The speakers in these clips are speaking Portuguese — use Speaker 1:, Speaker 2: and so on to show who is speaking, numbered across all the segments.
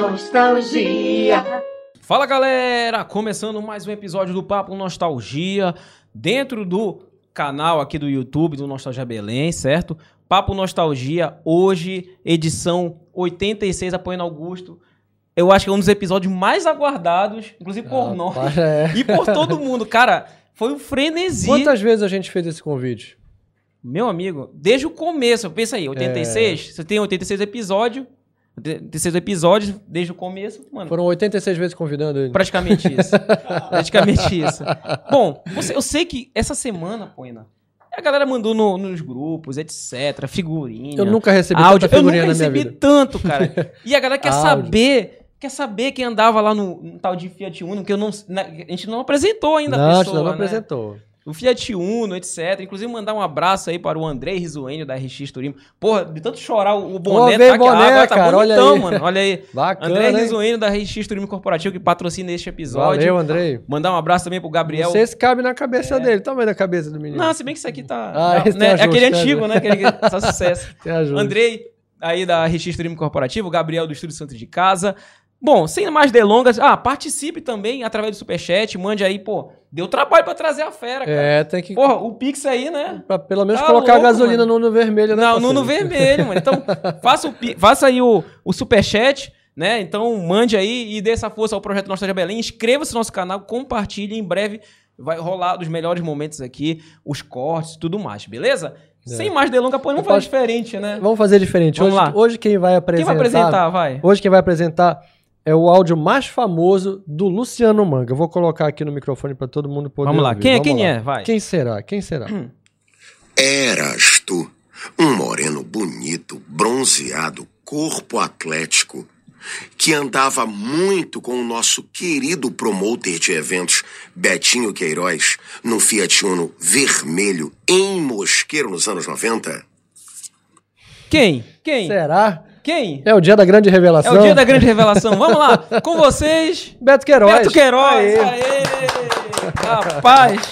Speaker 1: nostalgia.
Speaker 2: Fala galera, começando mais um episódio do Papo Nostalgia, dentro do canal aqui do YouTube do Nostalgia Belém, certo? Papo Nostalgia, hoje, edição 86, apoiando Augusto. Eu acho que é um dos episódios mais aguardados, inclusive por nós
Speaker 3: Rapaz, é.
Speaker 2: e por todo mundo. Cara, foi um frenesi.
Speaker 3: Quantas vezes a gente fez esse convite?
Speaker 2: Meu amigo, desde o começo, pensa aí, 86, você tem 86 episódios, 86 episódios desde o começo, mano.
Speaker 3: Foram 86 vezes convidando ele.
Speaker 2: Praticamente isso. Praticamente isso. Bom, você- eu sei que essa semana, Poina, a galera mandou no- nos grupos, etc, figurinha,
Speaker 3: Eu nunca recebi
Speaker 2: áudio.
Speaker 3: tanta
Speaker 2: Eu nunca
Speaker 3: figurinha na minha
Speaker 2: recebi tanto, cara. E a galera quer saber, quer saber quem andava lá no, no tal de Fiat Uno, que eu não, na- a gente não apresentou ainda
Speaker 3: Não,
Speaker 2: a
Speaker 3: a
Speaker 2: pessoa,
Speaker 3: gente não
Speaker 2: né?
Speaker 3: apresentou.
Speaker 2: O Fiat Uno, etc. Inclusive, mandar um abraço aí para o Andrei Rizuênio da RX Turismo. Porra, de tanto chorar, o boné
Speaker 3: veio
Speaker 2: tá aqui,
Speaker 3: boné,
Speaker 2: agora tá
Speaker 3: cara, olha
Speaker 2: bonitão,
Speaker 3: aí.
Speaker 2: mano. Olha aí.
Speaker 3: Bacana,
Speaker 2: André
Speaker 3: hein?
Speaker 2: Rizuênio da RX Turismo Corporativo que patrocina este episódio.
Speaker 3: Valeu, Andrei.
Speaker 2: Mandar um abraço também pro Gabriel.
Speaker 3: Não sei se cabe na cabeça dele. Tamanho da cabeça do menino.
Speaker 2: Não, se bem que isso aqui tá.
Speaker 3: Ah,
Speaker 2: né,
Speaker 3: tem
Speaker 2: é
Speaker 3: ajuste,
Speaker 2: aquele antigo, né? Aquele que tá sucesso. Andrei, aí da RX Turismo Corporativo, Gabriel do Estúdio Santo de Casa. Bom, sem mais delongas, ah, participe também através do Superchat, mande aí, pô, deu trabalho pra trazer a fera, cara.
Speaker 3: É, tem que.
Speaker 2: Porra, o Pix aí, né?
Speaker 3: Pra pelo menos
Speaker 2: Tá
Speaker 3: colocar
Speaker 2: louco,
Speaker 3: a gasolina
Speaker 2: mano.
Speaker 3: no, no vermelho, né?
Speaker 2: Não, no, no
Speaker 3: parceiro?
Speaker 2: vermelho, mano. Então, faça, o, faça aí o, o superchat, né? Então, mande aí e dê essa força ao Projeto Nostalgia Belém. Inscreva-se no nosso canal, compartilhe. Em breve vai rolar dos melhores momentos aqui, os cortes e tudo mais, beleza? Sem mais delongas, pô, vamos fazer
Speaker 3: posso-
Speaker 2: diferente, né?
Speaker 3: Vamos fazer diferente.
Speaker 2: Vamos
Speaker 3: hoje,
Speaker 2: lá.
Speaker 3: hoje quem vai apresentar.
Speaker 2: Quem vai apresentar, vai?
Speaker 3: Hoje quem vai apresentar é o áudio mais famoso do Luciano Manga. Eu vou colocar aqui no microfone para todo mundo poder
Speaker 2: Vamos lá.
Speaker 3: ouvir.
Speaker 2: Quem é?
Speaker 3: Vamos
Speaker 2: Quem
Speaker 3: lá.
Speaker 2: é? Vai.
Speaker 3: Quem será? Quem será?
Speaker 4: Eras tu, um moreno bonito, bronzeado, corpo atlético, que andava muito com o nosso querido promoter de eventos, Betinho Queiroz, no Fiat Uno vermelho em Mosqueiro nos anos 90?
Speaker 2: Quem? Quem?
Speaker 3: Será?
Speaker 2: Quem?
Speaker 3: É o dia da grande
Speaker 2: É
Speaker 3: revelação.
Speaker 2: o dia da grande revelação. Vamos lá. Com vocês,
Speaker 3: Beto Queiroz.
Speaker 2: Beto Queiroz.
Speaker 3: Aê.
Speaker 2: Aê. Rapaz.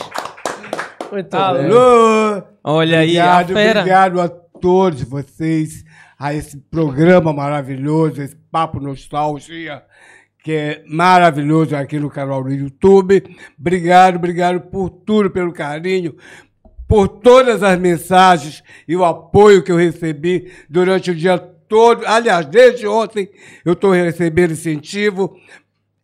Speaker 3: Muito bem.
Speaker 5: Alô!
Speaker 2: Olha aí,
Speaker 5: Obrigado,
Speaker 2: a fera.
Speaker 5: obrigado a todos vocês, a esse programa maravilhoso, esse Papo Nostalgia, que é maravilhoso aqui no canal do YouTube. Obrigado, obrigado por tudo, pelo carinho, por todas as mensagens e o apoio que eu recebi durante o dia todo. Aliás, desde ontem eu estou recebendo incentivo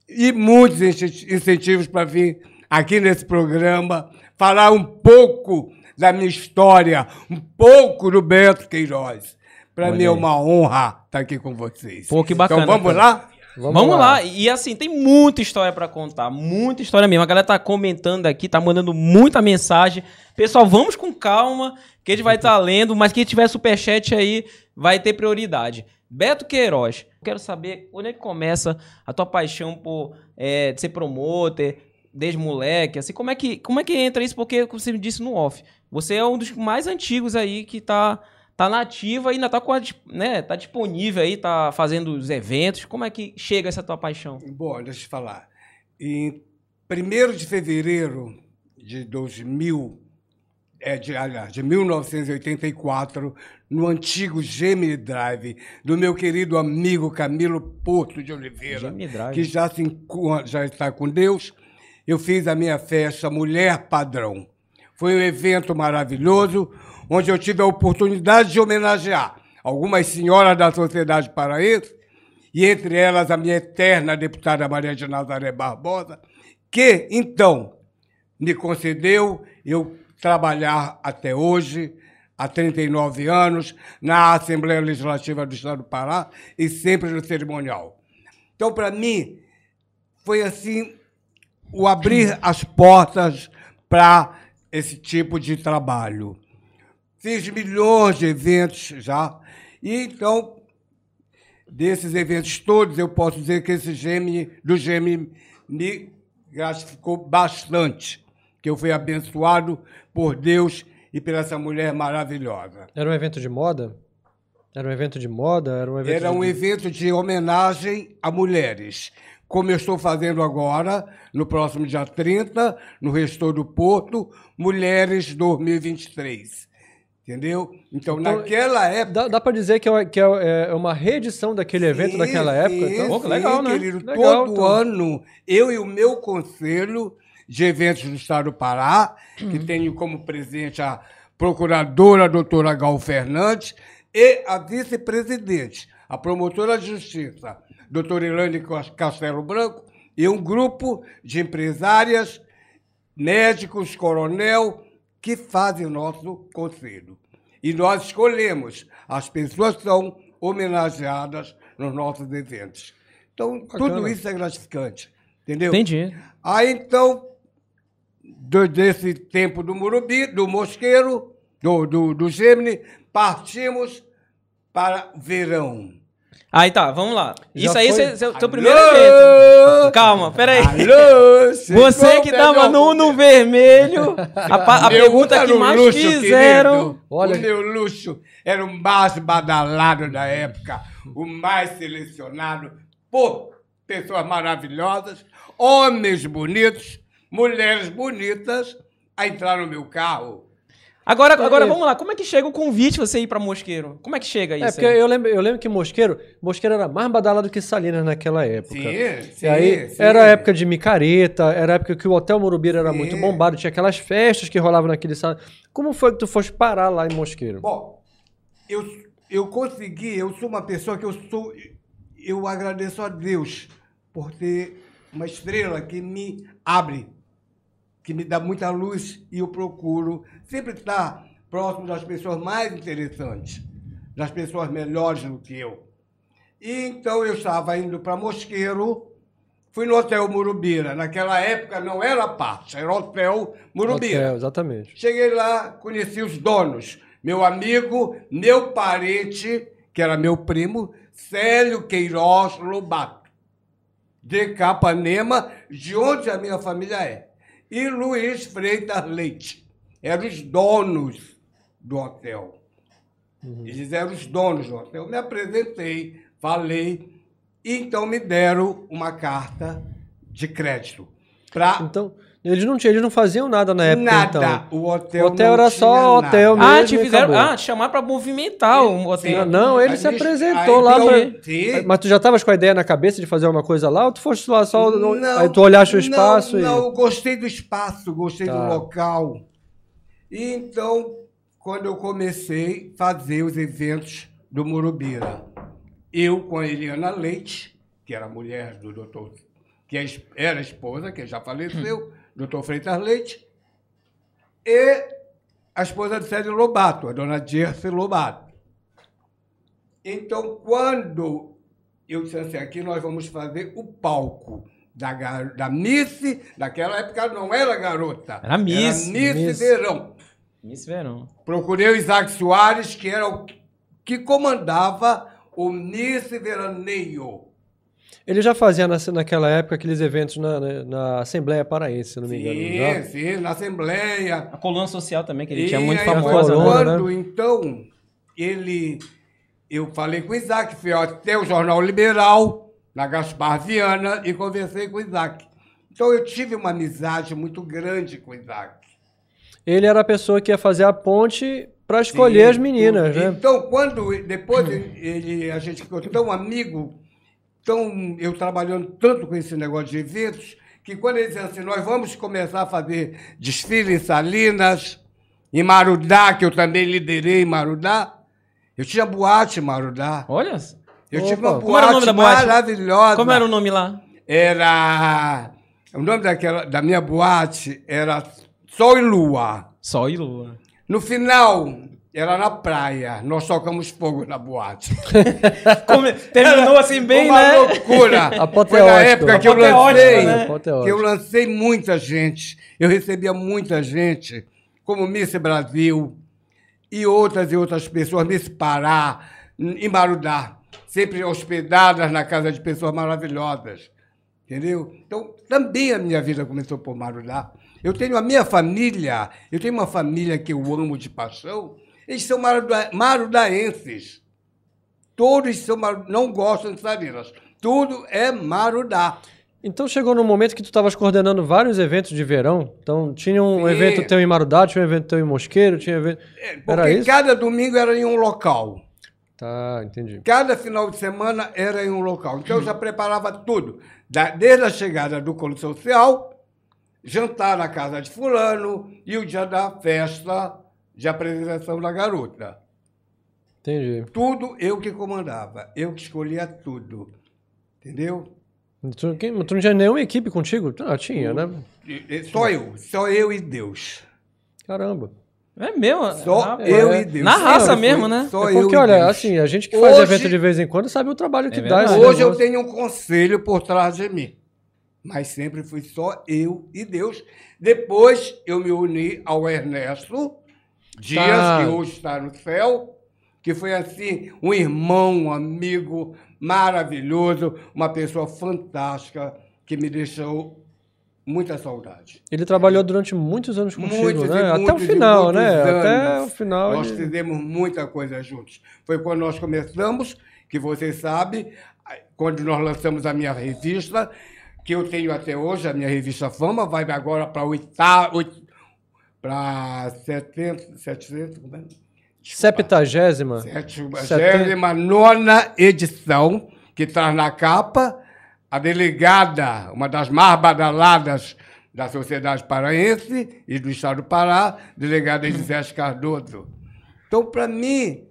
Speaker 5: e muitos incenti- incentivos para vir aqui nesse programa falar um pouco da minha história, um pouco do Beto Queiroz. Para mim é uma honra estar aqui com vocês.
Speaker 2: Pô, que bacana,
Speaker 5: Então vamos
Speaker 2: cara.
Speaker 5: lá?
Speaker 2: Vamos, lá. E assim, tem muita história pra contar, muita história mesmo. A galera tá comentando aqui, tá mandando muita mensagem. Pessoal, vamos com calma, que a gente vai estar lendo, mas quem tiver superchat aí vai ter prioridade. Beto Queiroz, quero saber onde é que começa a tua paixão por é, ser promoter, desde moleque, assim, como é que como é que entra isso? Porque como você me disse no off, você é um dos mais antigos aí que tá tá na ativa e ainda tá a, né, tá disponível aí, tá fazendo os eventos. Como é que chega essa tua paixão?
Speaker 5: Bom, deixa eu te falar. Em 1 de fevereiro de 2000, é, de, aliás, de 1984, no antigo Gemini Drive, do meu querido amigo Camilo Porto de Oliveira, que já, se já está com Deus, eu fiz a minha festa Mulher Padrão. Foi um evento maravilhoso, onde eu tive a oportunidade de homenagear algumas senhoras da sociedade paraense, e entre elas a minha eterna deputada Maria de Nazaré Barbosa, que, então, me concedeu eu trabalhar até hoje, há 39 anos, na Assembleia Legislativa do Estado do Pará e sempre no cerimonial. Então, para mim, foi assim o abrir as portas para esse tipo de trabalho. Fiz milhões de eventos já, e então desses eventos todos, eu posso dizer que esse Gêmeo, do Gêmeo me gratificou bastante, que eu fui abençoado por Deus e por essa mulher maravilhosa.
Speaker 3: Era um evento de moda? Era um evento de moda? Era um evento
Speaker 5: Era
Speaker 3: de...
Speaker 5: um evento de homenagem a mulheres. Como eu estou fazendo agora, no próximo dia 30, no Restor do Porto, Mulheres 2023. Entendeu? Então,
Speaker 3: Então,
Speaker 5: naquela época.
Speaker 3: Dá, dá pra dizer que, é, que é- é uma reedição daquele evento
Speaker 5: Sim,
Speaker 3: daquela época?
Speaker 5: sim,
Speaker 3: Então,
Speaker 2: legal, né?
Speaker 5: querido.
Speaker 3: Legal,
Speaker 5: Todo
Speaker 3: então.
Speaker 5: ano, eu e o meu conselho de eventos do Estado do Pará,
Speaker 3: Uhum.
Speaker 5: que tenho como presidente a procuradora doutora Gal Fernandes e a vice-presidente, a promotora de justiça, doutora Ilane Castelo Branco, e um grupo de empresárias, médicos, coronel, que fazem o nosso conselho. E nós escolhemos as pessoas que são homenageadas nos nossos eventos. Então,
Speaker 3: Bacana.
Speaker 5: tudo isso é gratificante. Entendeu?
Speaker 2: Entendi.
Speaker 5: Aí, então, do- desse tempo do Murubi, do Mosqueiro, do, do, do Gemini, partimos para verão.
Speaker 2: Aí tá, vamos lá.
Speaker 3: Já
Speaker 2: Isso aí
Speaker 3: foi?
Speaker 2: é seu, seu primeiro evento. Calma, peraí.
Speaker 5: Alô,
Speaker 2: Você que
Speaker 5: o
Speaker 2: tava
Speaker 5: melhor
Speaker 2: no, no vermelho. A, a pergunta que mais
Speaker 5: luxo,
Speaker 2: fizeram.
Speaker 5: querido.
Speaker 3: Olha-
Speaker 5: O meu luxo era o mais badalado da época, o mais selecionado por pessoas maravilhosas, homens bonitos, mulheres bonitas, a entrar no meu carro.
Speaker 2: Agora, agora
Speaker 3: É.
Speaker 2: vamos lá. Como é que chega o convite você ir pra Mosqueiro? Como é que chega isso?
Speaker 3: É, porque
Speaker 2: aí?
Speaker 3: eu lembro, eu lembro que Mosqueiro, Mosqueiro era mais badalado que Salinas naquela época.
Speaker 5: Sim, sim,
Speaker 3: E aí,
Speaker 5: sim.
Speaker 3: era a época de micareta, era a época que o Hotel Morubira era
Speaker 5: Sim.
Speaker 3: muito bombado, tinha aquelas festas que rolavam naquele salão. Como foi que tu foste parar lá em Mosqueiro?
Speaker 5: Bom, eu, eu consegui, eu sou uma pessoa que eu sou. Eu agradeço a Deus por ter uma estrela que me abre, que me dá muita luz e eu procuro sempre estar próximo das pessoas mais interessantes, das pessoas melhores do que eu. E então eu estava indo para Mosqueiro, fui no Hotel Murubira. Naquela época não era parte, era Hotel Murubira.
Speaker 3: Hotel, exatamente.
Speaker 5: Cheguei lá, conheci os donos. Meu amigo, meu parente, que era meu primo, Célio Queiroz Lobato, de Capanema, de onde a minha família é. E Luiz Freitas Leite. Eram os donos do hotel. Eles eram os donos do hotel. Me apresentei, falei, e então me deram uma carta de crédito. Pra
Speaker 3: Então, eles não, tinham, eles não faziam nada na época,
Speaker 5: nada.
Speaker 3: então.
Speaker 5: O hotel
Speaker 3: O hotel
Speaker 5: não
Speaker 3: era
Speaker 5: tinha
Speaker 3: só
Speaker 5: nada.
Speaker 3: hotel
Speaker 2: Ah,
Speaker 3: mesmo
Speaker 2: te
Speaker 3: e
Speaker 2: fizeram. Ah, te chamaram pra movimentar o hotel.
Speaker 5: Sim.
Speaker 3: Não, ele
Speaker 5: Aí
Speaker 3: se
Speaker 5: eles-
Speaker 3: apresentou lá. pra-
Speaker 5: sim.
Speaker 3: Mas tu já estavas com a ideia na cabeça de fazer alguma coisa lá ou tu foste lá só.
Speaker 5: Não,
Speaker 3: aí tu olhaste o espaço
Speaker 5: não,
Speaker 3: e.
Speaker 5: Não, eu gostei do espaço, gostei
Speaker 3: Tá.
Speaker 5: do local. E então, quando eu comecei a fazer os eventos do Morubira, eu com a Eliana Leite, que era mulher do doutor, que é era esposa, que já faleceu, doutor Freitas Leite, e a esposa de Célio Lobato, a dona Dirce Lobato. Então, quando eu disse assim, aqui nós vamos fazer o palco da, gar- da Miss, naquela época não era garota.
Speaker 2: Era Miss.
Speaker 5: Era Miss,
Speaker 3: Miss.
Speaker 5: Verão.
Speaker 2: Isso, verão.
Speaker 5: Procurei o Isaac Soares, que era o que comandava o Miss Veraneio.
Speaker 3: Ele já fazia na- naquela época aqueles eventos na, na- na Assembleia Paraense, se não me engano.
Speaker 5: Sim,
Speaker 3: já?
Speaker 5: sim, na Assembleia.
Speaker 2: A coluna social também, que ele
Speaker 5: E
Speaker 2: tinha muito famosa, né?
Speaker 5: Quando, então, ele... Eu falei com o Isaac, fui até o Jornal Liberal, na Gaspar Viana, e conversei com o Isaac. Então, eu tive uma amizade muito grande com o Isaac.
Speaker 3: Ele era a pessoa que ia fazer a ponte para escolher
Speaker 5: Sim,
Speaker 3: as meninas, né?
Speaker 5: Então, quando depois ele, a gente ficou tão amigo, tão, eu trabalhando tanto com esse negócio de eventos, que quando ele dizia assim, nós vamos começar a fazer desfile em Salinas, em Marudá, que eu também liderei em Marudá, eu tinha boate em Marudá.
Speaker 2: Olha.
Speaker 5: Eu
Speaker 3: Opa.
Speaker 5: tive uma boate
Speaker 2: Como era o nome da boate?
Speaker 5: maravilhosa.
Speaker 2: Como era o nome lá?
Speaker 5: Era... O nome daquela, da minha boate era Sol e Lua.
Speaker 2: Sol e Lua.
Speaker 5: No final, era na praia. Nós tocamos fogo na boate.
Speaker 2: Come- Terminou assim bem,
Speaker 5: Uma
Speaker 2: né?
Speaker 5: loucura. Foi na época que eu lancei,
Speaker 2: né?
Speaker 5: Que eu lancei muita gente. Eu recebia muita gente, como Miss Brasil e outras e outras pessoas, Miss Pará, em Marudá. sempre hospedadas na casa de pessoas maravilhosas. Entendeu? Então, também a minha vida começou por Marudá. Eu tenho a minha família, eu tenho uma família que eu amo de paixão, eles são maruda, marudaenses. Todos são maru, não gostam de sarinas. Tudo é marudá.
Speaker 3: Então chegou num momento que tu estavas coordenando vários eventos de verão. Então tinha um
Speaker 5: Sim.
Speaker 3: evento teu em Marudá, tinha um evento teu em Mosqueiro, tinha evento.
Speaker 5: É,
Speaker 3: Era
Speaker 5: Porque
Speaker 3: isso?
Speaker 5: cada domingo era em um local.
Speaker 3: Tá, entendi.
Speaker 5: Cada final de semana era em um local. Então eu já preparava tudo. Da- desde a chegada do colo social, jantar na casa de fulano e o dia da festa de apresentação da garota.
Speaker 3: Entendi.
Speaker 5: Tudo eu que comandava. Eu que escolhia tudo. Entendeu?
Speaker 3: Tu, quem- tu não tinha nenhuma equipe contigo? Ah, tinha, né?
Speaker 5: Só eu. Só eu e Deus.
Speaker 3: Caramba.
Speaker 2: É mesmo?
Speaker 5: Só
Speaker 2: Rapaz.
Speaker 5: eu e Deus.
Speaker 2: Na raça mesmo, né?
Speaker 5: Só
Speaker 3: É
Speaker 5: eu
Speaker 3: porque,
Speaker 5: e
Speaker 3: olha,
Speaker 5: Deus.
Speaker 3: assim, a gente que faz
Speaker 5: Hoje-
Speaker 3: evento de vez em quando sabe o trabalho que
Speaker 2: É
Speaker 3: dá.
Speaker 5: Hoje eu tenho um conselho por trás de mim. Mas sempre fui só eu e Deus. Depois eu me uni ao Ernesto Dias,
Speaker 3: Tá.
Speaker 5: que hoje está no céu, que foi assim, um irmão, um amigo maravilhoso, uma pessoa fantástica que me deixou muita saudade.
Speaker 3: Ele trabalhou durante muitos anos contigo,
Speaker 5: Muitos
Speaker 3: né? Até o final, né? Até
Speaker 5: anos.
Speaker 3: o final.
Speaker 5: Nós
Speaker 3: ele-
Speaker 5: fizemos muita coisa juntos. Foi quando nós começamos, que você sabe, quando nós lançamos a minha revista, que eu tenho até hoje, a minha revista Fama, vai agora para oitavo, para 700, 700, como é?
Speaker 3: Septagésima.
Speaker 5: Sétima nona edição, que traz na capa a delegada, uma das mais badaladas da sociedade paraense e do estado do Pará, delegada Elisete Cardoso. Então, para mim,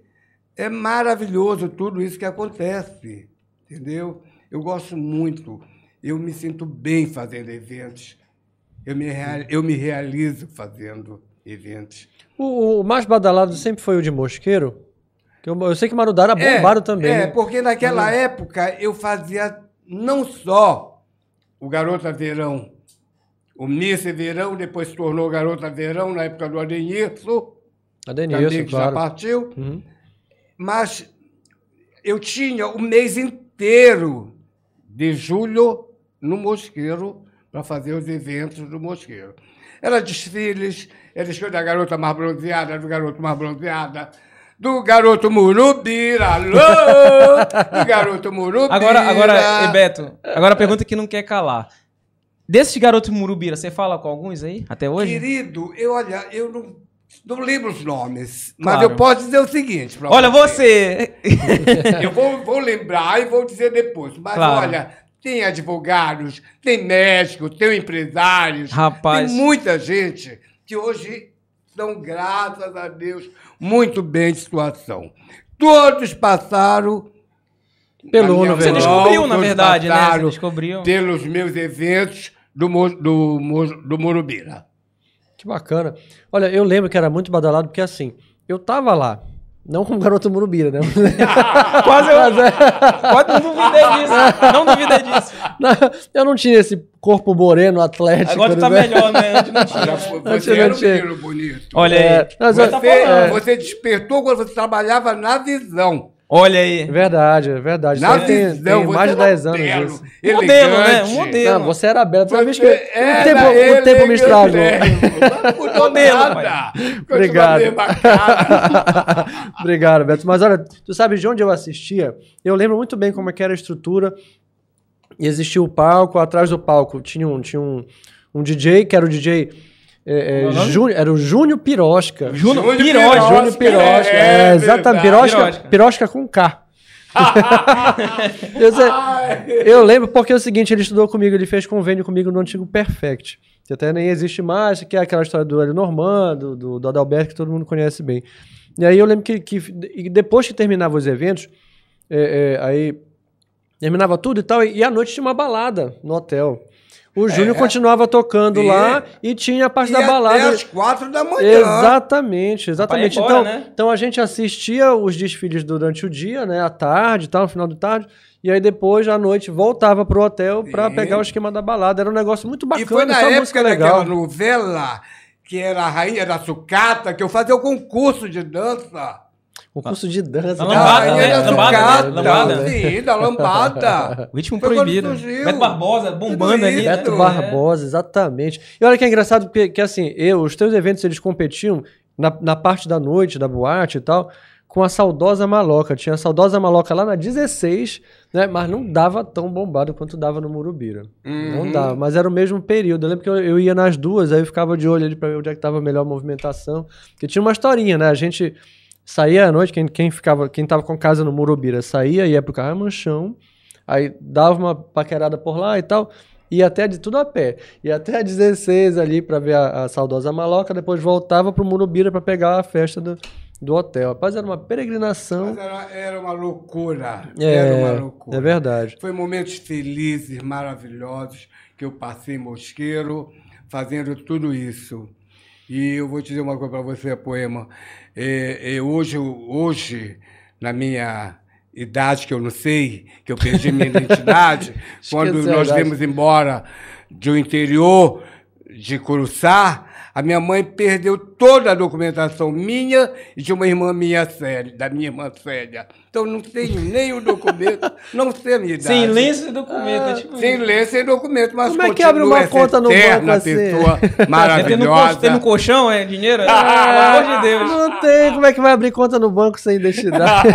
Speaker 5: é maravilhoso tudo isso que acontece, entendeu? Eu gosto muito, eu me sinto bem fazendo eventos, eu me, rea- eu me realizo fazendo eventos.
Speaker 3: O, o mais badalado sempre foi o de Mosqueiro. Que Eu, eu sei que Marudá era bombado também.
Speaker 5: É,
Speaker 3: né?
Speaker 5: porque naquela época eu fazia não só o Garota Verão, o Miss Verão, depois se tornou Garota Verão na época do Adenilson,
Speaker 3: A
Speaker 5: também que já
Speaker 3: claro.
Speaker 5: partiu,
Speaker 3: Uhum.
Speaker 5: mas eu tinha o mês inteiro de julho no Mosqueiro para fazer os eventos do Mosqueiro. Era desfiles, era desfile da garota mais bronzeada, do garoto mais bronzeada, do garoto Murubira, alô! Do garoto Murubira.
Speaker 2: Agora, agora, Beto, agora a pergunta que não quer calar. Desses garotos Murubira, você fala com alguns aí, até hoje?
Speaker 5: Querido, eu, olha, eu não, não lembro os nomes,
Speaker 2: Claro.
Speaker 5: mas eu posso dizer o seguinte
Speaker 2: Olha, você!
Speaker 5: Eu vou, vou lembrar e vou dizer depois. Mas
Speaker 2: Claro.
Speaker 5: olha, tem advogados, tem médicos, tem empresários.
Speaker 2: Rapaz.
Speaker 5: Tem muita gente que hoje estão, graças a Deus, muito bem de situação. Todos passaram.
Speaker 3: Pelo
Speaker 2: Você descobriu, na verdade, né? Você descobriu.
Speaker 5: Pelos meus eventos do, do, do Morubira.
Speaker 3: Que bacana. Olha, eu lembro que era muito badalado, porque assim, eu tava lá. Não como garoto Murubira, né?
Speaker 2: Quase eu. Quase não duvidei disso. Não duvidei disso.
Speaker 3: Não, eu não tinha esse corpo moreno, atlético.
Speaker 2: Agora tu tá
Speaker 3: né?
Speaker 2: melhor, né? Antes não tinha.
Speaker 3: Antes
Speaker 5: você
Speaker 3: não
Speaker 5: era um menino bonito.
Speaker 2: Olha
Speaker 3: É,
Speaker 2: aí.
Speaker 3: mas
Speaker 5: Você,
Speaker 3: eu-
Speaker 2: tá
Speaker 5: você despertou quando você trabalhava na visão.
Speaker 2: Olha aí.
Speaker 3: É verdade, é verdade.
Speaker 5: Na
Speaker 3: tem,
Speaker 5: visão,
Speaker 3: tem
Speaker 5: você
Speaker 3: mais de
Speaker 5: era
Speaker 3: 10 anos
Speaker 5: belo,
Speaker 3: isso.
Speaker 2: Modelo, né? Um modelo.
Speaker 3: Não, você era belo. Toda vez que
Speaker 5: Você
Speaker 3: o
Speaker 5: era
Speaker 3: tempo, o tempo me estragou.
Speaker 2: Modelo,
Speaker 3: Obrigado. Obrigado, Beto. Mas olha, tu sabe de onde eu assistia? Eu lembro muito bem como é que era a estrutura. E existia o palco, atrás do palco tinha um, tinha um, um DJ, que era o DJ. É, é, era o Júnior Pirosca.
Speaker 2: Júnior Pirosca.
Speaker 3: Júnior Pirosca.
Speaker 5: é
Speaker 3: É, exatamente. Pirosca,
Speaker 2: Pirosca.
Speaker 3: pirosca com K. eu, sei- eu lembro porque é o seguinte, ele estudou comigo, ele fez convênio comigo no antigo Perfect, que até nem existe mais, que é aquela história do Hélio Normand, do, do, Adalberto, que todo mundo conhece bem. E aí eu lembro que, que depois que terminava os eventos, é, é, aí terminava tudo e tal, e, e à noite tinha uma balada no hotel. O Júnior continuava tocando
Speaker 5: E-
Speaker 3: lá e tinha a parte
Speaker 5: E
Speaker 3: da
Speaker 5: até
Speaker 3: balada.
Speaker 5: às quatro da manhã.
Speaker 3: Exatamente, exatamente.
Speaker 2: Embora,
Speaker 3: então,
Speaker 2: né?
Speaker 3: então a gente assistia os desfiles durante o dia, né? À tarde e tal, no final de tarde. E aí depois, à noite, voltava pro hotel
Speaker 5: Sim.
Speaker 3: pegar o esquema da balada. Era um negócio muito
Speaker 5: E
Speaker 3: bacana,
Speaker 5: foi na época
Speaker 3: legal.
Speaker 5: daquela novela que era a Rainha da Sucata, que eu fazia o concurso de dança.
Speaker 3: Concurso de dança.
Speaker 2: A lambada,
Speaker 5: Ah,
Speaker 2: né?
Speaker 5: era
Speaker 2: Lambada,
Speaker 5: sucata,
Speaker 2: né? Lambada.
Speaker 5: Sim, da lambada.
Speaker 2: O ritmo
Speaker 5: Foi
Speaker 2: proibido. Beto Barbosa bombando ali.
Speaker 3: Beto
Speaker 5: É.
Speaker 3: Barbosa, exatamente. E olha que é engraçado, porque que, assim, eu, os teus eventos eles competiam na, na parte da noite, da boate e tal, com a saudosa maloca. Tinha a saudosa maloca lá na 16, né? Mas não dava tão bombado quanto dava no Murubira.
Speaker 5: Uhum.
Speaker 3: Não dava, mas era o mesmo período. Eu lembro que eu, eu ia nas duas, aí eu ficava de olho ali pra ver onde é que tava a melhor movimentação. Porque tinha uma historinha, né? A gente saía à noite, quem, quem ficava, quem tava com casa no Murubira saía, ia pro Carro Manchão, aí dava uma paquerada por lá e tal, ia até de tudo a pé. Ia até a 16 ali pra ver a, a saudosa maloca, depois voltava pro Murubira pra pegar a festa do, do hotel. Rapaz, era uma peregrinação.
Speaker 5: Mas era, era uma loucura.
Speaker 3: É,
Speaker 5: era uma loucura.
Speaker 3: é verdade.
Speaker 5: Foi momentos felizes, maravilhosos, que eu passei em Mosqueiro fazendo tudo isso. E eu vou te dizer uma coisa para você, poema. É, é, hoje, hoje, na minha idade, que eu não sei, que eu perdi minha identidade, quando nós viemos embora do interior de Curuçá, a minha mãe perdeu toda a documentação minha e de uma irmã minha Célia, da minha irmã Célia. Então não tenho nem o documento, não sei a minha idade.
Speaker 2: Sem lenço e documento. é tipo
Speaker 5: Sem ler, sem documento, mas
Speaker 3: Como é que abre uma conta no banco assim?
Speaker 5: pessoa
Speaker 2: tendo, um,
Speaker 5: maravilhosa.
Speaker 2: co- tendo um colchão, é dinheiro? É, pelo amor de Deus.
Speaker 3: Não tem, como é que vai abrir conta no banco sem identidade?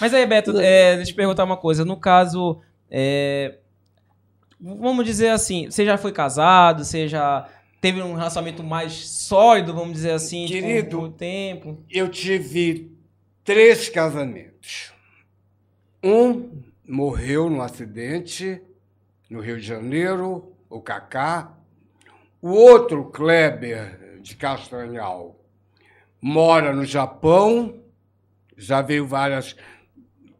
Speaker 2: Mas aí, Beto, é, deixa eu te perguntar uma coisa. No caso, é, vamos dizer assim, você já foi casado, você já teve um relacionamento mais sólido, vamos dizer assim,
Speaker 5: Querido.
Speaker 2: com o tempo?
Speaker 5: Eu tive três casamentos. Um morreu num acidente no Rio de Janeiro, o Cacá. O outro, Kleber, de Castanhal, mora no Japão, já veio várias,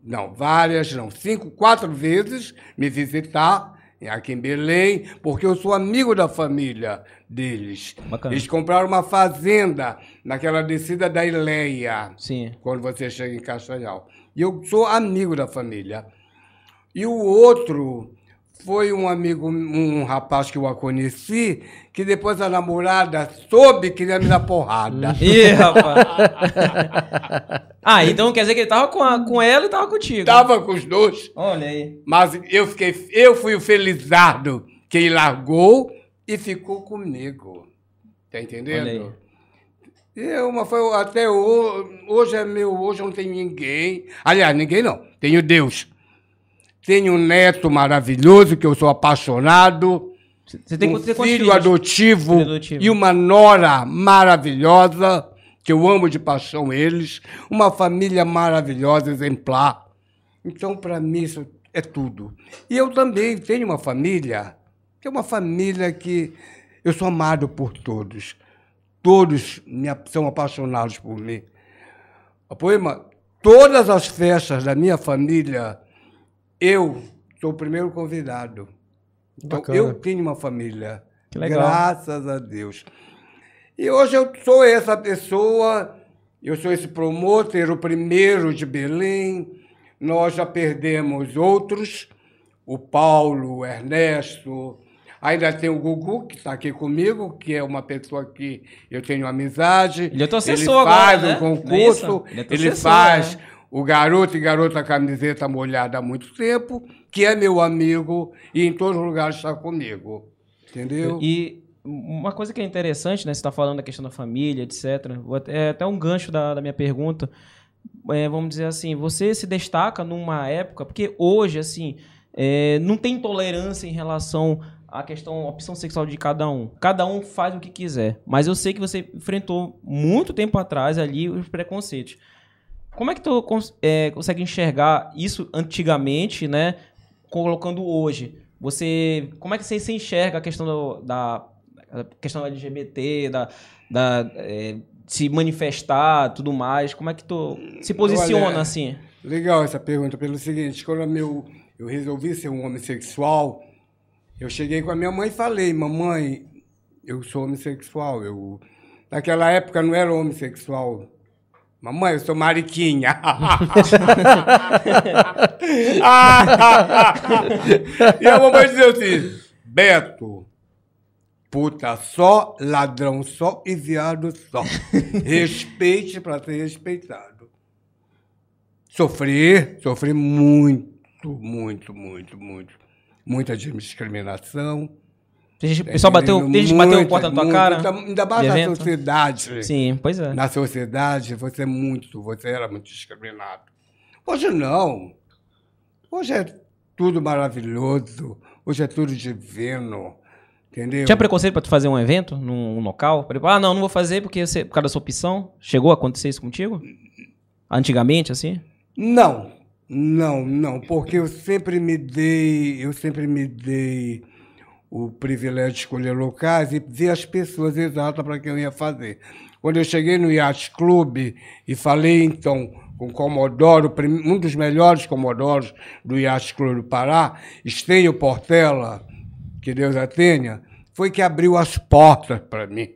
Speaker 5: não, várias, não, cinco, quatro vezes me visitar aqui em Belém, porque eu sou amigo da família deles.
Speaker 2: Bacana.
Speaker 5: Eles compraram uma fazenda naquela descida da Ileia,
Speaker 2: Sim.
Speaker 5: quando você chega em Castanhal. E eu sou amigo da família. E o outro foi um amigo, um rapaz que eu a conheci, que depois a namorada soube que queria me dar porrada.
Speaker 2: Ih, rapaz. ah, então quer dizer que ele tava com, a- com ela e tava contigo.
Speaker 5: Tava com os dois,
Speaker 2: Olha aí.
Speaker 5: mas eu fiquei, eu fui o felizardo que ele largou e ficou comigo. Tá entendendo? Eu, mas foi até ho- hoje é meu, hoje eu não tenho ninguém. Aliás, ninguém não. Tenho Deus. Tenho um neto maravilhoso que eu sou apaixonado.
Speaker 2: Você tem,
Speaker 5: um filho
Speaker 2: filhos?
Speaker 5: adotivo,
Speaker 2: Filho adotivo.
Speaker 5: e uma nora maravilhosa, que eu amo de paixão eles. Uma família maravilhosa, exemplar. Então, para mim, isso é tudo. E eu também tenho uma família, que é uma família que eu sou amado por todos. Todos me são apaixonados por mim. A poema, todas as festas da minha família, eu sou o primeiro convidado. Então,
Speaker 3: Bacana.
Speaker 5: eu tenho uma família.
Speaker 2: Que legal.
Speaker 5: Graças a Deus. E hoje eu sou essa pessoa, eu sou esse promotor, o primeiro de Belém. Nós já perdemos outros, o Paulo, o Ernesto. Ainda tem o Gugu, que está aqui comigo, que é uma pessoa que eu tenho amizade.
Speaker 2: Ele é teu assessor
Speaker 5: faz
Speaker 2: agora, né?
Speaker 5: um
Speaker 2: é
Speaker 5: concurso,
Speaker 2: isso? Ele é
Speaker 5: ele
Speaker 2: assessor,
Speaker 5: faz
Speaker 2: né?
Speaker 5: O garoto e garota camiseta molhada há muito tempo, que é meu amigo e em todos os lugares está comigo. Entendeu?
Speaker 2: E uma coisa que é interessante, né? Você está falando da questão da família, etc. É até um gancho da, da minha pergunta. É, vamos dizer assim, você se destaca numa época, porque hoje, assim, é, não tem tolerância em relação à questão, à opção sexual de cada um. Cada um faz o que quiser. Mas eu sei que você enfrentou muito tempo atrás ali os preconceitos. Como é que tu cons- é, consegue enxergar isso antigamente, né? Colocando hoje. Você. Como é que você se enxerga a questão do- da a questão LGBT, da, da é, se manifestar, tudo mais? Como é que tu se posiciona
Speaker 5: Olha,
Speaker 2: assim?
Speaker 5: Legal essa pergunta, pelo seguinte, quando meu, eu resolvi ser um homossexual, eu cheguei com a minha mãe e falei, mamãe, eu sou homossexual. Eu, naquela época não era homossexual. Mamãe, eu sou mariquinha. e a mamãe dizia assim, Beto, puta só, ladrão só e viado só. Respeite para ser respeitado. Sofri, sofri muito, muito, muito, muito. Muita discriminação.
Speaker 2: Tem gente- O pessoal bateu, tem gente que bateu a porta na tua
Speaker 5: muita,
Speaker 2: cara.
Speaker 5: Ainda, mais na
Speaker 2: evento?
Speaker 5: sociedade.
Speaker 2: Sim, pois é.
Speaker 5: Na sociedade, você é muito, você era muito discriminado. Hoje não. Hoje é tudo maravilhoso. Hoje é tudo divino. Entendeu?
Speaker 2: Tinha preconceito pra tu fazer um evento num, num local? Exemplo, ah, não, não vou fazer porque você, por causa da sua opção. Chegou a acontecer isso contigo? Antigamente, assim?
Speaker 5: Não, não, não, porque eu sempre me dei, eu sempre me dei o privilégio de escolher locais e ver as pessoas exatas para quem eu ia fazer. Quando eu cheguei no Yacht Club e falei então com o Comodoro, um dos melhores Comodoros do Yacht Club do Pará, Estênio Portela, que Deus a tenha, foi que abriu as portas para mim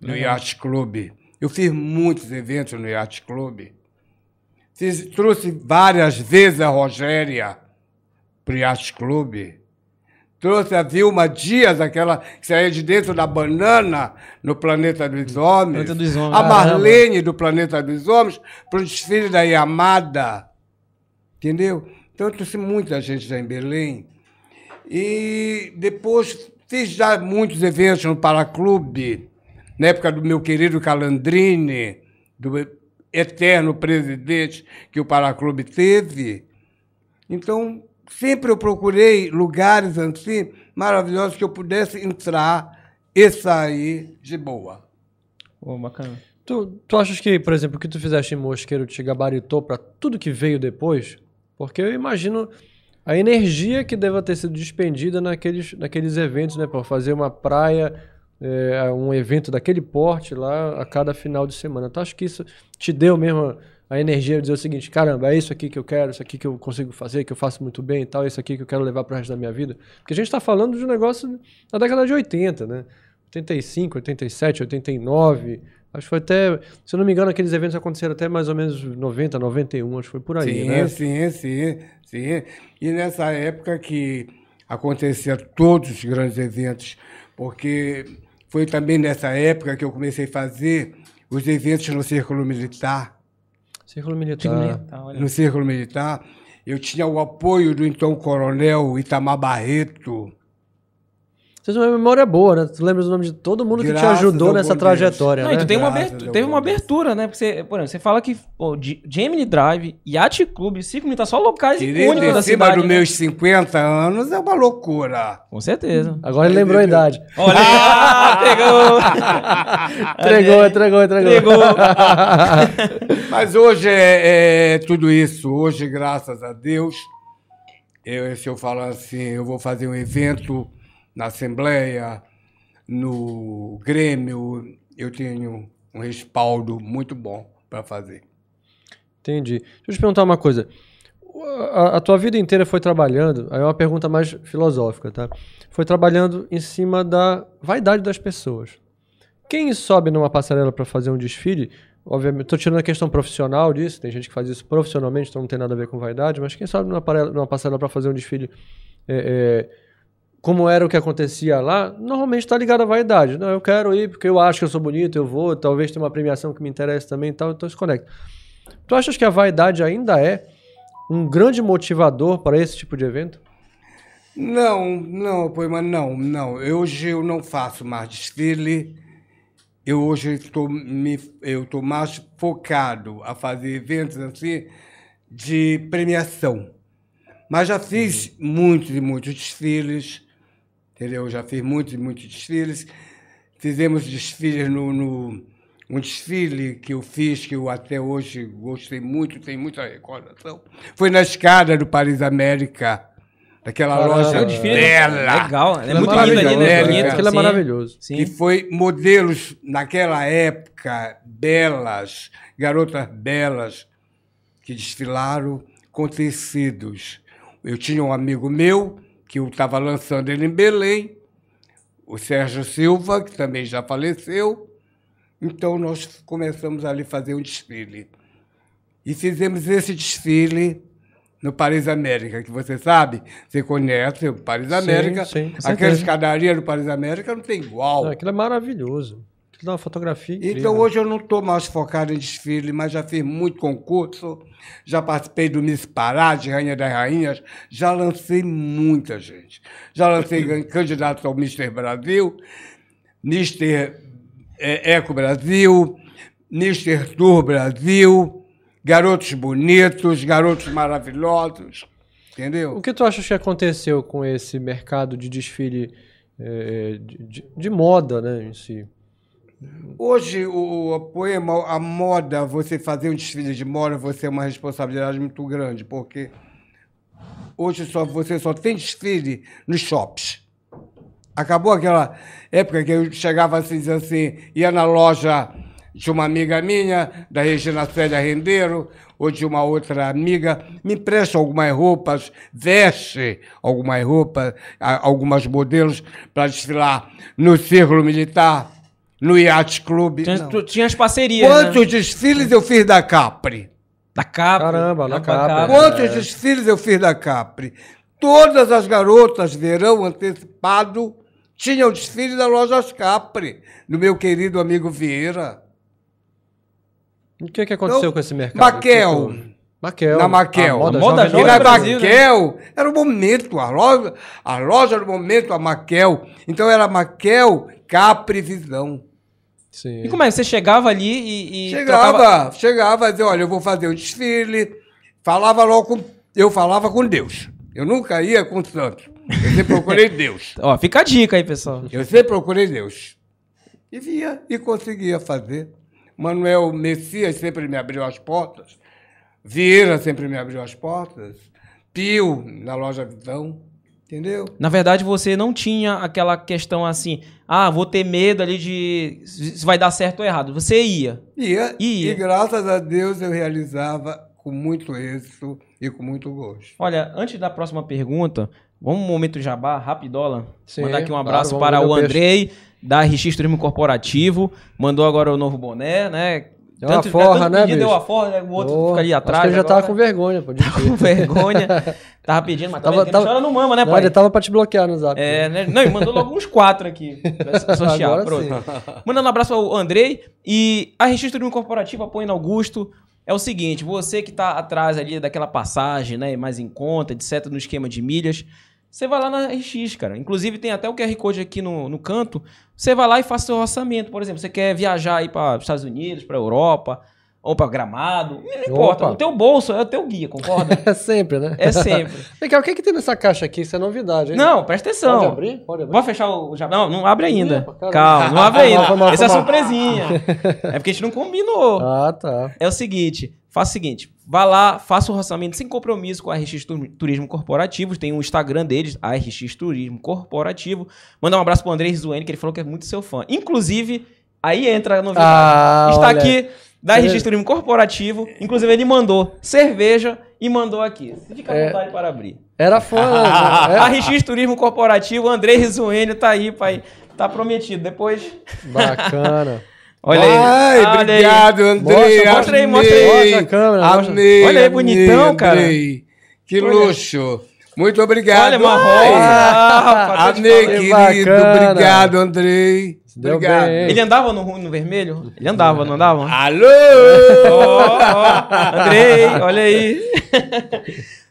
Speaker 5: no Yacht Club. Eu fiz muitos eventos no Yacht Club. Fiz- trouxe várias vezes a Rogéria para o Yacht Club. Trouxe a Vilma Dias, aquela que saía de dentro da banana no Planeta dos Homens.
Speaker 2: Planeta dos Homens.
Speaker 5: A Marlene do Planeta dos Homens para o desfile da Yamada. Entendeu? Então eu trouxe muita gente já em Belém. E depois fiz já muitos eventos no Paraclube, na época do meu querido Calandrini, do eterno presidente que o Paraclube teve. Então, sempre eu procurei lugares assim maravilhosos que eu pudesse entrar e sair de boa.
Speaker 2: Pô, bacana.
Speaker 3: Tu, tu achas que, por exemplo, o que tu fizeste em Mosqueiro te gabaritou pra tudo que veio depois? Porque eu imagino a energia que deva ter sido despendida naqueles, naqueles eventos, né? Por fazer uma praia, é, um evento daquele porte lá a cada final de semana. Tu acha que isso te deu mesmo a energia de dizer o seguinte: caramba, é isso aqui que eu quero, isso aqui que eu consigo fazer, que eu faço muito bem e tal, isso aqui que eu quero levar pro resto da minha vida? Porque a gente tá falando de um negócio da década de 80, né? 85, 87, 89. Acho que foi até, se eu não me engano, aqueles eventos aconteceram até mais ou menos 90, 91, acho que foi por aí,
Speaker 5: sim,
Speaker 3: né?
Speaker 5: sim, sim, sim. E nessa época que acontecia todos os grandes eventos, porque foi também nessa época que eu comecei a fazer os eventos no Círculo Militar.
Speaker 3: Círculo Militar.
Speaker 2: Tá, olha.
Speaker 5: No Círculo Militar, eu tinha o apoio do então coronel Itamar Barreto.
Speaker 3: Vocês têm uma memória boa, né? Tu lembra o nome de todo mundo que te
Speaker 5: Graças
Speaker 3: ajudou nessa
Speaker 5: bom Deus.
Speaker 3: trajetória,
Speaker 2: Não,
Speaker 3: né?
Speaker 2: e tu tem uma
Speaker 5: Graças
Speaker 2: abertura, teve uma abertura, né? Porque você, por exemplo, você fala que pô, Gemini Drive, Yacht Club, Ciclo Militar, só locais
Speaker 5: Querido,
Speaker 2: únicos da
Speaker 5: em cima
Speaker 2: cidade.
Speaker 5: dos
Speaker 2: né?
Speaker 5: meus 50 anos é uma loucura.
Speaker 2: Com certeza.
Speaker 3: Agora ele lembrou a idade.
Speaker 2: Olha, ah, pegou!
Speaker 3: Entregou, entregou, entregou.
Speaker 2: Entregou.
Speaker 5: Mas hoje é, é tudo isso. Hoje, graças a Deus, eu, se eu falar assim, eu vou fazer um evento na Assembleia, no Grêmio, eu tenho um respaldo muito bom para fazer.
Speaker 3: Entendi. Deixa eu te perguntar uma coisa. A, a tua vida inteira foi trabalhando, aí é uma pergunta mais filosófica, tá? Foi trabalhando em cima da vaidade das pessoas. Quem sobe numa passarela para fazer um desfile, obviamente, tô tirando a questão profissional disso, tem gente que faz isso profissionalmente, então não tem nada a ver com vaidade, mas quem sobe numa, numa passarela para fazer um desfile é, é, como era o que acontecia lá, normalmente está ligado à vaidade. Não, eu quero ir porque eu acho que eu sou bonito, eu vou, talvez tenha uma premiação que me interessa também e tal, então se conecta. Tu achas que a vaidade ainda é um grande motivador para esse tipo de evento?
Speaker 5: Não, não, mas não, não. Eu- Hoje eu não faço mais desfile. Eu hoje estou me, eu estou mais focado a fazer eventos assim de premiação. Mas já fiz muitos e muitos desfiles, entendeu? Já fiz muitos e muitos desfiles. Fizemos desfiles no, no um desfile que eu fiz que eu até hoje gostei muito, tem muita recordação. Foi na escada do Paris América, daquela
Speaker 3: Caramba.
Speaker 5: loja
Speaker 2: É um desfile
Speaker 5: bela.
Speaker 2: legal. É
Speaker 3: Aquilo
Speaker 2: muito
Speaker 3: é
Speaker 2: lindo ali, né? Bonito,
Speaker 5: né?
Speaker 3: Aquilo é
Speaker 2: sim.
Speaker 3: maravilhoso.
Speaker 2: Sim.
Speaker 5: que foi modelos naquela época belas, garotas belas que desfilaram com tecidos. Eu tinha um amigo meu que eu estava lançando ele em Belém, o Sérgio Silva, que também já faleceu. Então nós começamos ali a fazer um desfile. E fizemos esse desfile no Paris América, que você sabe, você conhece o Paris
Speaker 3: Sim,
Speaker 5: América.
Speaker 3: sim, com
Speaker 5: Aquela
Speaker 3: certeza.
Speaker 5: escadaria do Paris América não tem igual.
Speaker 3: Não, aquilo é maravilhoso. Uma fotografia incrível.
Speaker 5: Então hoje eu não estou mais focado em desfile, mas já fiz muito concurso, já participei do Miss Parade, Rainha das Rainhas, já lancei muita gente. Já lancei candidatos ao Mister Brasil, Mister eh, Eco Brasil, Mister Tour Brasil, garotos bonitos, garotos maravilhosos, entendeu?
Speaker 3: O que tu achas que aconteceu com esse mercado de desfile eh, de, de- de moda, né, em si?
Speaker 5: Hoje, o, o poema, a moda, você fazer um desfile de moda, você é uma responsabilidade muito grande, porque hoje só, você só tem desfile nos shops. Acabou aquela época que eu chegava assim, assim, ia na loja de uma amiga minha, da Regina Célia Rendeiro, ou de uma outra amiga, me empresta algumas roupas, veste algumas roupas, algumas modelos para desfilar no Círculo Militar, no Yacht Club.
Speaker 2: Tinha, tu- tinha as parcerias,
Speaker 5: Quantos
Speaker 2: né?
Speaker 5: desfiles eu fiz da Capri?
Speaker 2: Da capa.
Speaker 3: Caramba, na
Speaker 2: Capa,
Speaker 3: capa.
Speaker 5: Quantos desfiles eu fiz da Capri? Todas as garotas, verão antecipado, tinham desfile da lojas Capri, do meu querido amigo Vieira.
Speaker 3: O que, que aconteceu
Speaker 5: Não,
Speaker 3: com esse mercado?
Speaker 5: Maquel.
Speaker 3: O que que- Maquel.
Speaker 5: Na Maquel.
Speaker 3: A moda,
Speaker 2: A moda
Speaker 3: jovem
Speaker 5: E
Speaker 2: jovem
Speaker 5: na
Speaker 3: nova.
Speaker 2: Brasil, né?
Speaker 5: Maquel, era o momento, a loja, a loja era o momento, a Maquel. Então era Maquel, Capri Visão.
Speaker 3: Sim.
Speaker 2: E como é que você chegava ali e. e
Speaker 5: Chegava,
Speaker 2: trocava-
Speaker 5: chegava, dizia, olha, eu vou fazer um desfile. Falava logo com. Eu falava com Deus. Eu nunca ia com o santo. Eu sempre procurei Deus.
Speaker 2: Ó, fica a dica aí, pessoal.
Speaker 5: Eu sempre procurei Deus. E via e conseguia fazer. Manuel Messias sempre me abriu as portas. Vieira sempre me abriu as portas. Pio, na loja Visão. Entendeu?
Speaker 2: Na verdade, você não tinha aquela questão assim, ah, vou ter medo ali de se vai dar certo ou errado. Você ia.
Speaker 5: Ia,
Speaker 2: Ia.
Speaker 5: E graças a Deus eu realizava com muito êxito e com muito gosto.
Speaker 2: Olha, antes da próxima pergunta, vamos um momento jabá, rapidola.
Speaker 3: Sim,
Speaker 2: Mandar aqui um
Speaker 3: claro,
Speaker 2: abraço
Speaker 3: vamos
Speaker 2: para o
Speaker 3: o peixe.
Speaker 2: Andrei, da RX Turismo Corporativo. Mandou agora o novo boné, né?
Speaker 3: Deu uma forra, né,
Speaker 2: pedido,
Speaker 3: bicho?
Speaker 2: Deu uma forra, né? o outro
Speaker 3: Ô,
Speaker 2: fica ali
Speaker 3: acho
Speaker 2: atrás.
Speaker 3: que ele já
Speaker 2: agora.
Speaker 3: tava com vergonha, pô. de
Speaker 2: com
Speaker 3: ver.
Speaker 2: vergonha. Tava pedindo, mas
Speaker 3: Tava-
Speaker 2: tava,
Speaker 3: tava-
Speaker 2: chora no mama, né,
Speaker 3: Não,
Speaker 2: pai?
Speaker 3: ele tava pra te bloquear no zap.
Speaker 2: É, né? Não, ele mandou logo uns quatro aqui. pra
Speaker 3: Agora
Speaker 2: pronto.
Speaker 3: sim.
Speaker 2: Mandando um abraço ao Andrei. E a Registro Turismo Corporativo apoia no Augusto. É o seguinte, você que tá atrás ali daquela passagem, né, mais em conta, etc, no esquema de milhas, você vai lá na RX, cara. Inclusive tem até o QR Code aqui no, no canto. Você vai lá e faz seu orçamento. Por exemplo, você quer viajar aí para os Estados Unidos, para Europa, ou para Gramado, não importa.
Speaker 3: Opa.
Speaker 2: O teu bolso é o teu guia, concorda?
Speaker 3: É sempre, né?
Speaker 2: É sempre.
Speaker 3: Vem cá, o que, que tem nessa caixa aqui? Isso é novidade, hein?
Speaker 2: Não, presta atenção.
Speaker 3: Pode abrir? Pode abrir.
Speaker 2: Pode fechar o? Não, não abre ainda.
Speaker 3: Epa.
Speaker 2: Calma, não abre ainda. Essa é surpresinha. É porque a gente não combinou.
Speaker 3: Ah, tá.
Speaker 2: É o seguinte, faça o seguinte, vá lá, faça o orçamento sem compromisso com a RX Tu- Turismo Corporativo, tem um Instagram deles, a RX Turismo Corporativo. Manda um abraço pro André Rizuene, que ele falou que é muito seu fã. Inclusive, aí entra a novidade.
Speaker 3: Ah,
Speaker 2: Está
Speaker 3: olha.
Speaker 2: aqui da RX Turismo Corporativo, inclusive ele mandou cerveja e mandou aqui. Fica à
Speaker 3: É.
Speaker 2: vontade para abrir.
Speaker 3: Era fã. né?
Speaker 2: A
Speaker 3: É?
Speaker 2: RX Turismo Corporativo, André Rizuene tá aí, pai. Tá prometido. Depois.
Speaker 3: Bacana.
Speaker 2: Olha aí.
Speaker 5: Ai,
Speaker 2: Olha
Speaker 5: obrigado, Andrei.
Speaker 3: Mostra,
Speaker 2: mostra aí, mostra aí.
Speaker 3: Mostra a câmera.
Speaker 5: Amei,
Speaker 2: Olha aí,
Speaker 5: amei,
Speaker 2: bonitão, cara.
Speaker 5: amei. Que
Speaker 2: Olha.
Speaker 5: luxo. Muito obrigado.
Speaker 2: Olha, rosa. Ah, rapaz,
Speaker 5: Amei.
Speaker 3: Que
Speaker 5: querido.
Speaker 3: bacana.
Speaker 5: Obrigado, Andrei.
Speaker 3: Deu
Speaker 5: Obrigado.
Speaker 3: bem?
Speaker 2: Ele andava no, no vermelho? Ele andava, não andava?
Speaker 5: Alô!
Speaker 2: Ó, Andrei, olha aí.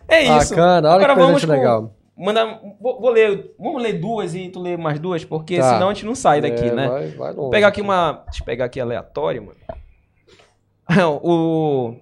Speaker 2: É isso.
Speaker 3: Bacana, olha
Speaker 2: Agora
Speaker 3: que
Speaker 2: vamos
Speaker 3: legal.
Speaker 2: Mandar, vou, vou ler, vamos ler duas e tu lê mais duas, porque
Speaker 3: Tá.
Speaker 2: senão a gente não sai daqui,
Speaker 3: É,
Speaker 2: né?
Speaker 3: Vai, vai longe.
Speaker 2: Vou pegar aqui uma. Deixa eu pegar aqui aleatório, mano. o.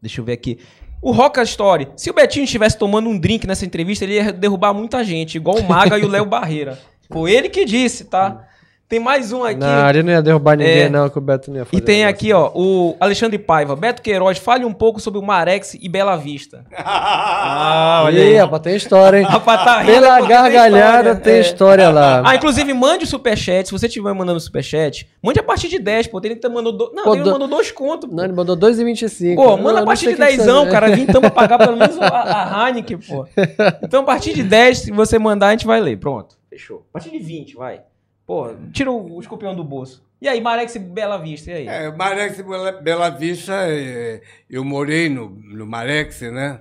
Speaker 2: Deixa eu ver aqui. O Roca Story. Se o Betinho estivesse tomando um drink nessa entrevista, ele ia derrubar muita gente, igual o Maga e o Léo Barreira. Foi ele que disse, tá? Tem mais um aqui.
Speaker 3: Não, ele não ia derrubar ninguém,
Speaker 2: É.
Speaker 3: não, que o Beto não ia fazer.
Speaker 2: E tem aqui, ó, o Alexandre Paiva. Beto Queiroz, fale um pouco sobre o Marex e Bela Vista. Ah, olha
Speaker 3: Ih,
Speaker 2: aí.
Speaker 3: rapaz, tem história, hein?
Speaker 2: Rapaz, tá rindo
Speaker 3: Pela
Speaker 2: porque tem
Speaker 3: gargalhada
Speaker 2: história.
Speaker 3: tem
Speaker 2: É.
Speaker 3: história lá.
Speaker 2: Ah, inclusive, mande o superchat. Se você estiver mandando superchat, mande a partir de 10, pô. Tem que mandou do... Não,
Speaker 3: Pô,
Speaker 2: ele
Speaker 3: do-
Speaker 2: mandou dois contos, pô.
Speaker 3: Não, ele mandou 2,25.
Speaker 2: Pô,
Speaker 3: Eu
Speaker 2: manda a
Speaker 3: não
Speaker 2: partir de
Speaker 3: o que que
Speaker 2: 10,
Speaker 3: você-
Speaker 2: cara. Vintão pra pagar pelo menos a, a Heineken, pô. Então, a partir de 10, se você mandar, a gente vai ler. Pronto. Fechou. A partir de 20, vai. Pô, tira o, o escorpião do bolso. E aí, Marex e Bela Vista, e aí?
Speaker 5: É, Marex e Bela- Vista, é, eu morei no, no Marex, né?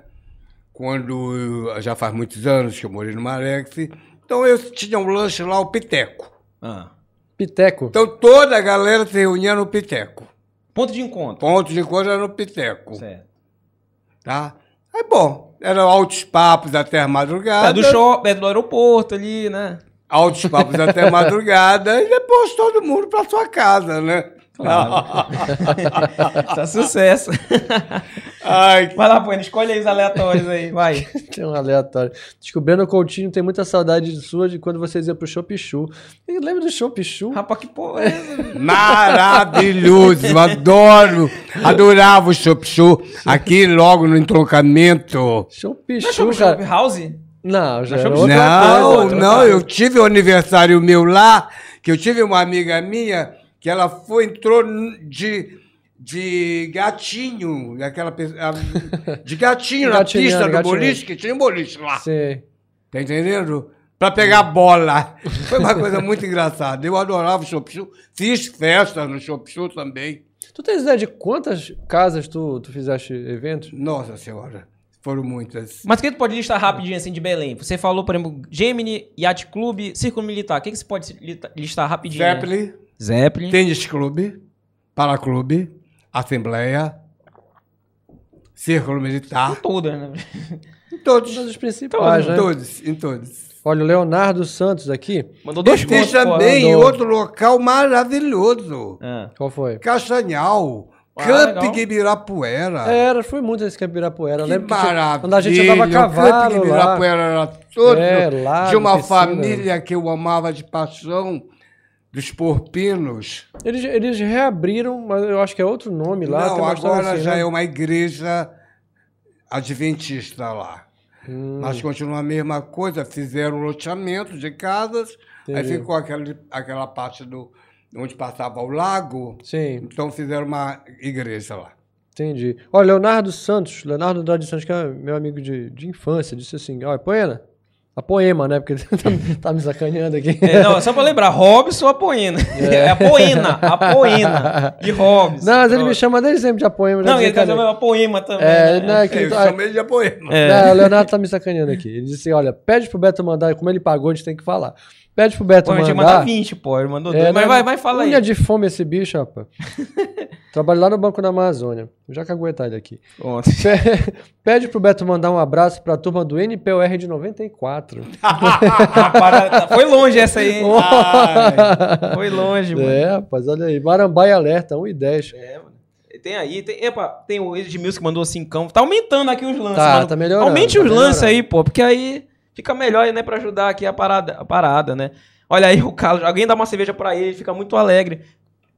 Speaker 5: quando eu- já faz muitos anos que eu morei no Marex. Então eu tinha um lanche lá, o Piteco.
Speaker 2: Ah.
Speaker 3: Piteco.
Speaker 5: Então toda a galera se reunia no Piteco.
Speaker 2: Ponto de encontro.
Speaker 5: Ponto de encontro era no Piteco.
Speaker 2: Certo.
Speaker 5: Tá? Aí, bom, eram altos papos até a madrugada.
Speaker 2: É do shopping, é do aeroporto ali, né?
Speaker 5: Altos papos até madrugada. E depois todo mundo pra sua casa, né?
Speaker 2: tá sucesso.
Speaker 5: Ai,
Speaker 2: Vai lá, Poena, escolhe aí os aleatórios aí, vai.
Speaker 3: Tem um aleatório. Descobrindo o Coutinho tem muita saudade sua de quando vocês iam pro Chopichu. Lembra do Chopichu?
Speaker 2: Rapaz, que porra é essa?
Speaker 5: Maravilhoso, adoro, adorava o Chup Chu aqui logo no entroncamento.
Speaker 3: Chopichu,
Speaker 2: Shop,
Speaker 3: cara.
Speaker 2: shop house?
Speaker 3: Não, já
Speaker 2: Não, Chopichu
Speaker 3: outra
Speaker 5: Não,
Speaker 3: coisa.
Speaker 5: não, eu tive um aniversário meu lá, que eu tive uma amiga minha que ela foi, entrou de, de gatinho, aquela pessoa, de gatinho na pista do
Speaker 3: gatinhando.
Speaker 5: boliche, que tinha um boliche lá.
Speaker 3: Sim.
Speaker 5: Tá entendendo? Pra pegar bola. Foi uma coisa muito engraçada. Eu adorava o Chop. Fiz festa no Chop Chu também.
Speaker 3: Tu tens ideia de quantas casas tu, tu fizeste eventos?
Speaker 5: Nossa Senhora, foram muitas.
Speaker 2: Mas o que tu pode listar rapidinho assim de Belém? Você falou, por exemplo, Gemini, Yacht Clube, Círculo Militar. O que, que você pode lista- listar rapidinho? né?
Speaker 5: Zeppelin,
Speaker 2: Zeppelin.
Speaker 5: Tênis Clube, Paraclube, Assembleia, Círculo Militar.
Speaker 2: Todas, né?
Speaker 5: Em todos.
Speaker 3: Todos os principais,
Speaker 5: Em
Speaker 3: né?
Speaker 5: todos, em todos.
Speaker 3: Olha, o Leonardo Santos aqui.
Speaker 2: Mandou dois
Speaker 5: Tem
Speaker 2: pô.
Speaker 5: também
Speaker 3: andou.
Speaker 5: outro local maravilhoso.
Speaker 2: Ah.
Speaker 3: Qual foi?
Speaker 5: Castanhal,
Speaker 2: Ah,
Speaker 5: Camping
Speaker 2: legal.
Speaker 5: Ibirapuera.
Speaker 3: Era, foi muito esse Campo Ibirapuera.
Speaker 5: Que
Speaker 3: lembro
Speaker 5: maravilha.
Speaker 3: quando a gente andava a
Speaker 5: O
Speaker 3: cavalo
Speaker 5: Camping
Speaker 3: lá.
Speaker 5: Ibirapuera era todo
Speaker 3: É, lago,
Speaker 5: de uma família que eu amava de paixão, dos porpinos.
Speaker 3: Eles, eles reabriram, mas eu acho que é outro nome lá.
Speaker 5: Não, agora
Speaker 3: assim,
Speaker 5: já
Speaker 3: né?
Speaker 5: é uma igreja adventista lá.
Speaker 3: Hum,
Speaker 5: Mas continua a mesma coisa, fizeram loteamento de casas, aí
Speaker 3: Entendi.
Speaker 5: ficou aquela, aquela parte do onde passava o lago,
Speaker 3: Sim,
Speaker 5: então fizeram uma igreja lá.
Speaker 3: entendi. Olha, Leonardo Santos, Leonardo Andrade Santos, que é meu amigo de, de infância, disse assim: olha, Poena, a poema, né? Porque ele tá, tá me sacaneando aqui.
Speaker 2: É, não, só pra lembrar, Robson ou a Poena? É, a Poena, a Poena de Robson.
Speaker 3: Não, mas ele me chama desde sempre de a poema.
Speaker 2: Não, ele tá chamando a poema também.
Speaker 3: É,
Speaker 2: né?
Speaker 3: não, é que
Speaker 5: Eu
Speaker 3: tá-
Speaker 5: chamei ele de poema.
Speaker 3: É, o Leonardo tá me sacaneando aqui. Ele disse: olha, pede pro Beto mandar, como ele pagou, a gente tem que falar. Pede pro Beto
Speaker 2: Pô, gente ia
Speaker 3: mandar.
Speaker 2: mandar 20, pô. Ele mandou
Speaker 3: É,
Speaker 2: dois. Mas
Speaker 3: né?
Speaker 2: vai, vai, fala aí.
Speaker 3: Unha de fome esse bicho, rapaz. Trabalho lá no Banco da Amazônia. Já que aguentar ele aqui. Pe- Pede pro Beto mandar um abraço pra turma do NPOR de 94.
Speaker 2: Rapaz, tá- foi longe essa aí, hein?
Speaker 5: Ai,
Speaker 2: Foi longe, mano.
Speaker 3: É, rapaz, olha aí. Marambaia Alerta, 1 e 10.
Speaker 2: Tem aí, tem, epa, tem o Edmilson que mandou cincão. Tá aumentando aqui os lances,
Speaker 3: Tá,
Speaker 2: mano.
Speaker 3: tá melhorando,
Speaker 2: Aumente
Speaker 3: tá
Speaker 2: os lances aí, pô, porque aí fica melhor, né, pra ajudar aqui a parada, a parada, né? Olha aí o Carlos, alguém dá uma cerveja pra ele, ele fica muito alegre.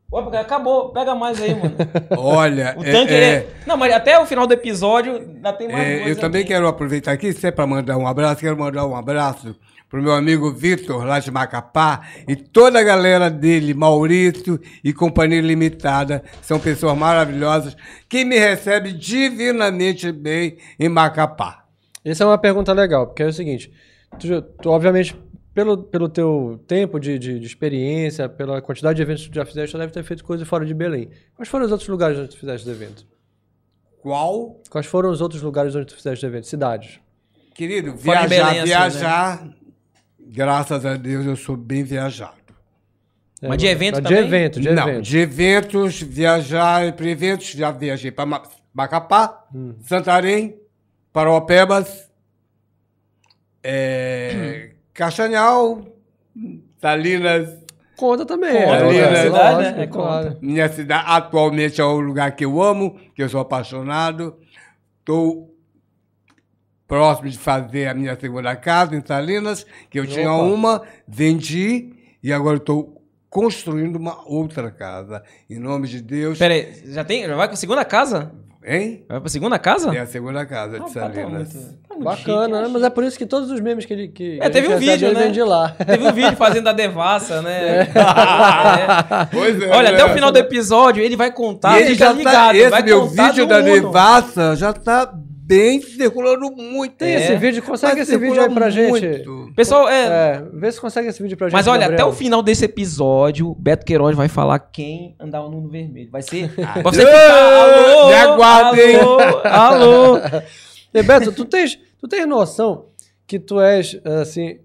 Speaker 2: Pô, acabou, pega mais aí, mano.
Speaker 5: Olha,
Speaker 2: O
Speaker 5: é-
Speaker 2: tanque,
Speaker 5: é,
Speaker 2: é... Não, mas até o final do episódio ainda tem mais
Speaker 5: é, eu também
Speaker 2: aqui.
Speaker 5: quero aproveitar aqui, se é para mandar um abraço, quero mandar um abraço pro meu amigo Vitor, lá de Macapá, e toda a galera dele, Maurício e Companhia Limitada, são pessoas maravilhosas, que me recebem divinamente bem em Macapá.
Speaker 3: Essa é uma pergunta legal, porque é o seguinte: tu, tu, obviamente, pelo, pelo teu tempo de, de, de experiência, pela quantidade de eventos que tu já fizeste, tu deve ter feito coisa fora de Belém. Quais foram os outros lugares onde tu fizeste eventos?
Speaker 5: Qual?
Speaker 3: Quais foram os outros lugares onde tu fizeste eventos? Cidades.
Speaker 5: Querido,
Speaker 2: Fora de
Speaker 5: viajar,
Speaker 2: Belém, assim,
Speaker 5: viajar, graças a Deus eu sou bem viajado.
Speaker 2: Mas de evento
Speaker 3: de
Speaker 2: também?
Speaker 3: evento, de
Speaker 5: Não,
Speaker 3: evento.
Speaker 5: de eventos, viajar para eventos, já viajei para Macapá,
Speaker 3: Hum.
Speaker 5: Santarém, Paraopebas, é, Castanhal, Salinas,
Speaker 3: Conta também.
Speaker 2: Conta,
Speaker 3: é, é,
Speaker 5: né?
Speaker 3: lógico,
Speaker 2: Cidade, né?
Speaker 3: claro.
Speaker 5: minha cidade atualmente é o lugar que eu amo, que eu sou apaixonado. Estou próximo de fazer a minha segunda casa em Salinas, que eu tinha
Speaker 3: Opa.
Speaker 5: uma, vendi e agora estou construindo uma outra casa. Em nome de Deus.
Speaker 2: Pera aí, já tem, já vai pra segunda casa?
Speaker 5: Hein?
Speaker 2: Vai pra segunda casa?
Speaker 5: É a segunda casa de
Speaker 2: Rapaz, tá
Speaker 5: Salinas.
Speaker 2: muito- tá muito
Speaker 3: Bacana,
Speaker 2: chique,
Speaker 3: né? Mas é por isso que todos os memes que ele. Que
Speaker 2: É, teve um vídeo, né?
Speaker 3: de lá.
Speaker 2: Teve um vídeo fazendo a devassa, né? É.
Speaker 5: Pois é,
Speaker 2: Olha,
Speaker 5: né?
Speaker 2: até o final do episódio ele vai contar,
Speaker 5: E ele já
Speaker 2: ligado,
Speaker 5: tá, esse
Speaker 2: vai
Speaker 5: meu vídeo da devassa já tá bem circulando muito.
Speaker 3: Tem
Speaker 5: hein?
Speaker 3: esse vídeo, consegue
Speaker 5: Mas
Speaker 3: esse vídeo aí pra
Speaker 5: circula
Speaker 3: gente.
Speaker 5: muito.
Speaker 2: Pessoal, é,
Speaker 3: É, vê se consegue esse vídeo pra gente.
Speaker 2: Mas olha, até
Speaker 3: Gabriel.
Speaker 2: o final desse episódio, Beto Queiroz vai falar quem andava no Uno vermelho. Vai ser.
Speaker 5: Ei,
Speaker 2: você ficar. Alô!
Speaker 5: me aguardem.
Speaker 2: Alô! Alô!
Speaker 3: E, Beto, tu tens, Tu tens noção que tu és, assim,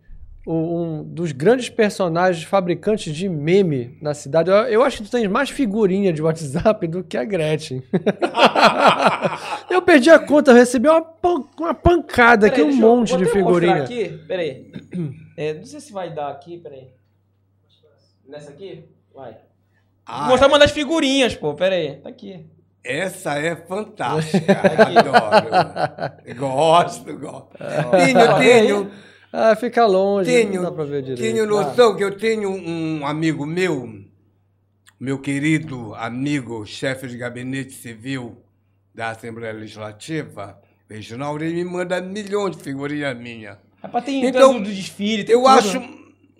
Speaker 3: um dos grandes personagens fabricantes de meme na cidade? Eu, eu acho que tu tens mais figurinha de WhatsApp do que a Gretchen. eu perdi a conta, eu recebi uma, pan- uma pancada aqui, um
Speaker 2: deixa eu-
Speaker 3: monte
Speaker 2: vou
Speaker 3: de figurinha.
Speaker 2: aqui, peraí. É, não sei se vai dar aqui, peraí. Nessa aqui? Vai.
Speaker 5: Ah,
Speaker 2: Vou mostrar uma das figurinhas, pô, peraí. Tá aqui.
Speaker 5: Essa é fantástica. Adoro. Gosto, gosto. Tenho, tenho,
Speaker 3: Ah, fica longe, não
Speaker 5: tenho,
Speaker 3: dá pra ver direito.
Speaker 5: tenho
Speaker 3: Ah.
Speaker 5: noção que eu tenho um amigo meu, meu querido amigo, chefe de gabinete civil da Assembleia Legislativa, Reginaldo, ele me manda milhões de figurinhas minhas.
Speaker 2: Rapaz, tem
Speaker 5: Então,
Speaker 2: então, do desfile, tem
Speaker 5: Eu
Speaker 2: tudo.
Speaker 5: acho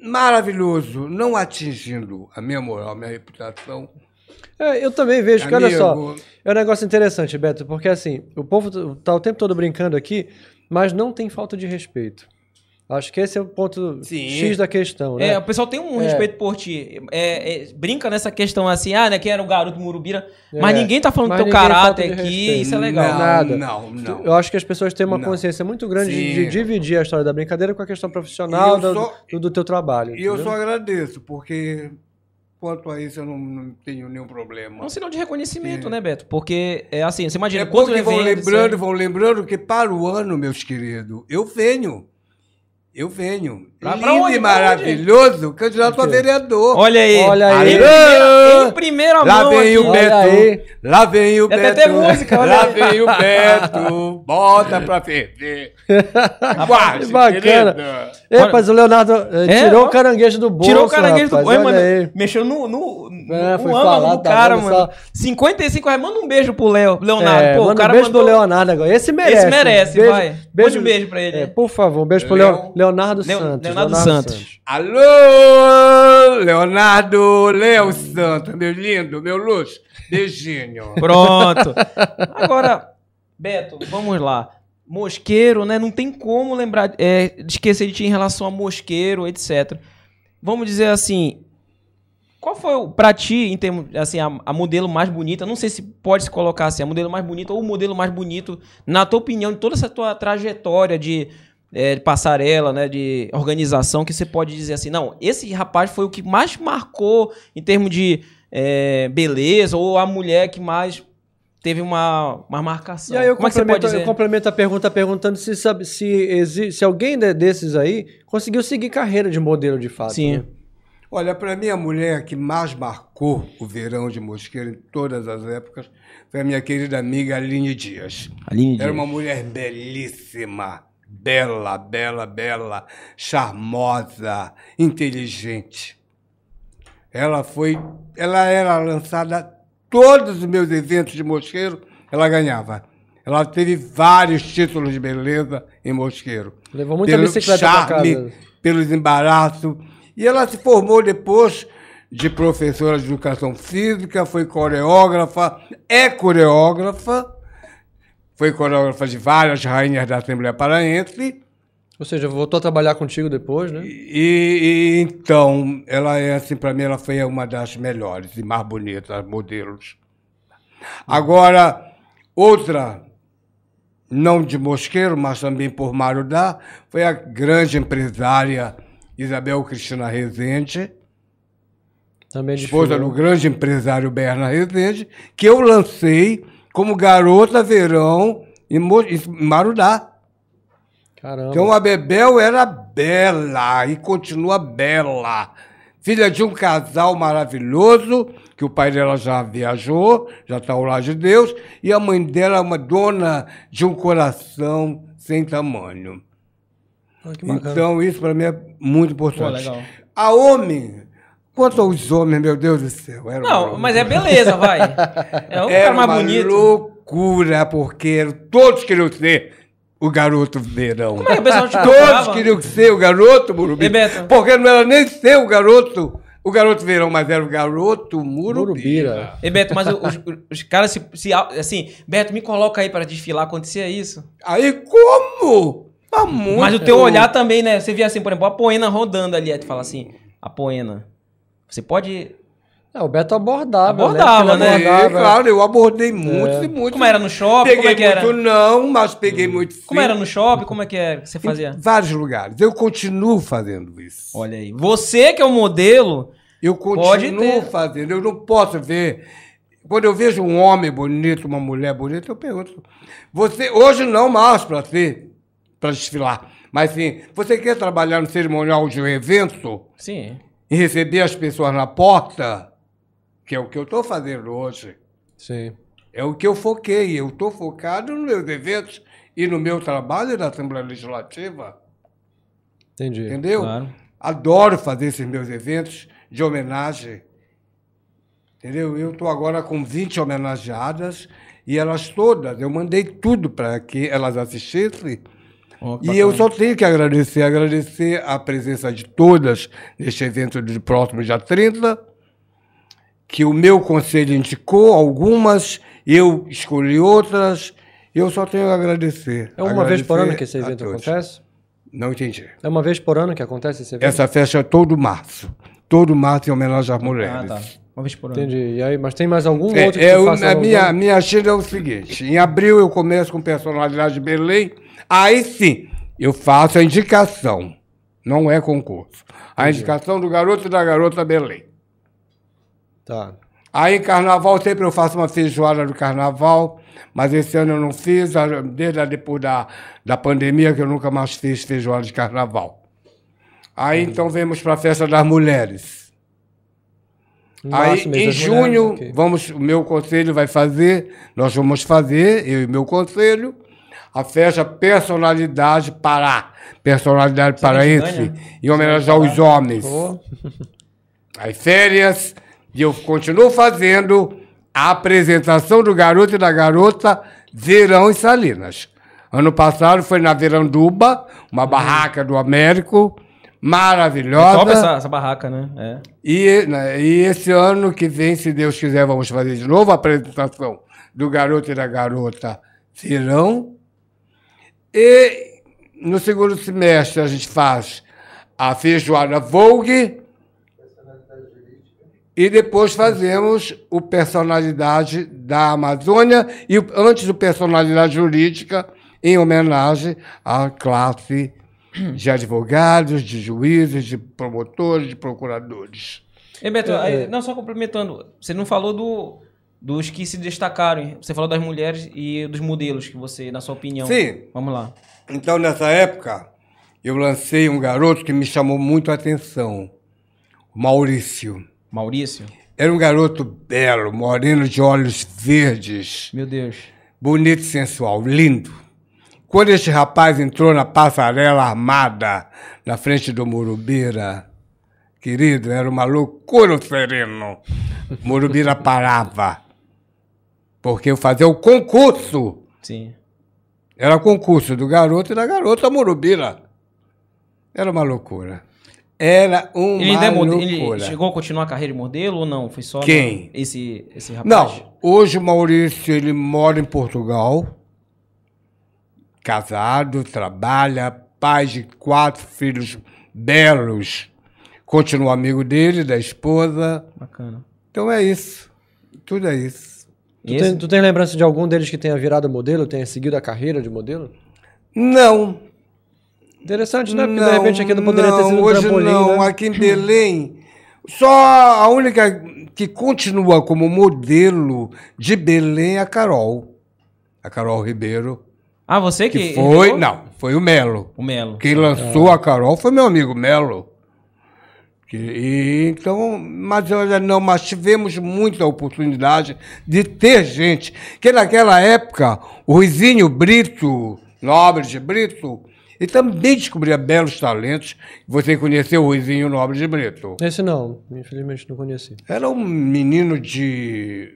Speaker 5: maravilhoso, não atingindo a minha moral, a minha reputação.
Speaker 3: É, eu também vejo que, olha só,
Speaker 5: Amigo.
Speaker 3: é um negócio interessante, Beto, porque assim, o povo tá o tempo todo brincando aqui, mas não tem falta de respeito. Acho que esse é o ponto
Speaker 5: Sim.
Speaker 3: X da questão, né?
Speaker 2: É, o pessoal tem um
Speaker 3: É.
Speaker 2: respeito por ti. É, é, brinca nessa questão assim, ah, né, que era o garoto Murubira. Mas
Speaker 3: É.
Speaker 2: ninguém tá falando do
Speaker 3: Mas
Speaker 2: teu
Speaker 3: ninguém
Speaker 2: caráter aqui,
Speaker 3: respeito.
Speaker 2: isso é legal.
Speaker 5: Não,
Speaker 3: Nada.
Speaker 5: não, não.
Speaker 3: Eu acho que as pessoas têm uma
Speaker 5: Não.
Speaker 3: consciência muito grande de, de dividir a história da brincadeira com a questão profissional
Speaker 5: E
Speaker 3: do,
Speaker 5: só-
Speaker 3: do, do teu trabalho.
Speaker 5: E eu só agradeço, porque quanto a isso eu não, não tenho nenhum
Speaker 2: É
Speaker 5: problema.
Speaker 2: um sinal de reconhecimento,
Speaker 5: É.
Speaker 2: né, Beto? Porque, é assim, você imagina
Speaker 5: É
Speaker 2: quanto
Speaker 5: porque vão lembrando,
Speaker 2: é-
Speaker 5: vão lembrando que para o ano, meus queridos, eu venho. Eu venho.
Speaker 2: Pra- pra
Speaker 5: Lindo
Speaker 2: onde?
Speaker 5: e maravilhoso, candidato a vereador.
Speaker 2: Olha aí.
Speaker 3: Olha aí.
Speaker 2: Em primeira, em primeira
Speaker 5: Lá
Speaker 2: mão
Speaker 5: vem
Speaker 2: aqui.
Speaker 5: o
Speaker 3: Olha
Speaker 5: Beto.
Speaker 3: aí.
Speaker 5: Lá vem o Beto.
Speaker 2: até música, olha
Speaker 5: Lá
Speaker 2: aí.
Speaker 5: vem o Beto. Bota pra ferver. Guarde,
Speaker 3: que bacana.
Speaker 2: Olha-
Speaker 3: rapaz, o Leonardo eh,
Speaker 2: É,
Speaker 3: tirou
Speaker 2: ó.
Speaker 3: o caranguejo do bolso.
Speaker 2: Tirou o caranguejo do
Speaker 3: rapaz,
Speaker 2: Oi,
Speaker 3: olha
Speaker 2: mano.
Speaker 3: aí.
Speaker 2: Mexeu no, no, no,
Speaker 3: É, foi
Speaker 2: no
Speaker 3: falar,
Speaker 2: do
Speaker 3: tá
Speaker 2: cara, mano.
Speaker 3: só?
Speaker 2: 55 reais. Manda um beijo pro Léo, Leonardo.
Speaker 3: É,
Speaker 2: Pô, o
Speaker 3: manda
Speaker 2: cara
Speaker 3: um beijo
Speaker 2: mandou...
Speaker 3: pro Leonardo agora. Esse merece.
Speaker 2: Esse merece,
Speaker 3: beijo,
Speaker 2: vai.
Speaker 3: Beijo,
Speaker 2: um beijo pra ele.
Speaker 3: É, por favor, um beijo pro
Speaker 5: Leon-
Speaker 3: Leo- Leonardo
Speaker 2: Leo-
Speaker 3: Santos.
Speaker 2: Leonardo Santos.
Speaker 5: Alô, Leonardo Léo Santos, meu lindo, meu luxo. Beijinho.
Speaker 2: Pronto. Agora, Beto, vamos lá. Mosqueiro, né? Não tem como lembrar, é, esquecer de ti em relação a mosqueiro, etc. Vamos dizer assim, qual foi pra ti, em termos, assim, a, a modelo mais bonita? Não sei se pode se colocar assim, a modelo mais bonita ou o modelo mais bonito, na tua opinião, de toda essa tua trajetória de, é, de passarela, né, de organização, que você pode dizer assim, não, esse rapaz foi o que mais marcou em termos de é, beleza, ou a mulher que mais teve uma, uma marcação.
Speaker 3: E aí eu
Speaker 2: Como é que você pode
Speaker 3: complemento,
Speaker 2: dizer?
Speaker 3: eu complemento a pergunta perguntando se, sabe, se, exi- se alguém de- desses aí conseguiu seguir carreira de modelo de fato.
Speaker 2: Sim.
Speaker 3: né?
Speaker 5: Olha, para mim, a mulher que mais marcou o verão de Mosqueiro em todas as épocas foi a minha querida amiga Aline Dias.
Speaker 2: Aline
Speaker 5: Era
Speaker 2: Dias.
Speaker 5: uma mulher belíssima, bela, bela, bela, charmosa, inteligente. Ela foi, ela era lançada todos os meus eventos de Mosqueiro, ela ganhava. Ela teve vários títulos de beleza em Mosqueiro.
Speaker 3: Levou muita bicicleta pra
Speaker 5: charme,
Speaker 3: casa.
Speaker 5: pelos embaraços. E ela se formou depois de professora de educação física, foi coreógrafa, é coreógrafa, foi coreógrafa de várias rainhas da Assembleia Paraense.
Speaker 3: Ou seja, voltou a trabalhar contigo depois, né?
Speaker 5: E, e então, ela é assim, para mim, ela foi uma das melhores e mais bonitas modelos. Agora, outra, não de Mosqueiro, mas também por Marudá, foi a grande empresária Isabel Cristina Rezende,
Speaker 3: Também
Speaker 5: esposa do grande empresário Berna Rezende, que eu lancei como garota verão em em Marudá.
Speaker 3: Caramba.
Speaker 5: Então a Bebel era bela e continua bela. Filha de um casal maravilhoso, que o pai dela já viajou, já está ao lado de Deus, e a mãe dela é uma dona de um coração sem tamanho.
Speaker 3: Ah.
Speaker 5: Então isso para mim é muito importante.
Speaker 2: Pô.
Speaker 5: A homem, quanto aos homens, meu Deus do céu. Era
Speaker 2: Não,
Speaker 5: uma-
Speaker 2: mas é beleza, vai. É o
Speaker 5: era
Speaker 2: cara mais
Speaker 5: uma
Speaker 2: bonito.
Speaker 5: loucura, porque todos queriam ser o garoto verão.
Speaker 2: Como é que o pessoal te
Speaker 5: Todos queriam ser o garoto Murubi.
Speaker 2: Beto?
Speaker 5: Porque não era nem ser o garoto, o garoto verão, mas era o garoto Murubira.
Speaker 3: Murubira.
Speaker 2: E Beto, mas os, os- caras se, se. Assim, Beto, me coloca aí pra desfilar, acontecia isso.
Speaker 5: Aí como? Há muito.
Speaker 2: Mas o teu olhar também, né? Você via assim, por exemplo, a poena rodando ali, aí tu fala assim, a poena. Você pode
Speaker 3: É, o Beto abordava.
Speaker 2: Abordava, né?
Speaker 5: É,
Speaker 3: abordava.
Speaker 5: claro, eu abordei muitos
Speaker 3: É.
Speaker 5: e muitos.
Speaker 2: Como era no shopping?
Speaker 5: Peguei
Speaker 2: Como é que era?
Speaker 5: muito não, mas peguei muito sim.
Speaker 2: Como era no shopping? Como é que é que você
Speaker 5: Em
Speaker 2: fazia?
Speaker 5: vários lugares. Eu continuo fazendo isso.
Speaker 2: Olha aí. Você que é o modelo.
Speaker 5: Eu
Speaker 2: Pode
Speaker 5: continuo
Speaker 2: ter.
Speaker 5: fazendo. Eu não posso ver. Quando eu vejo um homem bonito, uma mulher bonita, eu pergunto. Você, hoje não mais para ser, para desfilar. Mas sim, você quer trabalhar no cerimonial de um evento
Speaker 2: Sim.
Speaker 5: E receber as pessoas na porta? Que é o que eu estou fazendo hoje.
Speaker 3: Sim.
Speaker 5: É o que eu foquei. Eu estou focado nos meus eventos e no meu trabalho na Assembleia Legislativa.
Speaker 3: Entendi.
Speaker 5: Entendeu?
Speaker 2: Claro.
Speaker 5: Adoro fazer esses meus eventos de homenagem. Entendeu? Eu estou agora com 20 homenageadas e elas todas, eu mandei tudo para que elas assistissem.
Speaker 2: Que
Speaker 5: E eu só tenho que agradecer, agradecer a presença de todas neste evento de próximo dia 30, que o meu conselho indicou algumas, eu escolhi outras, eu só tenho a agradecer.
Speaker 3: É uma vez por ano
Speaker 5: Agradecer
Speaker 3: que esse evento acontece?
Speaker 5: Não entendi.
Speaker 3: É uma vez por ano que acontece esse evento?
Speaker 5: Essa festa é todo março. Todo março em homenagem às
Speaker 2: Ah,
Speaker 5: mulheres.
Speaker 2: tá. Uma vez por ano.
Speaker 3: Entendi. E aí, mas tem mais algum
Speaker 5: É,
Speaker 3: outro que
Speaker 5: é
Speaker 3: faça
Speaker 5: a minha, minha agenda é o seguinte: em abril eu começo com personalidade de Belém, aí sim eu faço a indicação, não é concurso. A indicação do garoto e da garota Belém.
Speaker 3: Tá.
Speaker 5: Aí carnaval sempre eu faço uma feijoada do carnaval, mas esse ano eu não fiz, desde a- depois da, da pandemia que eu nunca mais fiz feijoada de carnaval. Aí então vemos para a festa das mulheres. Aí,
Speaker 3: Março, mês
Speaker 5: em junho,
Speaker 3: mulheres, ok.
Speaker 5: vamos, o meu conselho vai fazer, nós vamos fazer, eu e meu conselho, a festa Personalidade Pará. Personalidade paraense, em homenagem aos homens.
Speaker 3: Pô,
Speaker 5: Aí férias, e eu continuo fazendo a apresentação do garoto e da garota Verão em Salinas. Ano passado foi na Veranduba, uma barraca do Américo, maravilhosa.
Speaker 2: Top essa, essa barraca, né? É.
Speaker 5: E, né, e esse ano que vem, se Deus quiser, vamos fazer de novo a apresentação do garoto e da garota Verão. E no segundo semestre a gente faz a feijoada Vogue. E depois fazemos o Personalidade da Amazônia e antes do Personalidade Jurídica, em homenagem à classe de advogados, de juízes, de promotores, de procuradores.
Speaker 2: E Beto,
Speaker 3: É, é.
Speaker 2: não, só complementando, você não falou do, dos que se destacaram, você falou das mulheres e dos modelos que você, na sua opinião.
Speaker 5: Sim.
Speaker 2: Vamos lá.
Speaker 5: Então, nessa época, eu lancei um garoto que me chamou muito a atenção, Maurício.
Speaker 2: Maurício?
Speaker 5: Era um garoto belo, moreno de olhos verdes,
Speaker 2: Meu Deus.
Speaker 5: bonito e sensual, lindo. Quando este rapaz entrou na passarela armada, na frente do Murubira, querido, era uma loucura o sereno. Murubira parava, porque eu fazia o concurso.
Speaker 2: Sim.
Speaker 5: Era concurso do garoto e da garota Morubira. Era uma loucura. Era uma
Speaker 2: Ele, é
Speaker 5: loucura.
Speaker 2: ele chegou a continuar a carreira de modelo ou não? Foi só
Speaker 5: Quem?
Speaker 2: esse, esse rapaz?
Speaker 5: Não, hoje o Maurício ele mora em Portugal, casado, trabalha, pai de quatro filhos belos. Continua amigo dele, da esposa.
Speaker 2: Bacana.
Speaker 5: Então é isso. Tudo é isso.
Speaker 3: Tu
Speaker 2: Esse-
Speaker 3: tem, tu tem lembrança de algum deles que tenha virado modelo, tenha seguido a carreira de modelo?
Speaker 5: Não,
Speaker 3: Interessante, né? Porque de repente aqui não poderia ter
Speaker 5: não,
Speaker 3: sido um
Speaker 5: hoje
Speaker 3: trampolim,
Speaker 5: não.
Speaker 3: né?
Speaker 5: Aqui em Belém, só a única que continua como modelo de Belém é a Carol. A Carol Ribeiro.
Speaker 2: Ah, você que.
Speaker 5: Que foi. Não, foi o Melo.
Speaker 2: O Melo.
Speaker 5: Quem lançou a Carol foi meu amigo Melo. E, então, mas olha, não, mas tivemos muita oportunidade de ter gente. Que naquela época, o Ruizinho Brito, Nobre de Brito, ele também descobria belos talentos. Você conheceu o Ruizinho Nobre de Brito?
Speaker 3: Esse não, infelizmente não conheci.
Speaker 5: Era um menino de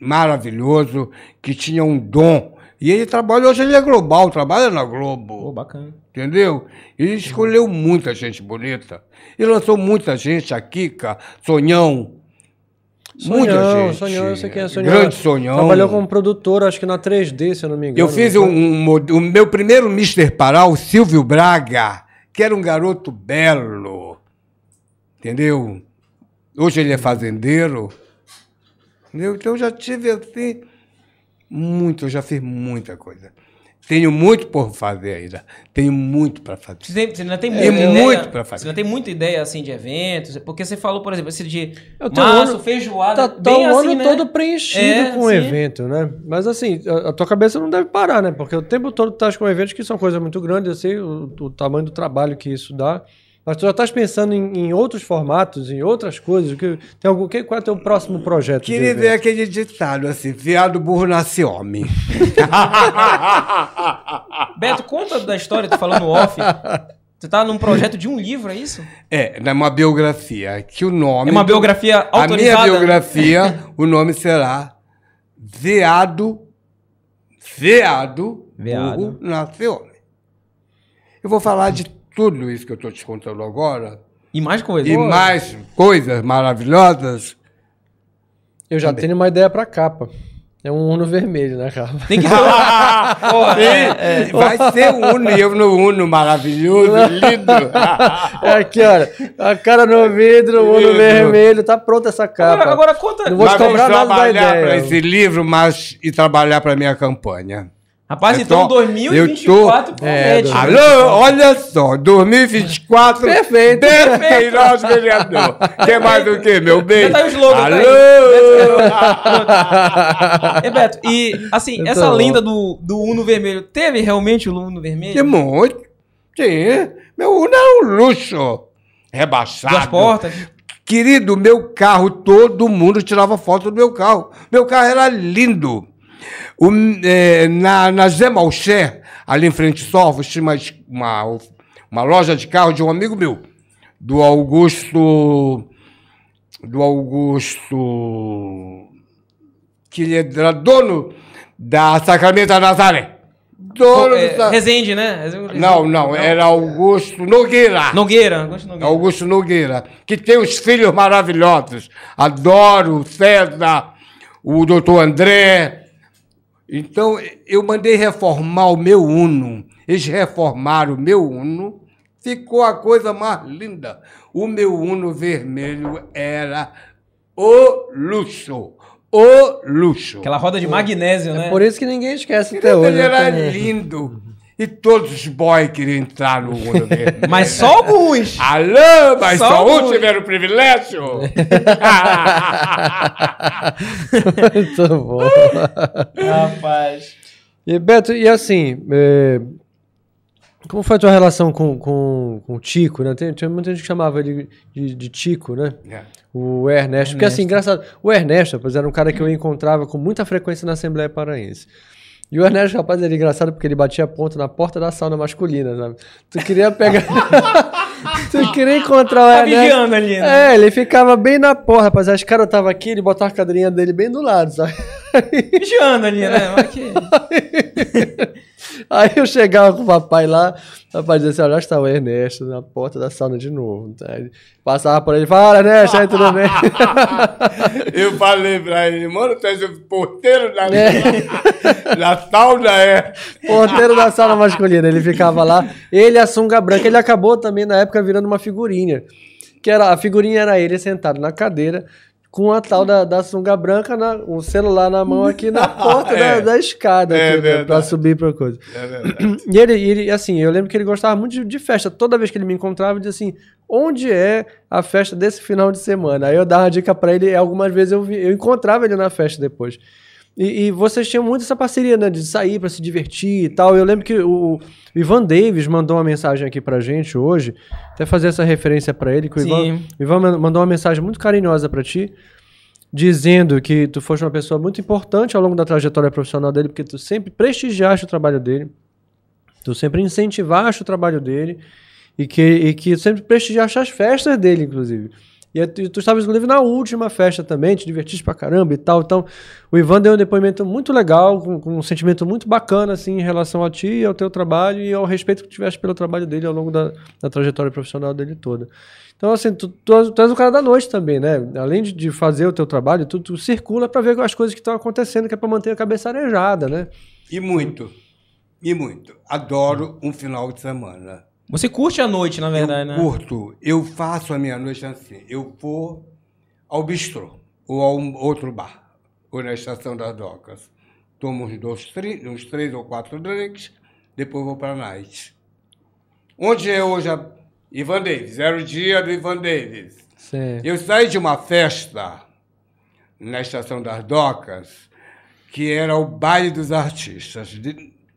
Speaker 5: maravilhoso, que tinha um dom. E ele trabalha, hoje ele é global, trabalha na Globo.
Speaker 2: Pô, bacana.
Speaker 5: Entendeu? Ele escolheu muita gente bonita. E lançou muita gente, a Kika, Sonhão. muita
Speaker 3: Sonhão,
Speaker 5: gente.
Speaker 3: Sonhão, eu sei quem é Sonhão.
Speaker 5: Grande Sonhão.
Speaker 3: Trabalhou como produtor, acho que na 3D, se eu não me engano.
Speaker 5: Eu fiz um, um o meu primeiro Mr. Pará, o Silvio Braga, que era um garoto belo. Entendeu? Hoje ele é fazendeiro. Entendeu? Então eu já tive assim muito, eu já fiz muita coisa. Tenho muito por fazer ainda. Tenho muito para fazer.
Speaker 2: Você, tem, você ainda tem
Speaker 5: Tem
Speaker 2: muita
Speaker 5: muito
Speaker 2: ideia,
Speaker 5: pra fazer.
Speaker 2: Você ainda tem muita ideia, assim, de eventos? Porque você falou, por exemplo, esse de
Speaker 3: Eu
Speaker 2: março,
Speaker 3: ano-
Speaker 2: feijoada,
Speaker 3: Tá, tá
Speaker 2: bem
Speaker 3: o
Speaker 2: assim,
Speaker 3: ano
Speaker 2: né?
Speaker 3: todo preenchido
Speaker 2: É,
Speaker 3: com
Speaker 2: sim.
Speaker 3: evento, né? Mas assim, a, a tua cabeça não deve parar, né? Porque o tempo todo tu estás com eventos que são coisas muito grandes, eu sei o, o tamanho do trabalho que isso dá. Mas tu já estás pensando em, em outros formatos, em outras coisas. Que, tem algum, que, qual é o teu próximo projeto?
Speaker 5: Queria ver aquele ditado assim: viado burro nasce homem.
Speaker 2: Beto, conta da história, tô falando off. Você tá num projeto de um livro, é isso?
Speaker 5: É, é uma biografia. Que o nome.
Speaker 2: É uma biografia
Speaker 5: A minha
Speaker 2: autorizada?
Speaker 5: biografia, o nome será Veado. Veado.
Speaker 2: Veado.
Speaker 5: Burro nasce homem. Eu vou falar de tudo isso que eu estou te contando agora.
Speaker 2: E mais coisa.
Speaker 5: E mais coisas maravilhosas.
Speaker 3: Eu já tenho uma ideia pra capa. É um Uno vermelho na capa.
Speaker 2: Tem que
Speaker 5: Sim,
Speaker 2: é, é.
Speaker 5: vai ser o Uno e eu no Uno, maravilhoso, lindo.
Speaker 3: É aqui, olha. A cara no vidro, o Uno vermelho. Tá pronta essa capa.
Speaker 2: Agora, agora conta...
Speaker 3: Não vou te
Speaker 5: Mas vamos
Speaker 3: cobrar nada da
Speaker 5: trabalhar para
Speaker 3: ideia.
Speaker 5: esse livro mas, e trabalhar para minha campanha.
Speaker 2: Rapaz,
Speaker 5: Eu
Speaker 2: então
Speaker 5: tô-
Speaker 2: 2024
Speaker 5: eu tô-
Speaker 3: É.
Speaker 5: Alô, olha só, 2024.
Speaker 3: Perfeito.
Speaker 5: Bem, nosso vereador. Quer mais do que, meu bem?
Speaker 2: Já tá o slogan, tá
Speaker 5: Alô!
Speaker 2: É, Beto, e assim,
Speaker 3: Então,
Speaker 2: essa lenda do, do Uno Vermelho, teve realmente o Uno Vermelho?
Speaker 5: Que muito. Sim, meu Uno é um luxo. Rebaixado.
Speaker 2: Duas portas?
Speaker 5: Querido, meu carro, todo mundo tirava foto do meu carro. Meu carro era lindo. O, é, na, na Zé Malcher, ali em frente ao Sorvos, tinha uma, uma, uma loja de carro de um amigo meu, do Augusto. Do Augusto. Que ele era dono da Sacramento da Nazaré. Dono
Speaker 2: É,
Speaker 5: do Sa-
Speaker 2: Resende, né? Resende-
Speaker 5: Não, não, era Augusto Nogueira.
Speaker 2: Nogueira. Augusto Nogueira.
Speaker 5: Augusto Nogueira, que tem uns filhos maravilhosos. Adoro o César, o doutor André. Então, eu mandei reformar o meu Uno. Eles reformaram o meu Uno. Ficou a coisa mais linda. O meu Uno vermelho era o luxo. O luxo.
Speaker 2: Aquela roda de magnésio, né?
Speaker 3: Por isso que ninguém esquece até hoje.
Speaker 5: Ele era
Speaker 3: né?
Speaker 5: lindo. E todos os boys queriam entrar no Uno vermelho.
Speaker 2: Mas só alguns.
Speaker 5: Alô, mas
Speaker 2: Só
Speaker 5: só, um
Speaker 2: um.
Speaker 5: tiveram o privilégio?
Speaker 3: Muito bom.
Speaker 2: Rapaz.
Speaker 3: E, Beto, e assim, é, como foi a tua relação com, com, com o Tico, né? Tem, tinha muita gente que chamava ele de, de Tico, né? O Ernesto. Porque assim, engraçado, o Ernesto, rapaz, era um cara que eu encontrava com muita frequência na Assembleia Paraense. E o Ernesto, rapaz, era engraçado porque ele batia ponto na porta da sauna masculina, sabe? Tu queria pegar. tu queria encontrar o
Speaker 2: Tá
Speaker 3: Ernesto.
Speaker 2: vigiando ali, né?
Speaker 3: É, ele ficava bem na porta, rapaz. As caras tava aqui, ele botava a cadeirinha dele bem do lado, sabe?
Speaker 2: Vigiando ali, né? Mas que-
Speaker 3: Aí eu chegava com o papai lá, o papai dizia assim, olha, lá está o Ernesto na porta da sauna de novo. Tá? Ele passava por ele, fala, Ernesto, aí tudo bem?
Speaker 5: Eu falei pra ele, mano, tu és o porteiro da,
Speaker 3: É.
Speaker 5: da sauna, é?
Speaker 3: Porteiro da sauna masculina, ele ficava lá. Ele, a sunga branca, ele acabou também na época virando uma figurinha. Que era, a figurinha era ele sentado na cadeira, com a tal da, da sunga branca, na, o celular na mão aqui na porta da,
Speaker 5: É.
Speaker 3: da escada,
Speaker 5: É
Speaker 3: aqui, né, pra subir pra coisa.
Speaker 5: É verdade.
Speaker 3: E ele, ele, assim, eu lembro que ele gostava muito de, de festa. Toda vez que ele me encontrava, ele dizia assim: onde é a festa desse final de semana? Aí eu dava uma dica pra ele, e algumas vezes eu, vi- eu encontrava ele na festa depois. E, e vocês tinham muito essa parceria, né? De sair pra se divertir e tal. Eu lembro que o, o Ivan Davis mandou uma mensagem aqui pra gente hoje, até fazer essa referência pra ele, que o Ivan, o Ivan man- mandou uma mensagem muito carinhosa pra ti, dizendo que tu foste uma pessoa muito importante ao longo da trajetória profissional dele, porque tu sempre prestigiaste o trabalho dele, tu sempre incentivaste o trabalho dele e que, e que sempre prestigiaste as festas dele, inclusive. E tu, estavas, inclusive, na última festa também, te divertiste pra caramba e tal. Então, o Ivan deu um depoimento muito legal, com, com um sentimento muito bacana, assim, em relação a ti e ao teu trabalho e ao respeito que tiveste pelo trabalho dele ao longo da, da trajetória profissional dele toda. Então, assim, tu, tu, tu és o cara da noite também, né? Além de, de fazer o teu trabalho, tu, tu circula pra ver as coisas que estão acontecendo, que é pra manter a cabeça arejada, né?
Speaker 5: E muito. E muito. Adoro um final de semana.
Speaker 2: Você curte a noite, na verdade,
Speaker 5: eu
Speaker 2: né?
Speaker 5: curto. Eu faço a minha noite assim. Eu vou, ao bistrô ou a um outro bar, ou na estação das docas. Tomo uns, dois, tri- uns três ou quatro drinks, depois vou para a night. Onde é hoje a Ivan Davis? Era o dia do Ivan Davis.
Speaker 3: Sim.
Speaker 5: Eu saí de uma festa na estação das docas, que era o baile dos artistas.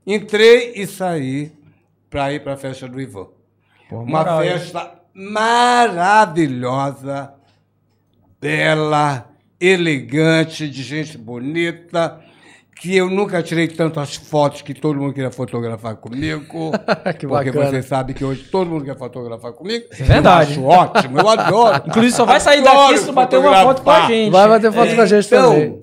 Speaker 5: Entrei e saí para ir para a festa do Ivan. Uma
Speaker 2: moral, hein?
Speaker 5: festa maravilhosa, bela, elegante, de gente bonita, que eu nunca tirei tantas fotos que todo mundo queria fotografar comigo.
Speaker 3: Que
Speaker 5: porque
Speaker 3: bacana.
Speaker 5: você sabe que hoje todo mundo quer fotografar comigo.
Speaker 2: É verdade.
Speaker 5: Eu acho ótimo, eu adoro.
Speaker 2: Inclusive, só vai sair daqui se tu bater uma foto com a gente.
Speaker 3: Vai bater foto com a gente
Speaker 5: Então,
Speaker 3: também.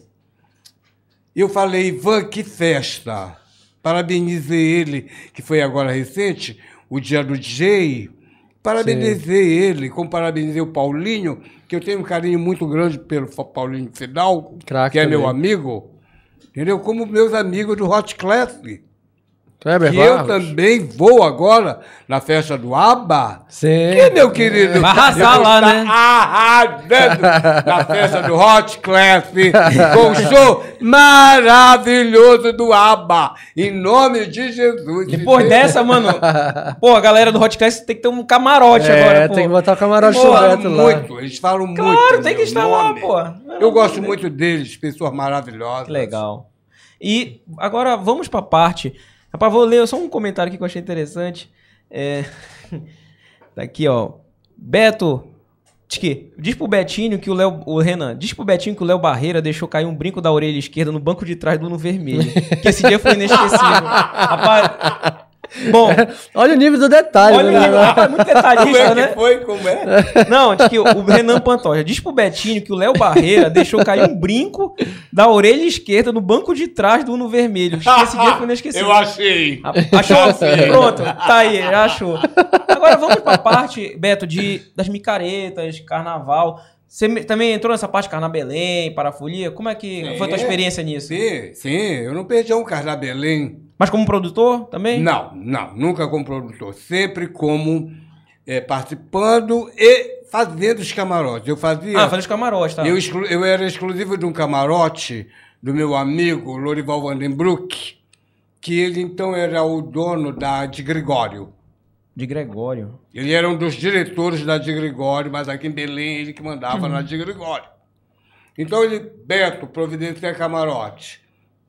Speaker 5: eu falei, Ivan, que festa. Parabenizei ele, que foi agora recente, o dia do DJ. Parabenizei ele, como parabenizei o Paulinho, que eu tenho um carinho muito grande pelo Paulinho Fidal,
Speaker 3: Craque
Speaker 5: que é meu amigo. Entendeu? Como meus amigos do Hot Class.
Speaker 3: Kleber
Speaker 5: Que eu
Speaker 3: Barros.
Speaker 5: também vou agora na festa do ABBA.
Speaker 3: Sim.
Speaker 5: Que, meu querido?
Speaker 2: Vai arrasar
Speaker 5: eu
Speaker 2: lá, né?
Speaker 5: Arrasando na festa do Hot Class, com o show maravilhoso do ABBA. Em nome de Jesus.
Speaker 2: Depois dessa, mano. Pô, a galera do Hot Class tem que ter um camarote
Speaker 3: É,
Speaker 2: agora, pô.
Speaker 3: tem que botar o camarote
Speaker 5: Eles
Speaker 3: do
Speaker 5: falam
Speaker 3: Beto lá.
Speaker 5: muito, eles falam muito.
Speaker 2: Claro, tem
Speaker 5: em
Speaker 2: que estar lá,
Speaker 5: nome.
Speaker 2: pô.
Speaker 5: Eu gosto muito deles, pessoas maravilhosas.
Speaker 2: Que legal. E agora vamos pra parte. Rapaz, vou ler só um comentário aqui que eu achei interessante. É... Tá aqui, ó. Beto. Tiki, diz pro Betinho que o Léo. O Renan, diz pro Betinho que o Léo Barreira deixou cair um brinco da orelha esquerda no banco de trás do Uno Vermelho. que esse dia foi inesquecível. Rapaz. Bom,
Speaker 3: Olha o nível do detalhe.
Speaker 2: olha o
Speaker 3: né?
Speaker 2: nível, rapaz, muito
Speaker 5: Como
Speaker 2: detalhista,
Speaker 5: é
Speaker 2: né?
Speaker 5: que foi? Como é?
Speaker 2: Não, diz que o o Renan Pantoja diz pro Betinho que o Léo Barreira deixou cair um brinco da orelha esquerda no banco de trás do Uno Vermelho. Que esse dia foi inesquecível.
Speaker 5: Eu achei.
Speaker 2: Achou? Pronto, tá aí, já achou. Agora vamos pra parte, Beto, de, das micaretas, carnaval. Você também entrou nessa parte de Carnabelém, Parafolia? Como é que foi a tua
Speaker 5: Sim.
Speaker 2: experiência nisso?
Speaker 5: Sim, sim, eu não perdi um Carnabelém.
Speaker 2: Mas como produtor também?
Speaker 5: Não, não, nunca como produtor, sempre como eh, participando e fazendo os camarotes. Eu fazia.
Speaker 2: Ah, fazer os camarotes, tá?
Speaker 5: eu, exclu- eu era exclusivo de um camarote do meu amigo Lorival Vandenbroek, que ele então era o dono da de Gregório.
Speaker 2: De Gregório.
Speaker 5: Ele era um dos diretores da de Gregório, mas aqui em Belém ele que mandava na de Gregório. Então ele, Beto, providencia camarote,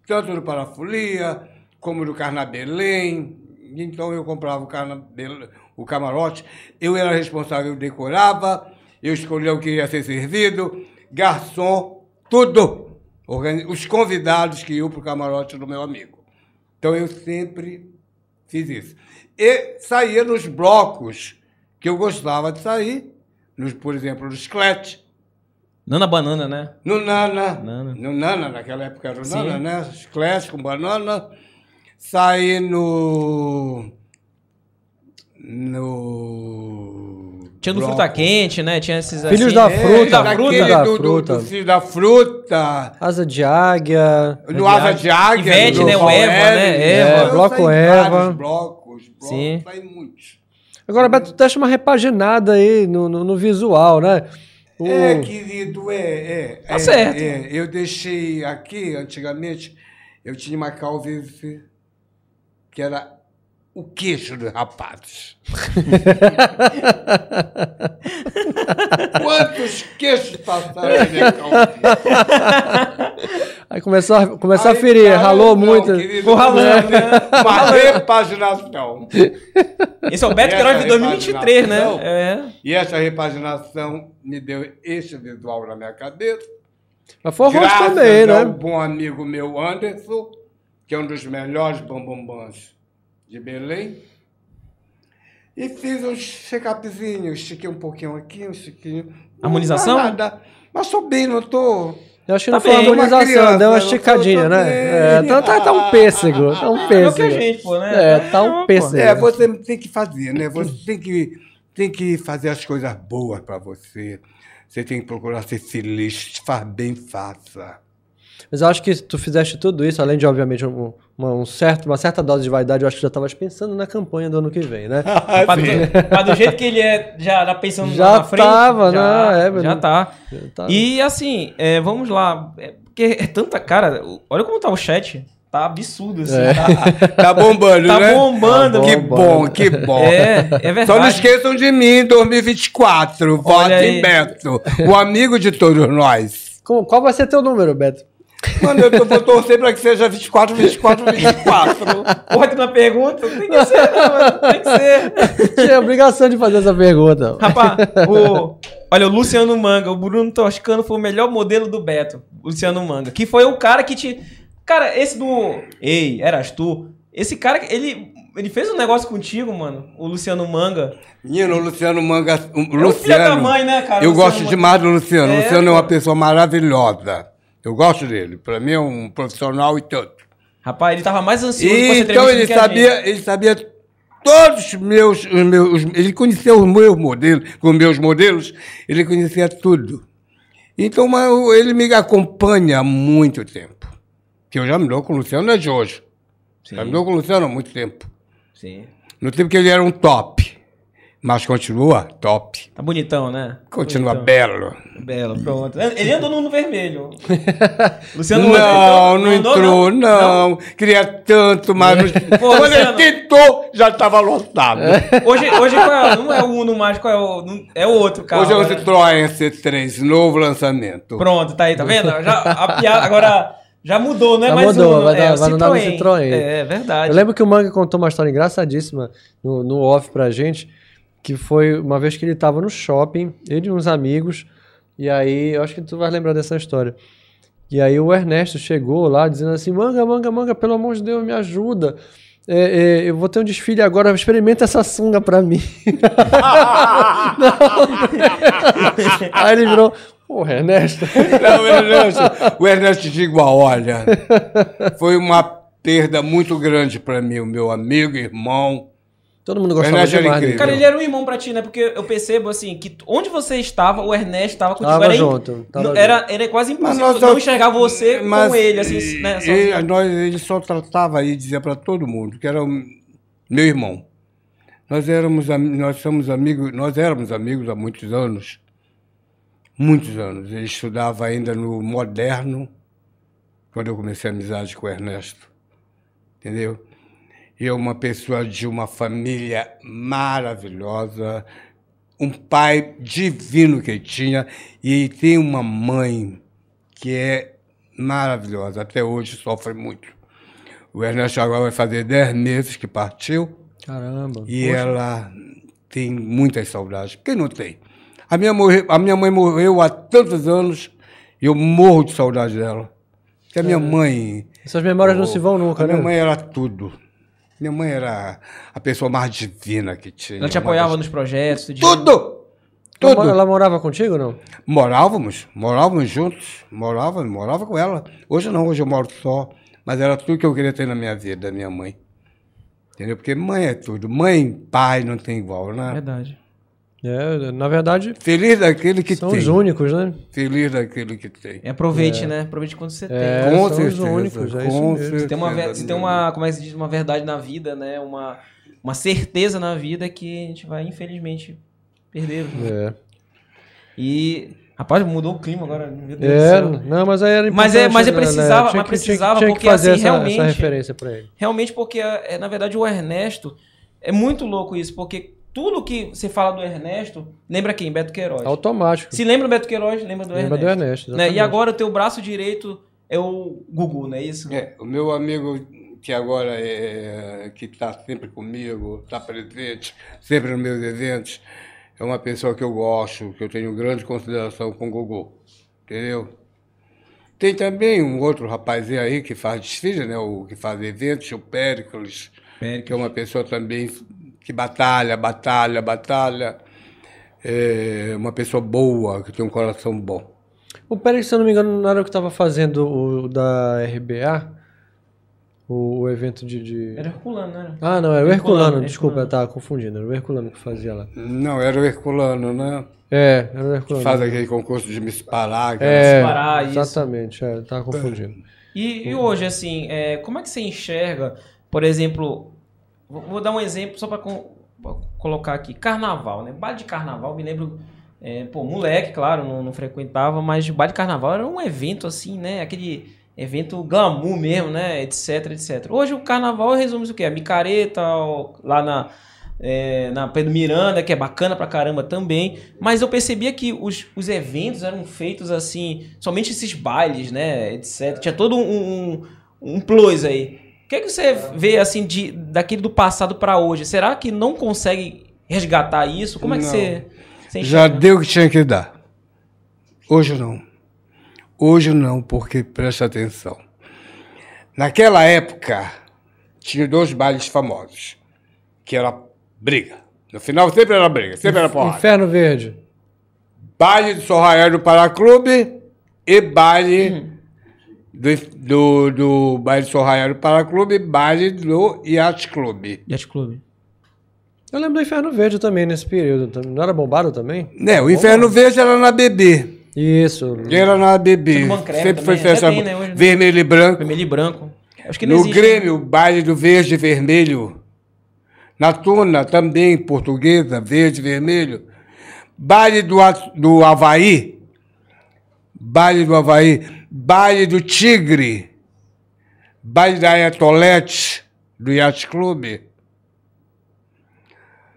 Speaker 5: tanto do Parafolia, como do Carnabelém. Então eu comprava o, Carnabel, o camarote, eu era responsável, eu decorava, eu escolhia o que ia ser servido, garçom, tudo. Os convidados que iam para o camarote do meu amigo. Então eu sempre fiz isso. E saía nos blocos que eu gostava de sair, nos, por exemplo, no Sclet,
Speaker 2: Nana Banana, né?
Speaker 5: no Nana,
Speaker 2: Nana.
Speaker 5: no Nana, naquela época era o
Speaker 2: Sim.
Speaker 5: Nana, né? Sclet com banana, saí no... no...
Speaker 2: Tinha do Fruta Quente, né? Tinha esses
Speaker 3: Filhos
Speaker 2: assim,
Speaker 3: da
Speaker 2: é,
Speaker 3: Fruta.
Speaker 2: da
Speaker 5: daquele
Speaker 2: fruta.
Speaker 3: da
Speaker 5: do, do,
Speaker 3: fruta.
Speaker 5: do Filho da Fruta,
Speaker 3: Asa de águia.
Speaker 5: no Asa de Águia.
Speaker 2: Ivete,
Speaker 5: do
Speaker 2: né? O Eva, né? Eva.
Speaker 5: Eu
Speaker 3: Bloco Eva.
Speaker 5: vários blocos, blocos,
Speaker 2: Sim.
Speaker 5: saí muitos.
Speaker 3: Agora, Beto, tu deixa uma repaginada aí no, no, no visual, né? O-
Speaker 5: É, querido, é, é.
Speaker 2: Tá
Speaker 5: é,
Speaker 2: certo.
Speaker 5: é. Eu deixei aqui, antigamente, eu tinha uma calvície que era o queixo dos rapazes. Quantos queixos passaram na minha calvície?
Speaker 3: Aí começou a, começou a
Speaker 5: Aí,
Speaker 3: ferir,
Speaker 5: cara,
Speaker 3: ralou
Speaker 5: não,
Speaker 3: muito.
Speaker 2: Ficou ralando,
Speaker 5: né? Uma repaginação.
Speaker 2: Esse é o Beto Queiroz de 2023, né? É.
Speaker 5: E essa repaginação me deu este visual na minha cabeça.
Speaker 3: Mas foi o rosto também, né?
Speaker 5: bom amigo meu Anderson, que é um dos melhores bambambãs de Belém. E fiz um check-upzinho, estiquei um pouquinho aqui, um estiquinho.
Speaker 2: Harmonização?
Speaker 5: Não, nada. Mas tô bem, não tô.
Speaker 3: Eu acho que
Speaker 2: Tá
Speaker 3: não foi harmonização, deu uma esticadinha, né?
Speaker 5: bem.
Speaker 3: É, tá, tá, tá um pêssego, tá um
Speaker 2: a
Speaker 3: pêssego.
Speaker 2: gente, pô, né?
Speaker 3: É, tá um
Speaker 2: pô.
Speaker 3: pêssego.
Speaker 5: É, você tem que fazer, né? Você tem que, tem que fazer as coisas boas para você. Você tem que procurar ser feliz. Faz bem, faça.
Speaker 3: Mas eu acho que tu fizeste tudo isso, além de, obviamente, um, uma, um certo, uma certa dose de vaidade, eu acho que já estavas pensando na campanha do ano que vem, né?
Speaker 2: Mas do, mas do jeito que ele é, já tá pensando
Speaker 3: Já
Speaker 2: na frente.
Speaker 3: tava,
Speaker 2: já,
Speaker 3: né? É, mas
Speaker 2: já tá.
Speaker 3: Tá.
Speaker 2: E assim, é, vamos lá. É, porque é tanta. Cara, olha como tá o chat. Tá absurdo, assim.
Speaker 3: É.
Speaker 2: Tá,
Speaker 5: Tá bombando,
Speaker 2: tá
Speaker 5: né?
Speaker 2: bombando.
Speaker 3: Tá
Speaker 5: Que
Speaker 3: bombando.
Speaker 5: bom, que bom.
Speaker 2: É, é verdade.
Speaker 5: Só não esqueçam de mim em 2024.
Speaker 2: Olha
Speaker 5: Votem
Speaker 2: aí.
Speaker 5: Beto, o amigo de todos nós.
Speaker 3: Como- qual vai ser teu número, Beto?
Speaker 5: Mano, eu tô- vou torcer pra que seja 24, 24, 24.
Speaker 2: Pode uma pergunta? Tem que ser, né, mano? Tem que ser.
Speaker 3: Tinha obrigação de fazer essa pergunta.
Speaker 2: Rapaz, o, olha, o Luciano Manga, o Bruno Toscano foi o melhor modelo do Beto, o Luciano Manga, que foi o cara que te. Cara, esse do. Ei, eras tu. Esse cara, ele, ele fez um negócio contigo, mano, o Luciano Manga.
Speaker 5: Menino, o Luciano Manga. O
Speaker 2: É o filho da
Speaker 5: Luciano.
Speaker 2: mãe, né, cara?
Speaker 5: Eu
Speaker 2: Luciano
Speaker 5: gosto
Speaker 2: Manga.
Speaker 5: demais do Luciano. O
Speaker 2: É,
Speaker 5: Luciano é uma pessoa maravilhosa. Eu gosto dele. Pra mim é um profissional e tanto.
Speaker 2: Rapaz, ele tava mais ansioso
Speaker 5: E, então ele sabia, ele sabia todos os meus, os meus os- ele conhecia os meus modelos, com meus modelos, ele conhecia tudo. Então ele me acompanha há muito tempo. Que eu já me dou com o Luciano não é de hoje. Já me dou com o Luciano há muito tempo.
Speaker 2: Sim.
Speaker 5: No tempo que ele era um top. Mas continua top.
Speaker 2: Tá bonitão, né?
Speaker 5: Continua
Speaker 2: bonitão.
Speaker 5: belo.
Speaker 2: Belo, pronto. Ele andou no vermelho. Luciano
Speaker 5: Não,
Speaker 2: andou-
Speaker 5: não
Speaker 2: andou,
Speaker 5: entrou, não. Queria tanto, mas não-
Speaker 2: Pô,
Speaker 5: quando
Speaker 2: Luciano.
Speaker 5: ele tentou, já estava lotado.
Speaker 2: Hoje, hoje qual é? não é o Uno mais, qual é o. não- É o outro carro.
Speaker 5: Hoje é
Speaker 2: agora.
Speaker 5: Citroën C3, novo lançamento.
Speaker 2: Pronto, tá aí, tá vendo? Já, a piada, agora já mudou, não é
Speaker 3: Já
Speaker 2: mais
Speaker 3: mudou,
Speaker 2: Uno,
Speaker 3: vai
Speaker 2: é
Speaker 3: dar-
Speaker 2: o
Speaker 3: vai
Speaker 2: Citroën.
Speaker 3: Citroën.
Speaker 2: É, verdade.
Speaker 3: Eu lembro que o Manga contou uma história engraçadíssima no, no off pra gente, que foi uma vez que ele tava no shopping, ele e uns amigos, e aí, eu acho que tu vai lembrar dessa história. E aí o Ernesto chegou lá dizendo assim, Manga, Manga, Manga, pelo amor de Deus, me ajuda. É, é, eu vou ter um desfile agora, experimenta essa sunga pra mim. Aí ele virou, porra, Ernesto.
Speaker 5: Não, Ernesto, o Ernesto digo, olha, foi uma perda muito grande para mim, o meu amigo, irmão.
Speaker 3: Todo mundo gostava
Speaker 5: Ernesto era
Speaker 3: demais dele.
Speaker 5: incrível.
Speaker 2: Cara, ele era um irmão pra ti, né? Porque eu percebo, assim, que onde você estava, o Ernesto estava contigo.
Speaker 3: Tava
Speaker 2: era,
Speaker 3: junto, tava
Speaker 2: era, era quase impossível
Speaker 5: nós
Speaker 2: não
Speaker 5: só-
Speaker 2: enxergar você
Speaker 5: mas
Speaker 2: com ele, assim, né?
Speaker 5: Ele,
Speaker 2: sozinho.
Speaker 5: nós, ele só tratava e dizia para todo mundo que era o meu irmão. Nós éramos, am- nós somos amigos, nós éramos amigos há muitos anos. Muitos anos. Ele estudava ainda no moderno, quando eu comecei a amizade com o Ernesto. Entendeu? É uma pessoa de uma família maravilhosa, um pai divino que ele tinha, e tem uma mãe que é maravilhosa. Até hoje sofre muito. O Ernesto agora vai fazer 10 meses que partiu
Speaker 3: Caramba.
Speaker 5: e ela tem muitas saudades. Quem não tem? A minha, morre- a minha mãe morreu há tantos anos e eu morro de saudade dela. Porque a minha mãe.
Speaker 3: Essas memórias não se vão nunca,
Speaker 5: A
Speaker 3: né?
Speaker 5: minha mãe era tudo. Minha mãe era a pessoa mais divina que tinha.
Speaker 2: Ela te apoiava nos projetos, tudo.
Speaker 5: Tudo!
Speaker 3: Ela, ela morava contigo ou não?
Speaker 5: Morávamos, morávamos juntos, morava, morava com ela. Hoje não, hoje eu moro só, mas era tudo que eu queria ter na minha vida, minha mãe. Entendeu? Porque mãe é tudo. Mãe, pai não tem igual, né?
Speaker 2: Verdade.
Speaker 3: É, na verdade,
Speaker 5: Feliz daquele que
Speaker 3: são
Speaker 5: tem.
Speaker 3: os únicos, né?
Speaker 5: Feliz daquele que tem.
Speaker 2: E aproveite, né? Aproveite quando você
Speaker 3: É,
Speaker 2: tem.
Speaker 5: com
Speaker 3: são
Speaker 5: certeza.
Speaker 3: os únicos, é isso
Speaker 5: com
Speaker 3: mesmo.
Speaker 5: certeza.
Speaker 2: Se tem uma, se tem uma, como é que se diz, uma verdade na vida, né? Uma, uma certeza na vida que a gente vai, infelizmente, perder.
Speaker 3: É.
Speaker 2: E, rapaz, mudou o clima agora. Meu Deus do
Speaker 3: É,
Speaker 2: céu.
Speaker 3: não, mas aí era
Speaker 2: Mas é-
Speaker 3: importante,
Speaker 2: mas é
Speaker 3: né,
Speaker 2: precisava-
Speaker 3: Tinha
Speaker 2: mas
Speaker 3: tinha
Speaker 2: precisava,
Speaker 3: tinha que
Speaker 2: porque,
Speaker 3: fazer
Speaker 2: assim,
Speaker 3: essa,
Speaker 2: realmente-
Speaker 3: essa referência pra ele.
Speaker 2: Realmente, porque, é, na verdade, o Ernesto. É muito louco isso, porque tudo que você fala do Ernesto, lembra quem? Beto Queiroz.
Speaker 3: Automático.
Speaker 2: Se lembra do Beto Queiroz, lembra do
Speaker 3: Lembra
Speaker 2: Ernesto.
Speaker 3: do Ernesto,
Speaker 2: Né? E agora o teu braço direito é o Gugu, não é isso?
Speaker 5: É, o meu amigo que agora é que está sempre comigo, está presente, sempre nos meus eventos, é uma pessoa que eu gosto, que eu tenho grande consideração com o Gugu. Entendeu? Tem também um outro rapazinho aí que faz desfile, né? O que faz eventos, o Péricles, que é uma pessoa também que batalha, batalha, batalha. É uma pessoa boa, que tem um coração bom.
Speaker 3: O Pérez, se eu não me engano, não era o que tava fazendo o da RBA? O, o evento de, de-
Speaker 2: Era Herculano, né?
Speaker 3: Ah, não, era o
Speaker 2: Herculano,
Speaker 3: Herculano, desculpa, eu
Speaker 2: Herculano.
Speaker 3: tava confundindo. Era o Herculano que fazia lá.
Speaker 5: Não, era o Herculano, né?
Speaker 3: É, era o
Speaker 5: Que
Speaker 3: Herculano.
Speaker 5: faz aquele concurso de Miss Pará. aquelas-
Speaker 3: É,
Speaker 2: Pará, isso.
Speaker 3: exatamente, é, tava confundindo.
Speaker 2: E, e hoje, assim, é, como é que você enxerga, por exemplo, vou, dar um exemplo só para colocar aqui, carnaval, né? Baile de carnaval, me lembro, é, pô, moleque, claro, não, não frequentava, mas baile de carnaval era um evento assim, né? Aquele evento glamour mesmo, né? Etc, etc. Hoje o carnaval resume o quê? A micareta, lá na, é, na Pedro Miranda, que é bacana pra caramba também. Mas eu percebia que os, os eventos eram feitos assim, somente esses bailes, né? Etc. Tinha todo um, um, um plus aí. O que, que você vê assim de, daquele do passado pra hoje? Será que não consegue resgatar isso? Como é que
Speaker 5: Não.
Speaker 2: você, você
Speaker 5: Já deu o que tinha que dar. Hoje não. Hoje não, porque presta atenção. Naquela época, tinha dois bailes famosos, que era briga. No final sempre era briga, sempre era porrada.
Speaker 3: Inferno Verde.
Speaker 5: Baile do Sorraia do Paraclube e baile do, do, do baile do Sorraia do Paraclube e baile do Yacht Clube.
Speaker 2: Yacht Clube.
Speaker 3: Eu lembro do Inferno Verde também nesse período. Não era bombado também?
Speaker 5: Né, o Inferno Verde era na BB.
Speaker 3: Isso.
Speaker 5: Era na BB.
Speaker 2: Sempre
Speaker 5: foi festa
Speaker 2: né, hoje, né?
Speaker 5: vermelho e branco.
Speaker 2: Vermelho e branco. Acho que não
Speaker 5: No
Speaker 2: existe. né?
Speaker 5: Grêmio, baile do verde e vermelho. Na Tuna, também, portuguesa, verde e vermelho. Baile do, do Havaí. Baile do Havaí. Baile do Tigre. Baile da Etolete, do Yacht Clube.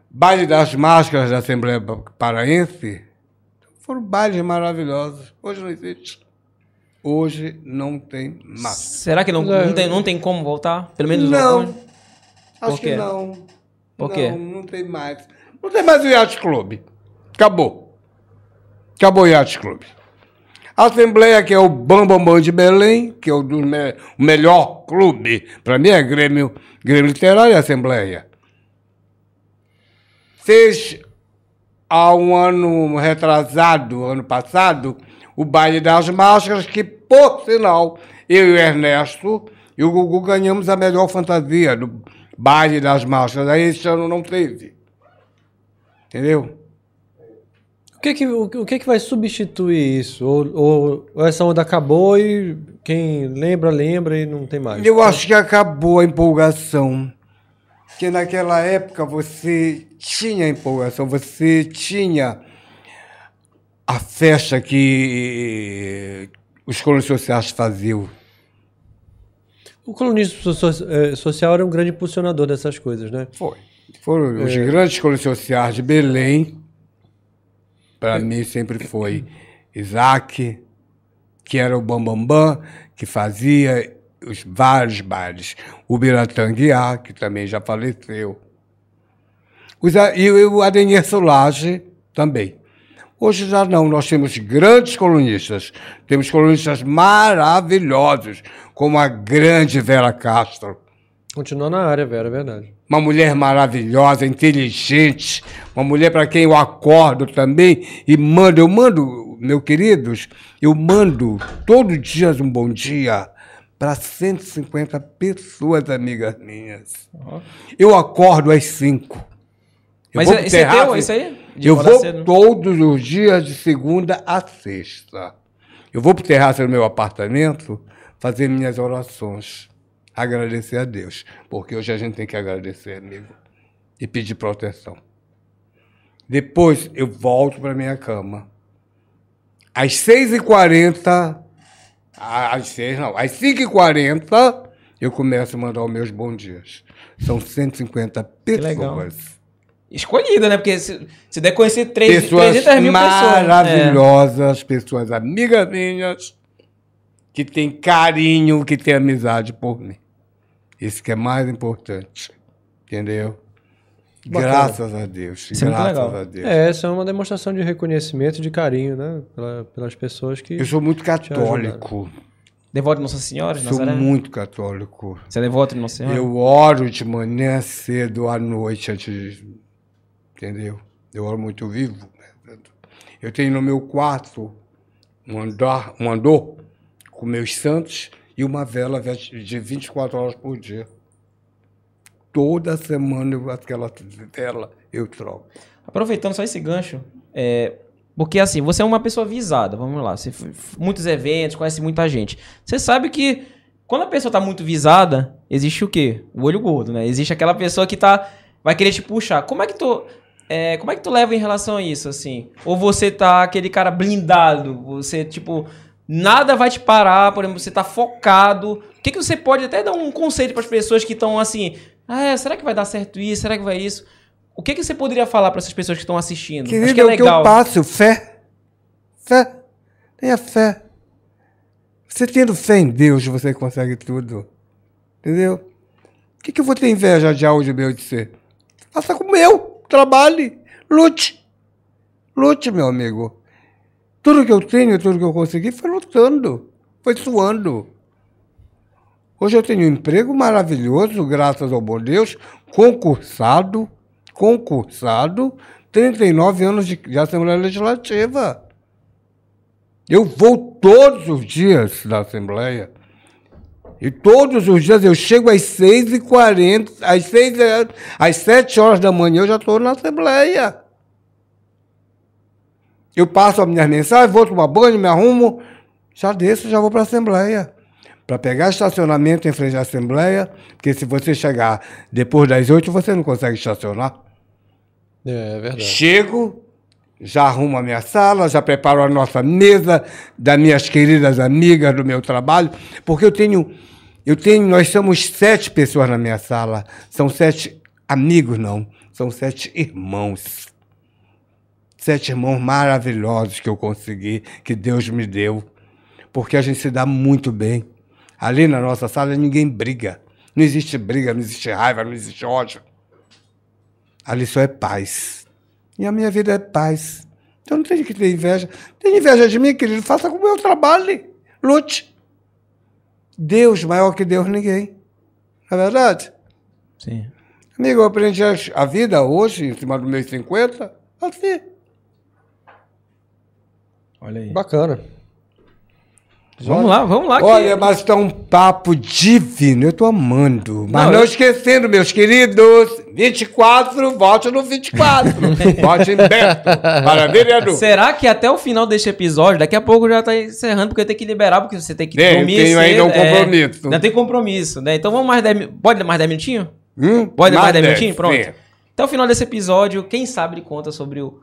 Speaker 5: Baile das Máscaras da Assembleia Paraense. Foram bailes maravilhosos. Hoje não existe. Hoje não tem mais.
Speaker 2: Será que não,
Speaker 3: É.
Speaker 2: não, tem, não tem como voltar? Pelo menos
Speaker 5: Não.
Speaker 2: hoje?
Speaker 5: Acho
Speaker 2: Por quê?
Speaker 5: que não.
Speaker 2: Por
Speaker 5: não,
Speaker 2: quê?
Speaker 5: não tem mais. Não tem mais o Yacht Clube. Acabou. Acabou o Yacht Clube. A Assembleia, que é o Bambambam Bam Bam de Belém, que é o, do me- o melhor clube, para mim é Grêmio, Grêmio Literário e Assembleia. Fez há um ano retrasado, ano passado, o baile das máscaras, que, por sinal, eu e o Ernesto e o Gugu ganhamos a melhor fantasia do baile das máscaras. Aí esse ano não teve. Entendeu?
Speaker 3: O que que, o, que- que vai substituir isso? Ou, ou- ou essa onda acabou e quem lembra, lembra e não tem mais?
Speaker 5: Eu acho que acabou a empolgação. Porque naquela época você tinha empolgação, você tinha a festa que os colonos sociais faziam.
Speaker 3: O colonismo eh, social era um grande impulsionador dessas coisas, né?
Speaker 5: Foi. Foram os grandes colonos sociais de Belém. Para mim sempre foi Isaac, que era o Bambambam, Bam Bam, que fazia os vários bailes. O Biratanguiá, que também já faleceu. Os e o Adenir Solage também. Hoje já não, nós temos grandes colunistas, temos colunistas maravilhosos, como a grande Vera Castro,
Speaker 3: Continua na área, Vera, é verdade.
Speaker 5: uma mulher maravilhosa, inteligente, uma mulher para quem eu acordo também e mando, eu mando, meus queridos, eu mando todo dia um bom dia para 150 pessoas, amigas minhas. Eu acordo às 5. Eu
Speaker 2: Mas é-
Speaker 5: pro
Speaker 2: esse é teu,
Speaker 5: terraço-
Speaker 2: esse aí? De
Speaker 5: Eu vou
Speaker 2: cedo?
Speaker 5: todos os dias de segunda a sexta. Eu vou pro terraço do meu apartamento fazer minhas orações. Agradecer a Deus. Porque hoje a gente tem que agradecer, amigo. E pedir proteção. Depois eu volto para minha cama. Às 6h40, às 6 não, às 5h40, eu começo a mandar os meus bons dias. São 150 pessoas.
Speaker 2: Escolhida, né? Porque se, se der conhecer três,
Speaker 5: pessoas
Speaker 2: 300 mil pessoas. É.
Speaker 5: maravilhosas, pessoas amigas minhas, que têm carinho, que têm amizade por mim. Isso que é mais importante. Entendeu?
Speaker 3: Bacana.
Speaker 5: Graças a Deus.
Speaker 2: Isso é
Speaker 5: graças
Speaker 2: legal.
Speaker 5: a Deus.
Speaker 3: É, essa é uma demonstração de reconhecimento e de carinho, né? Pela- pelas pessoas que.
Speaker 5: Eu sou muito católico.
Speaker 2: Devoto de Nossa Senhora, de
Speaker 5: Sou
Speaker 2: Nazaré?
Speaker 5: muito católico.
Speaker 2: Você é devoto de Nossa Senhora?
Speaker 5: Eu oro de manhã cedo à noite antes de. Entendeu? Eu oro muito vivo. né? Eu tenho no meu quarto um andar, um andor com meus santos e uma vela de 24 horas por dia. Toda semana aquela vela eu troco.
Speaker 2: Aproveitando só esse gancho, é, porque assim, você é uma pessoa visada, vamos lá, você muitos eventos, conhece muita gente. Você sabe que quando a pessoa tá muito visada, existe o quê? O olho gordo, né? Existe aquela pessoa que tá vai querer te puxar. Como é que tu é, como é que tu leva em relação a isso assim? Ou você tá aquele cara blindado, você tipo nada vai te parar, por exemplo, você tá focado. O que que você pode até dar um conselho para as pessoas que estão assim, ah, é, será que vai dar certo isso? Será que vai isso? O que, que você poderia falar para essas pessoas que estão assistindo?
Speaker 5: Querido,
Speaker 2: Acho que é
Speaker 5: o que eu
Speaker 2: legal.
Speaker 5: passo, fé. Fé. Tenha fé. Você tendo fé em Deus, você consegue tudo. Entendeu? O que, que eu vou ter inveja de áudio meu de ser? Faça como eu. Trabalhe. Lute. Lute, meu amigo. Tudo que eu tenho, tudo que eu consegui foi lutando. Foi suando. Hoje eu tenho um emprego maravilhoso, graças ao bom Deus, concursado, concursado, 39 anos de, de Assembleia Legislativa. Eu vou todos os dias da Assembleia. E todos os dias eu chego às 6h40, às, 6, às 7 horas da manhã eu já estou na Assembleia. Eu passo as minhas mensagens, vou tomar banho, me arrumo, já desço, já vou para a Assembleia. Para pegar estacionamento em frente à Assembleia, porque se você chegar depois das 8, você não consegue estacionar.
Speaker 3: É, é verdade.
Speaker 5: Chego, já arrumo a minha sala, já preparo a nossa mesa das minhas queridas amigas do meu trabalho, porque eu tenho, eu tenho, nós somos sete pessoas na minha sala, são sete amigos não, são sete irmãos, sete irmãos maravilhosos que eu consegui, que Deus me deu, porque a gente se dá muito bem. Ali na nossa sala ninguém briga, não existe briga, não existe raiva, não existe ódio. Ali só é paz. E a minha vida é paz. Então não tem que ter inveja. Tem inveja de mim, querido? Faça como eu trabalhe. Lute. Deus maior que Deus ninguém. Não é verdade?
Speaker 2: Sim.
Speaker 5: Amigo, eu aprendi a- vida hoje, em cima do meio 50, assim.
Speaker 2: Olha aí.
Speaker 3: Bacana.
Speaker 2: Vamos lá, vamos lá. que-
Speaker 5: Olha, mas está um papo divino, eu tô amando. Mas
Speaker 2: Não,
Speaker 5: não,
Speaker 2: eu-
Speaker 5: esquecendo, meus queridos, 24, vote no 24. vote em Beto, para vereador.
Speaker 2: Será que até o final deste episódio, daqui a pouco já tá encerrando, porque tem que liberar, porque você tem que
Speaker 5: Tem,
Speaker 2: dormir
Speaker 5: tenho ainda um compromisso.
Speaker 2: É, ainda tem compromisso, né? Então vamos mais 10 mi- Pode dar mais 10 minutinhos?
Speaker 5: Hum?
Speaker 2: Pode dar mais 10
Speaker 5: dez,
Speaker 2: minutinhos? Pronto.
Speaker 5: sim.
Speaker 2: Até o final desse episódio, quem sabe ele conta sobre o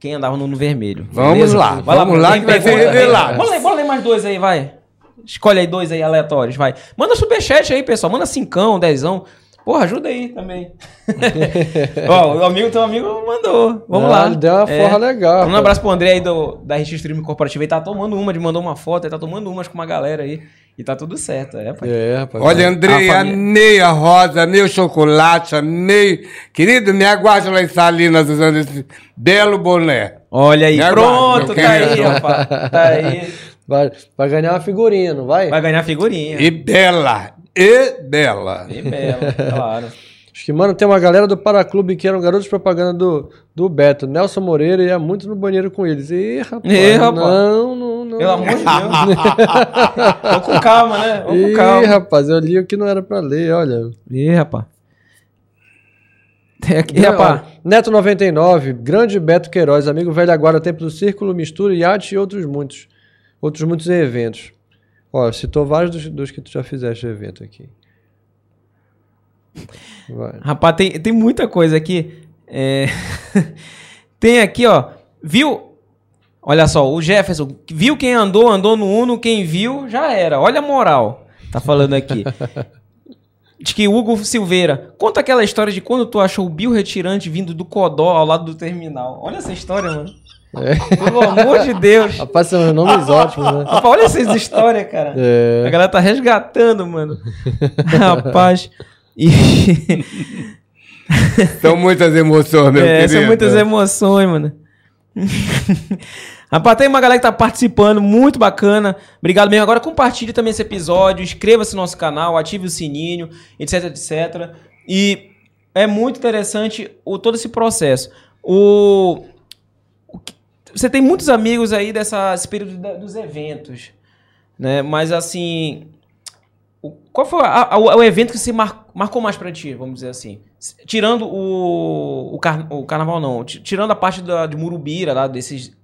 Speaker 2: quem andava no, no vermelho.
Speaker 5: Vamos
Speaker 2: beleza?
Speaker 5: lá,
Speaker 2: Vai
Speaker 5: vamos lá
Speaker 2: tem
Speaker 5: que vai ser revelado.
Speaker 2: Bora ler, bora ler mais dois aí, vai. Escolhe aí dois aí aleatórios, vai. Manda superchat aí, pessoal. Manda cincão, dezão. Porra, ajuda aí também. Ó, o amigo, teu amigo mandou. Vamos
Speaker 3: Ah,
Speaker 2: lá.
Speaker 3: deu uma forra legal,
Speaker 2: Um abraço pro André aí do, da RX Stream Corporativa. Ele tá tomando uma, ele mandou uma foto, ele tá tomando umas com uma galera aí. E tá tudo certo, é, pai.
Speaker 3: É, rapaz.
Speaker 5: Olha, Andrei,
Speaker 2: A
Speaker 5: amei a rosa, amei o chocolate, amei. Querido, me aguarde lá em Salinas usando esse belo boné.
Speaker 2: Olha aí,
Speaker 5: Me
Speaker 2: pronto, tá aí, rapaz. Tá aí.
Speaker 3: Vai, vai ganhar uma figurinha, não vai?
Speaker 2: Vai ganhar figurinha.
Speaker 5: E bela, e bela.
Speaker 2: E bela, claro.
Speaker 3: Acho que, mano, tem uma galera do Paraclube que eram garotos de propaganda do, do Beto. Nelson Moreira ia muito no banheiro com eles. Ih, rapaz.
Speaker 2: Ih, rapaz.
Speaker 3: Não, não, não.
Speaker 2: Pelo amor de Deus. Vamos com calma, né? Vamos com
Speaker 3: Ih,
Speaker 2: calma.
Speaker 3: rapaz, eu li o que não era pra ler, olha.
Speaker 2: Ih, rapaz. Tem aqui, rapaz.
Speaker 3: Neto 99, grande Beto Queiroz, amigo velho agora, tempo do Círculo, Mistura, Iate e outros muitos. Outros muitos eventos. Ó, citou vários dos, dos que tu já fizeste evento aqui. Vai.
Speaker 2: Rapaz, tem, tem muita coisa aqui. É, tem aqui, ó. Viu? Olha só, o Jefferson. Viu quem andou, andou no Uno. Quem viu, já era. Olha a moral. Tá falando aqui. Diz que Hugo Silveira. Conta aquela história de quando tu achou o bioretirante vindo do Codó ao lado do terminal. Olha essa história, mano. Pelo amor de Deus.
Speaker 3: Rapaz, são nomes ótimos, né?
Speaker 2: Rapaz, olha essas histórias, cara.
Speaker 3: É.
Speaker 2: A galera tá resgatando, mano. Rapaz. E...
Speaker 5: São muitas emoções, meu
Speaker 2: É,
Speaker 5: querido.
Speaker 2: são muitas emoções, mano. Rapaz, tem uma galera que tá participando, muito bacana. Obrigado mesmo. Agora compartilhe também esse episódio, inscreva-se no nosso canal, ative o sininho, etc, etc. E é muito interessante o, todo esse processo. O, o você tem muitos amigos aí dessa, desse período da- dos eventos, né? Mas assim, o- qual foi a- a- o, o evento que se mar- marcou mais pra ti, vamos dizer assim? Tirando o, o, car- o carnaval, não. ti- Tirando a parte da, de Murubira, lá, desses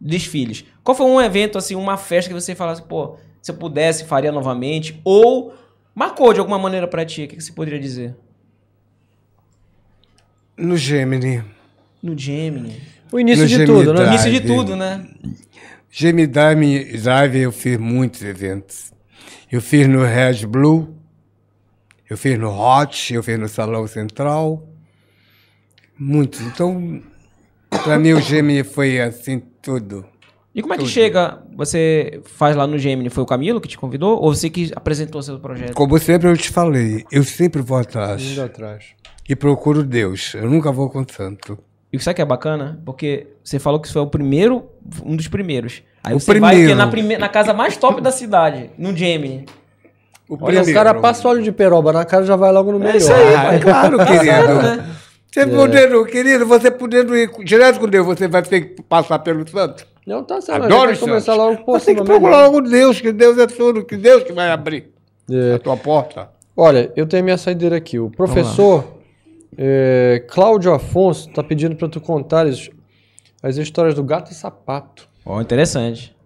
Speaker 2: desfiles. Qual foi um evento, assim, uma festa que você falasse, pô, se eu pudesse, faria novamente? Ou marcou de alguma maneira pra ti? O que, que você poderia dizer?
Speaker 5: No Gemini.
Speaker 2: No Gemini.
Speaker 3: O início
Speaker 5: No
Speaker 3: de
Speaker 5: Gemini
Speaker 3: tudo, né?
Speaker 5: Drive.
Speaker 2: Início de tudo, né?
Speaker 5: Gemini Drive eu fiz muitos eventos. Eu fiz no Red Blue, eu fiz no Hot, eu fiz no Salão Central. Muitos. Então, para mim o Gemini foi assim tudo.
Speaker 2: E como é que
Speaker 5: Tudo.
Speaker 2: chega, você faz lá no Gemini? Foi o Camilo que te convidou? Ou você que apresentou seu projeto?
Speaker 5: Como sempre eu te falei, eu sempre vou atrás
Speaker 3: Indo atrás.
Speaker 5: e procuro Deus. Eu nunca vou com santo.
Speaker 2: E sabe o que é bacana? Porque você falou que isso foi o primeiro, um dos primeiros. Aí
Speaker 5: O
Speaker 2: você vai
Speaker 5: primeiro.
Speaker 2: é na, prime- na casa mais top da cidade, no Gemini.
Speaker 5: O
Speaker 3: Olha, o cara passa óleo de peroba na cara já vai logo no melhor.
Speaker 2: isso aí,
Speaker 5: Ah, é claro, querido.
Speaker 2: né?
Speaker 5: Você podendo, querido, você podendo ir direto com Deus, você vai ter que passar pelo santo.
Speaker 3: Não, tá certo.
Speaker 5: Adoro os
Speaker 3: começar logo por
Speaker 5: Você tem que procurar logo Deus, que Deus é tudo, que Deus que vai abrir
Speaker 3: É.
Speaker 5: a tua porta.
Speaker 3: Olha, eu tenho minha saideira aqui. O professor é, Cláudio Afonso tá pedindo para tu contares as histórias do gato e sapato.
Speaker 2: Ó, interessante.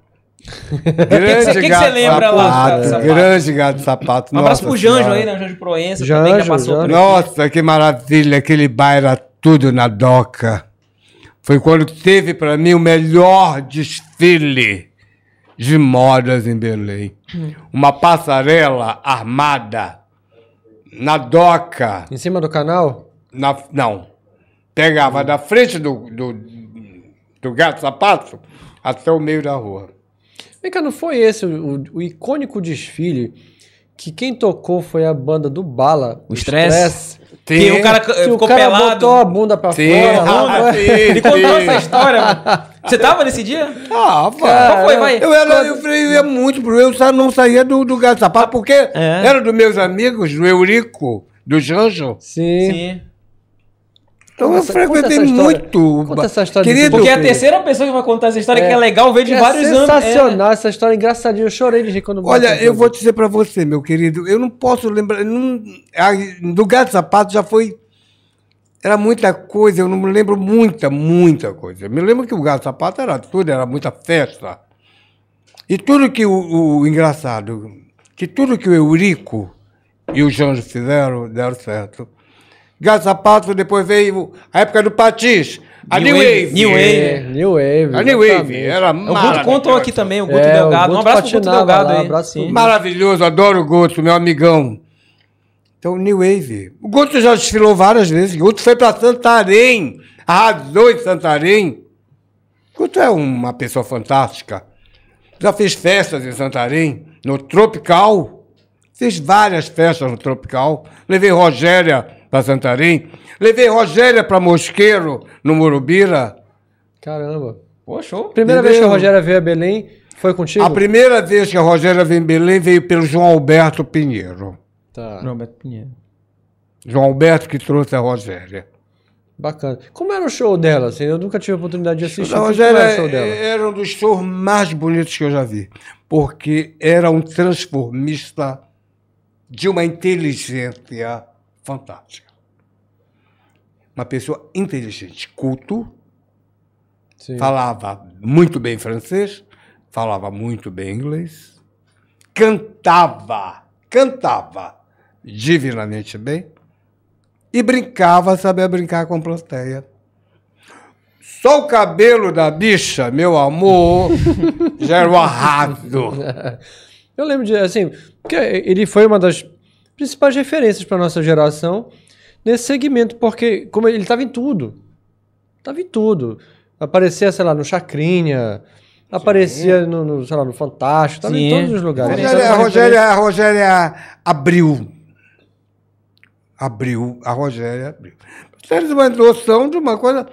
Speaker 5: Grande
Speaker 2: que que
Speaker 5: gato
Speaker 2: você lembra lá,
Speaker 5: sapato,
Speaker 2: cara, sapato?
Speaker 5: Grande gato sapato.
Speaker 2: Um abraço pro Janjo aí, né? O Janjo de Proença
Speaker 3: Janjo,
Speaker 2: também, que já passou
Speaker 3: Janjo.
Speaker 5: Nossa, que maravilha, aquele baile era tudo na doca. Foi quando teve para mim o melhor desfile de modas em Belém. Uma passarela armada na doca.
Speaker 3: Em cima do canal?
Speaker 5: Na, não. Pegava da frente do, do, do gato sapato até o meio da rua.
Speaker 3: Vem cá, não foi esse o, o- icônico desfile que quem tocou foi a banda do Bala?
Speaker 2: O Stress.
Speaker 5: Tem-
Speaker 2: Que o cara
Speaker 3: Que
Speaker 2: ficou
Speaker 3: o cara
Speaker 2: pelado.
Speaker 3: botou a bunda pra fora.
Speaker 5: ah,
Speaker 2: Ele contou essa história, mano. Você tava nesse dia?
Speaker 5: Ah,
Speaker 2: Qual foi, vai?
Speaker 5: Eu, era, eu, falei, eu ia muito pro eu não saía do, do gato sapato, porque era dos meus amigos, do Eurico, do Janjo.
Speaker 3: Sim.
Speaker 2: Sim.
Speaker 5: Então eu frequentei muito.
Speaker 3: Conta essa história
Speaker 5: Querido,
Speaker 2: Porque é a
Speaker 3: filho.
Speaker 2: terceira pessoa que vai contar essa história,
Speaker 3: É.
Speaker 2: que é legal ver de
Speaker 3: é
Speaker 2: vários anos. É.
Speaker 3: sensacional essa história, engraçadinha. Eu chorei de rir quando
Speaker 5: Olha, eu vou dizer pra você, meu querido, eu não posso lembrar. não- a- do gato sapato já foi. Era muita coisa, eu não me lembro muita, muita coisa. Eu me lembro que o gato sapato era tudo, era muita festa. E tudo que o, o engraçado, que tudo que o Eurico e o Janjo fizeram, deram certo. Gato sapato, depois veio a época do Patins, a
Speaker 2: New
Speaker 5: New,
Speaker 2: Wave,
Speaker 5: Wave.
Speaker 2: New Wave.
Speaker 3: É, New Wave.
Speaker 5: A New Wave, era
Speaker 2: O Guto contou aqui também, o Guto
Speaker 3: É, o
Speaker 2: Delgado. um
Speaker 3: Guto
Speaker 2: abraço pro Guto Delgado
Speaker 3: lá,
Speaker 2: aí.
Speaker 3: abraço pro
Speaker 2: Sim.
Speaker 5: Maravilhoso, adoro o Guto, meu amigão. Então, New Wave. O Guto já desfilou várias vezes. O Guto foi para Santarém, arrasou em Santarém. O Guto é uma pessoa fantástica. Já fez festas em Santarém, no Tropical. Fiz várias festas no Tropical. Levei Rogéria para Santarém. Levei Rogéria para Mosqueiro, no Morubira.
Speaker 3: Caramba.
Speaker 2: Pô, show.
Speaker 3: Primeira vez que a
Speaker 5: Entendeu?
Speaker 3: Rogéria veio a Belém foi contigo?
Speaker 5: A primeira vez que a Rogéria veio em Belém veio pelo João Alberto Pinheiro.
Speaker 3: Tá,
Speaker 2: Não, Beto Pinheiro.
Speaker 5: João Alberto que trouxe a Rogéria.
Speaker 3: bacana. Como era o show dela? Assim, eu nunca tive a oportunidade de assistir.
Speaker 5: A Rogéria
Speaker 3: era o show dela?
Speaker 5: era um dos shows mais bonitos que eu já vi. Porque era um transformista de uma inteligência fantástica. Uma pessoa inteligente, culto,
Speaker 3: Sim.
Speaker 5: falava muito bem francês, falava muito bem inglês, cantava, cantava divinamente bem e brincava, sabia brincar com a plateia. Só o cabelo da bicha, meu amor, já era um arraso.
Speaker 3: Eu lembro de, assim, porque ele foi uma das principais referências para nossa geração nesse segmento, porque como ele estava em tudo. Estava em tudo. Aparecia, sei lá, no Chacrinha, aparecia no, no, sei lá, no Fantástico, estava em todos os lugares.
Speaker 5: A Rogéria,
Speaker 3: Então,
Speaker 5: a Rogéria, a Rogéria abriu. Abriu, a Rogéria abriu. Vocês uma noção de uma coisa.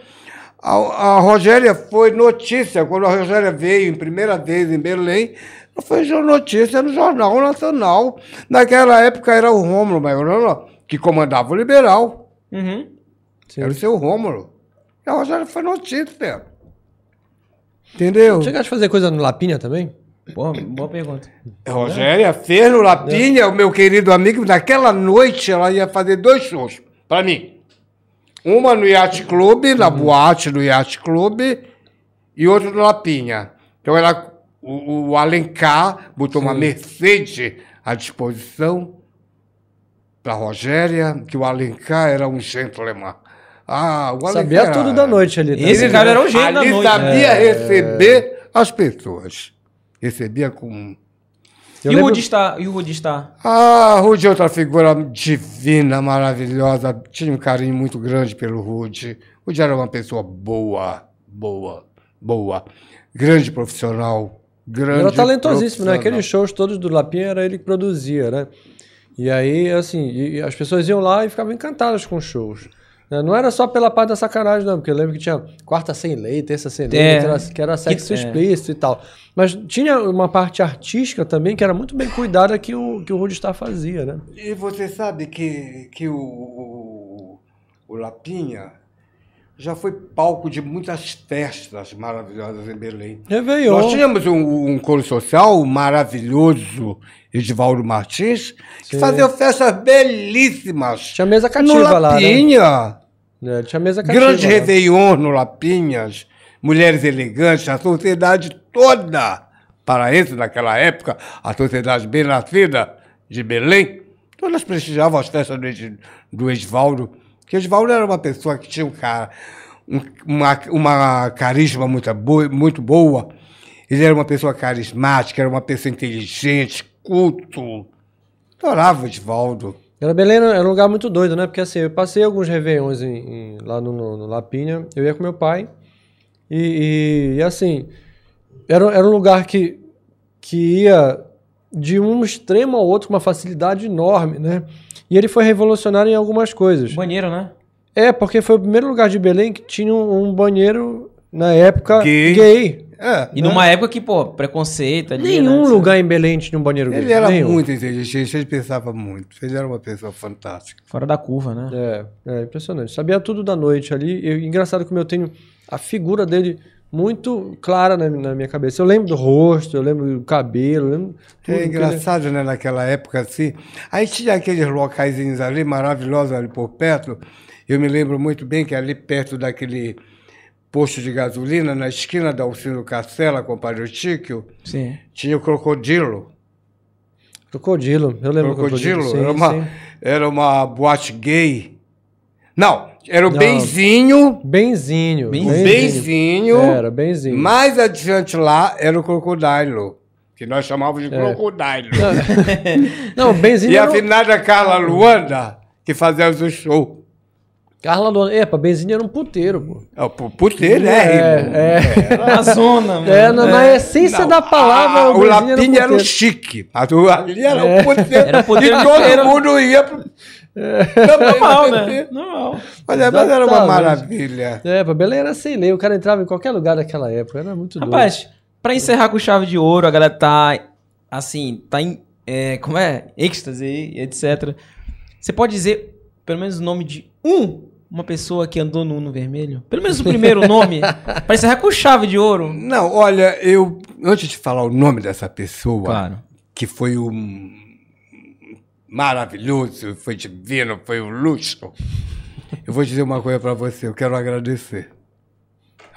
Speaker 5: A, a Rogéria foi notícia, quando a Rogéria veio em primeira vez em Belém, foi notícia no Jornal Nacional. Naquela época era o Rômulo Maiorano que comandava o Liberal.
Speaker 2: Uhum.
Speaker 3: Sim.
Speaker 5: Era o seu Rômulo. E a Rogéria foi notícia. Entendeu?
Speaker 3: Chegaste a fazer coisa no Lapinha também?
Speaker 2: Pô, boa pergunta.
Speaker 5: Rogéria fez no Lapinha, o meu querido amigo, naquela noite ela ia fazer dois shows para mim. Uma no Yacht Club, na boate do Yacht Club, e outra no Lapinha. Então ela, o, o Alencar botou uma Mercedes à disposição para Rogéria, que o Alencar era um gentleman. Ah, o Alencar
Speaker 3: Sabia
Speaker 5: era-
Speaker 3: tudo da noite ali. tá?
Speaker 2: Esse cara era o gênio da noite.
Speaker 5: sabia
Speaker 3: É.
Speaker 5: receber as pessoas. Recebia com
Speaker 3: Eu
Speaker 2: e o
Speaker 3: lembro-
Speaker 2: Rudy está? E o Rudy está?
Speaker 5: ah, Rude é outra figura divina, maravilhosa. Tinha um carinho muito grande pelo Rude. Rude era uma pessoa boa, boa, boa. Grande profissional. Grande
Speaker 3: Era talentosíssimo, né? Aqueles shows todos do Lapinha era ele que produzia, né? E aí, assim, e as pessoas iam lá e ficavam encantadas com os shows. né? Não era só pela parte da sacanagem, não, porque eu lembro que tinha quarta sem lei, terça sem lei,
Speaker 2: É.
Speaker 3: que, era, que era sexo
Speaker 2: é.
Speaker 3: explícito e tal. Mas tinha uma parte artística também que era muito bem cuidada que o, que o Star fazia, né?
Speaker 5: E você sabe que, que o, o, o Lapinha já foi palco de muitas festas maravilhosas em Belém.
Speaker 3: Réveillon.
Speaker 5: Nós tínhamos um, um coro social maravilhoso, Edivaldo Martins, que
Speaker 3: Sim.
Speaker 5: fazia festas belíssimas.
Speaker 3: Tinha mesa
Speaker 5: no
Speaker 3: cativa lá, né?
Speaker 5: Lapinha.
Speaker 3: É, tinha mesa cativa.
Speaker 5: Grande
Speaker 3: lá.
Speaker 5: Réveillon no Lapinhas. Mulheres elegantes, a sociedade toda paraense naquela época, a sociedade bem nascida de Belém, todas prestigiavam as festas do, Ed- do Edvaldo. Que Edvaldo era uma pessoa que tinha um cara, um- uma, uma carisma muito boa, muito boa. Ele era uma pessoa carismática, era uma pessoa inteligente, culto. Adorava o Edvaldo.
Speaker 3: Era Belém era um lugar muito doido, né? Porque assim, eu passei alguns réveillons em, em- lá no, no, no Lapinha, eu ia com meu pai, e, e- e, assim, era, era um lugar que, que ia de um extremo ao outro com uma facilidade enorme, né? E ele foi revolucionário em algumas coisas.
Speaker 2: Banheiro, né?
Speaker 3: É, porque foi o primeiro lugar de Belém que tinha um, um banheiro, na época,
Speaker 5: Gay.
Speaker 3: gay.
Speaker 5: É,
Speaker 2: E numa época que, pô, preconceito ali,
Speaker 3: Nenhum
Speaker 2: né?
Speaker 3: lugar em Belém tinha um banheiro gay.
Speaker 5: Ele era
Speaker 3: Nenhum.
Speaker 5: muito inteligente, ele pensava muito. Ele era uma pessoa fantástica.
Speaker 2: Fora da curva, né?
Speaker 3: É, é impressionante. Sabia tudo da noite ali. E, engraçado como eu tenho a figura dele muito clara na, na minha cabeça. Eu lembro do rosto, eu lembro do cabelo, lembro.
Speaker 5: É
Speaker 3: que
Speaker 5: engraçado, né, naquela época assim. Aí tinha aqueles locaizinhos ali, maravilhosos ali por perto. Eu me lembro muito bem que ali perto daquele posto de gasolina, na esquina da Alcino Castela com o Padre Tíquio,
Speaker 2: Sim.
Speaker 5: tinha o Crocodilo.
Speaker 3: Crocodilo, eu lembro do
Speaker 5: Crocodilo
Speaker 3: Sim,
Speaker 5: era, uma,
Speaker 3: sim.
Speaker 5: era uma boate gay. Não, era o
Speaker 3: Não.
Speaker 5: Benzinho.
Speaker 3: Benzinho.
Speaker 5: O
Speaker 2: Benzinho.
Speaker 5: Benzinho.
Speaker 3: Era, benzinho.
Speaker 5: Mais adiante lá era o Crocodilo, que nós chamávamos de
Speaker 3: É.
Speaker 5: Crocodilo.
Speaker 3: Não, benzinho
Speaker 5: E a
Speaker 3: era o-
Speaker 5: finada Carla Luanda, que fazia o show.
Speaker 3: Carla Luana. Epa, benzinho era um puteiro, pô.
Speaker 5: É o pu- puteiro, né?
Speaker 3: É, é.
Speaker 2: Na zona, mano.
Speaker 3: É, na, na essência da palavra,
Speaker 5: Ah, o
Speaker 3: benzinho
Speaker 5: Lapinha era, um
Speaker 3: puteiro.
Speaker 5: chique. Mas o ali era
Speaker 3: É.
Speaker 5: um puteiro.
Speaker 2: Era puteiro
Speaker 5: e todo
Speaker 2: feira.
Speaker 5: mundo ia pro...
Speaker 2: Normal,
Speaker 5: no
Speaker 2: né? Normal.
Speaker 5: Mas, é- mas era uma maravilha.
Speaker 3: É, pra Belém era sem lei. O cara entrava em qualquer lugar daquela época. Era muito doido.
Speaker 2: Rapaz, pra encerrar com chave de ouro, a galera tá, assim, tá em, é, como é? Êxtase aí, etc. Você pode dizer, pelo menos o nome de um, uma pessoa que andou no Uno Vermelho? Pelo menos o primeiro nome, pra encerrar com chave de ouro.
Speaker 5: Não, olha, eu... Antes de falar o nome dessa pessoa,
Speaker 2: Claro.
Speaker 5: que foi um maravilhoso, foi divino, foi um luxo. Eu vou dizer uma coisa para você, eu quero agradecer.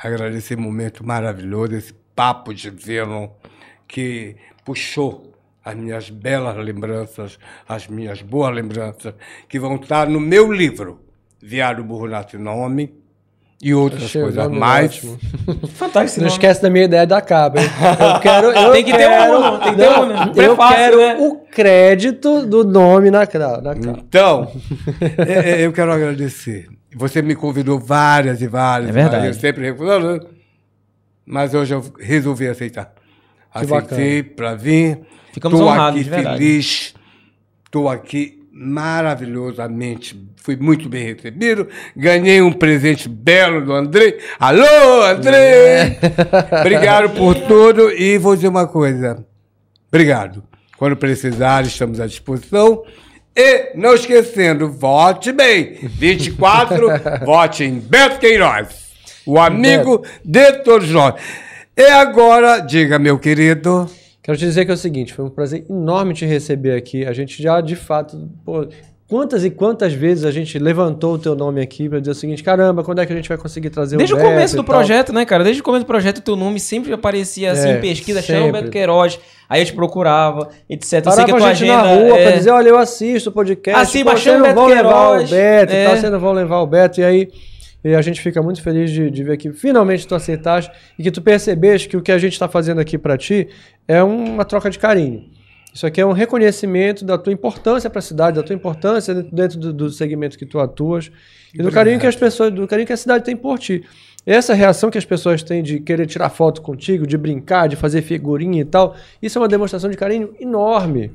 Speaker 5: Agradecer esse momento maravilhoso, esse papo divino que puxou as minhas belas lembranças, as minhas boas lembranças, que vão estar no meu livro, Viado Burro Nome, e outras coisas mais.
Speaker 2: Fantástico.
Speaker 3: Não
Speaker 2: nome.
Speaker 3: esquece da minha ideia da capa, hein? Eu quero. Eu
Speaker 2: Tem que ter um
Speaker 3: quero,
Speaker 2: tem que ter um.
Speaker 3: Não, Eu
Speaker 2: Prefácio,
Speaker 3: quero
Speaker 2: né?
Speaker 3: o crédito do nome na, na, na capa.
Speaker 5: Então, é, é, eu quero agradecer. Você me convidou várias e várias.
Speaker 2: É verdade.
Speaker 5: Eu sempre recusando, mas hoje eu resolvi aceitar.
Speaker 3: Que
Speaker 5: Aceitei para vir.
Speaker 2: Ficamos
Speaker 5: Tô
Speaker 2: honrados,
Speaker 5: aqui
Speaker 2: de verdade.
Speaker 5: feliz. Estou aqui maravilhosamente. Fui muito bem recebido. Ganhei um presente belo do Andrei. Alô, Andrei! Obrigado por tudo. E vou dizer uma coisa. Obrigado. Quando precisar, estamos à disposição. E, não esquecendo, vote bem. 24, vote em Beto Queiroz, o amigo de todos nós. E agora, diga, meu querido.
Speaker 3: Quero te dizer que é o seguinte, foi um prazer enorme te receber aqui. A gente já, de fato, pô, quantas e quantas vezes a gente levantou o teu nome aqui para dizer o seguinte, caramba, quando é que a gente vai conseguir trazer
Speaker 2: Desde o
Speaker 3: Beto
Speaker 2: começo
Speaker 3: e
Speaker 2: do
Speaker 3: tal?
Speaker 2: projeto, né, cara? Desde o começo do projeto, o teu nome sempre aparecia assim
Speaker 3: É,
Speaker 2: em pesquisa, chama Beto Queiroz. Aí eu te procurava, etc. Eu sei que a tua
Speaker 3: gente
Speaker 2: agenda
Speaker 3: na rua
Speaker 2: é...
Speaker 3: pra dizer, olha, eu assisto o podcast.
Speaker 2: Assim,
Speaker 3: pô,
Speaker 2: baixando
Speaker 3: vocês não vão levar o Beto e
Speaker 2: é.
Speaker 3: tal, vocês não vão levar o Beto. E aí e a gente fica muito feliz de, de ver que finalmente tu aceitaste e que tu percebeste que o que a gente está fazendo aqui para ti é uma troca de carinho. Isso aqui é um reconhecimento da tua importância para a cidade, da tua importância dentro- dentro do, do segmento que tu atuas e do carinho que as pessoas, do carinho que a cidade tem por ti. Essa reação que as pessoas têm de querer tirar foto contigo, de brincar, de fazer figurinha e tal, isso é uma demonstração de carinho enorme,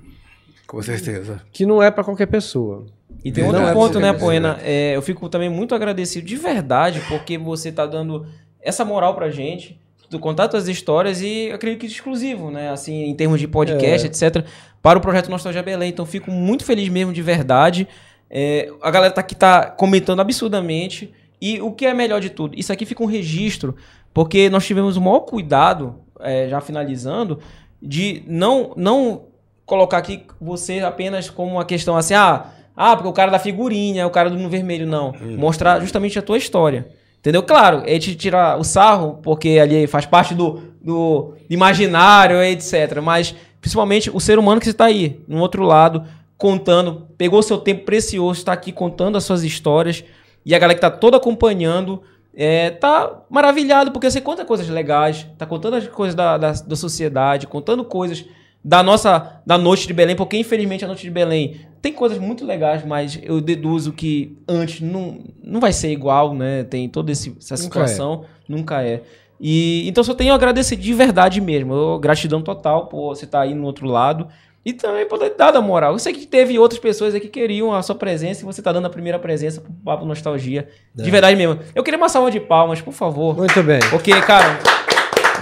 Speaker 5: Com certeza.
Speaker 3: que não é para qualquer pessoa.
Speaker 2: E tem
Speaker 5: Verdade,
Speaker 2: outro ponto, né. Poena? É, eu fico também muito agradecido de verdade, porque você tá dando essa moral pra gente, tu contar tuas histórias e acredito que exclusivo, né? Assim, em termos de podcast,
Speaker 3: É.
Speaker 2: etc., para o projeto Nostalgia Belém. Então, fico muito feliz mesmo, de verdade. É, a galera tá aqui tá comentando absurdamente. E o que é melhor de tudo? Isso aqui fica um registro, porque nós tivemos o maior cuidado, é, já finalizando, de não, não colocar aqui você apenas como uma questão assim, ah, ah, porque o cara da figurinha, o cara do no vermelho, não. Mostrar justamente a tua história. Entendeu? Claro, é te tirar o sarro, porque ali faz parte do, do imaginário, etc. Mas, principalmente, o ser humano que está aí, no outro lado, contando, pegou seu tempo precioso, está aqui contando as suas histórias, e a galera que está toda acompanhando, é, tá maravilhado, porque você conta coisas legais, tá contando as coisas da, da, da sociedade, contando coisas da nossa da noite de Belém, porque infelizmente a noite de Belém tem coisas muito legais, mas eu deduzo que antes não, não vai ser igual, né? Tem toda esse- essa
Speaker 3: Nunca
Speaker 2: situação, nunca é. E então só tenho a agradecer de verdade mesmo. Eu, gratidão total por você estar aí no outro lado e também por ter dado a moral. Eu sei que teve outras pessoas aí que queriam a sua presença e você tá dando a primeira presença pro Papo Nostalgia. De verdade mesmo. Eu queria uma salva de palmas, por favor.
Speaker 3: Muito bem.
Speaker 2: Porque, cara,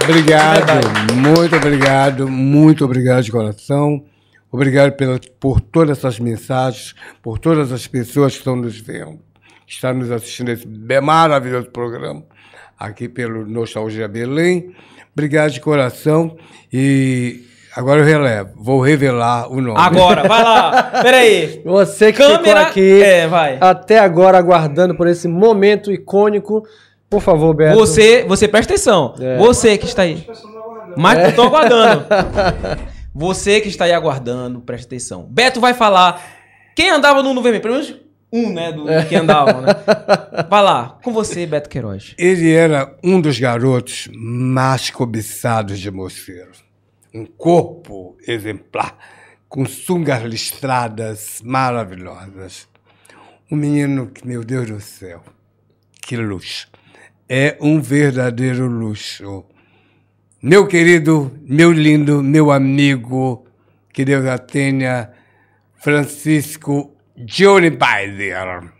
Speaker 5: Obrigado,
Speaker 2: Verdade.
Speaker 5: muito obrigado, muito obrigado de coração. Obrigado pela, por todas essas mensagens, por todas as pessoas que estão nos vendo, que estão nos assistindo a esse maravilhoso programa aqui pelo Nostalgia Belém. Obrigado de coração e agora eu relevo, vou revelar o nome.
Speaker 2: agora, vai lá. Peraí.
Speaker 3: Você que
Speaker 2: Câmera.
Speaker 3: ficou aqui
Speaker 2: É, vai.
Speaker 3: até agora aguardando por esse momento icônico, por favor, Beto.
Speaker 2: Você, você presta atenção.
Speaker 3: É.
Speaker 2: Você que está aí. Mas eu tô aguardando. Você que está aí aguardando, presta atenção. Beto vai falar quem andava no, no vermelho. Pelo menos um, né? Do que andava, né? Vai lá, com você, Beto Queiroz.
Speaker 5: Ele era um dos garotos mais cobiçados de Moceiro. Um corpo exemplar, com sungas listradas maravilhosas. Um menino que, meu Deus do céu, que luxo. É um verdadeiro luxo. Meu querido, meu lindo, meu amigo, que Deus a tenha, Francisco Johnny Biden.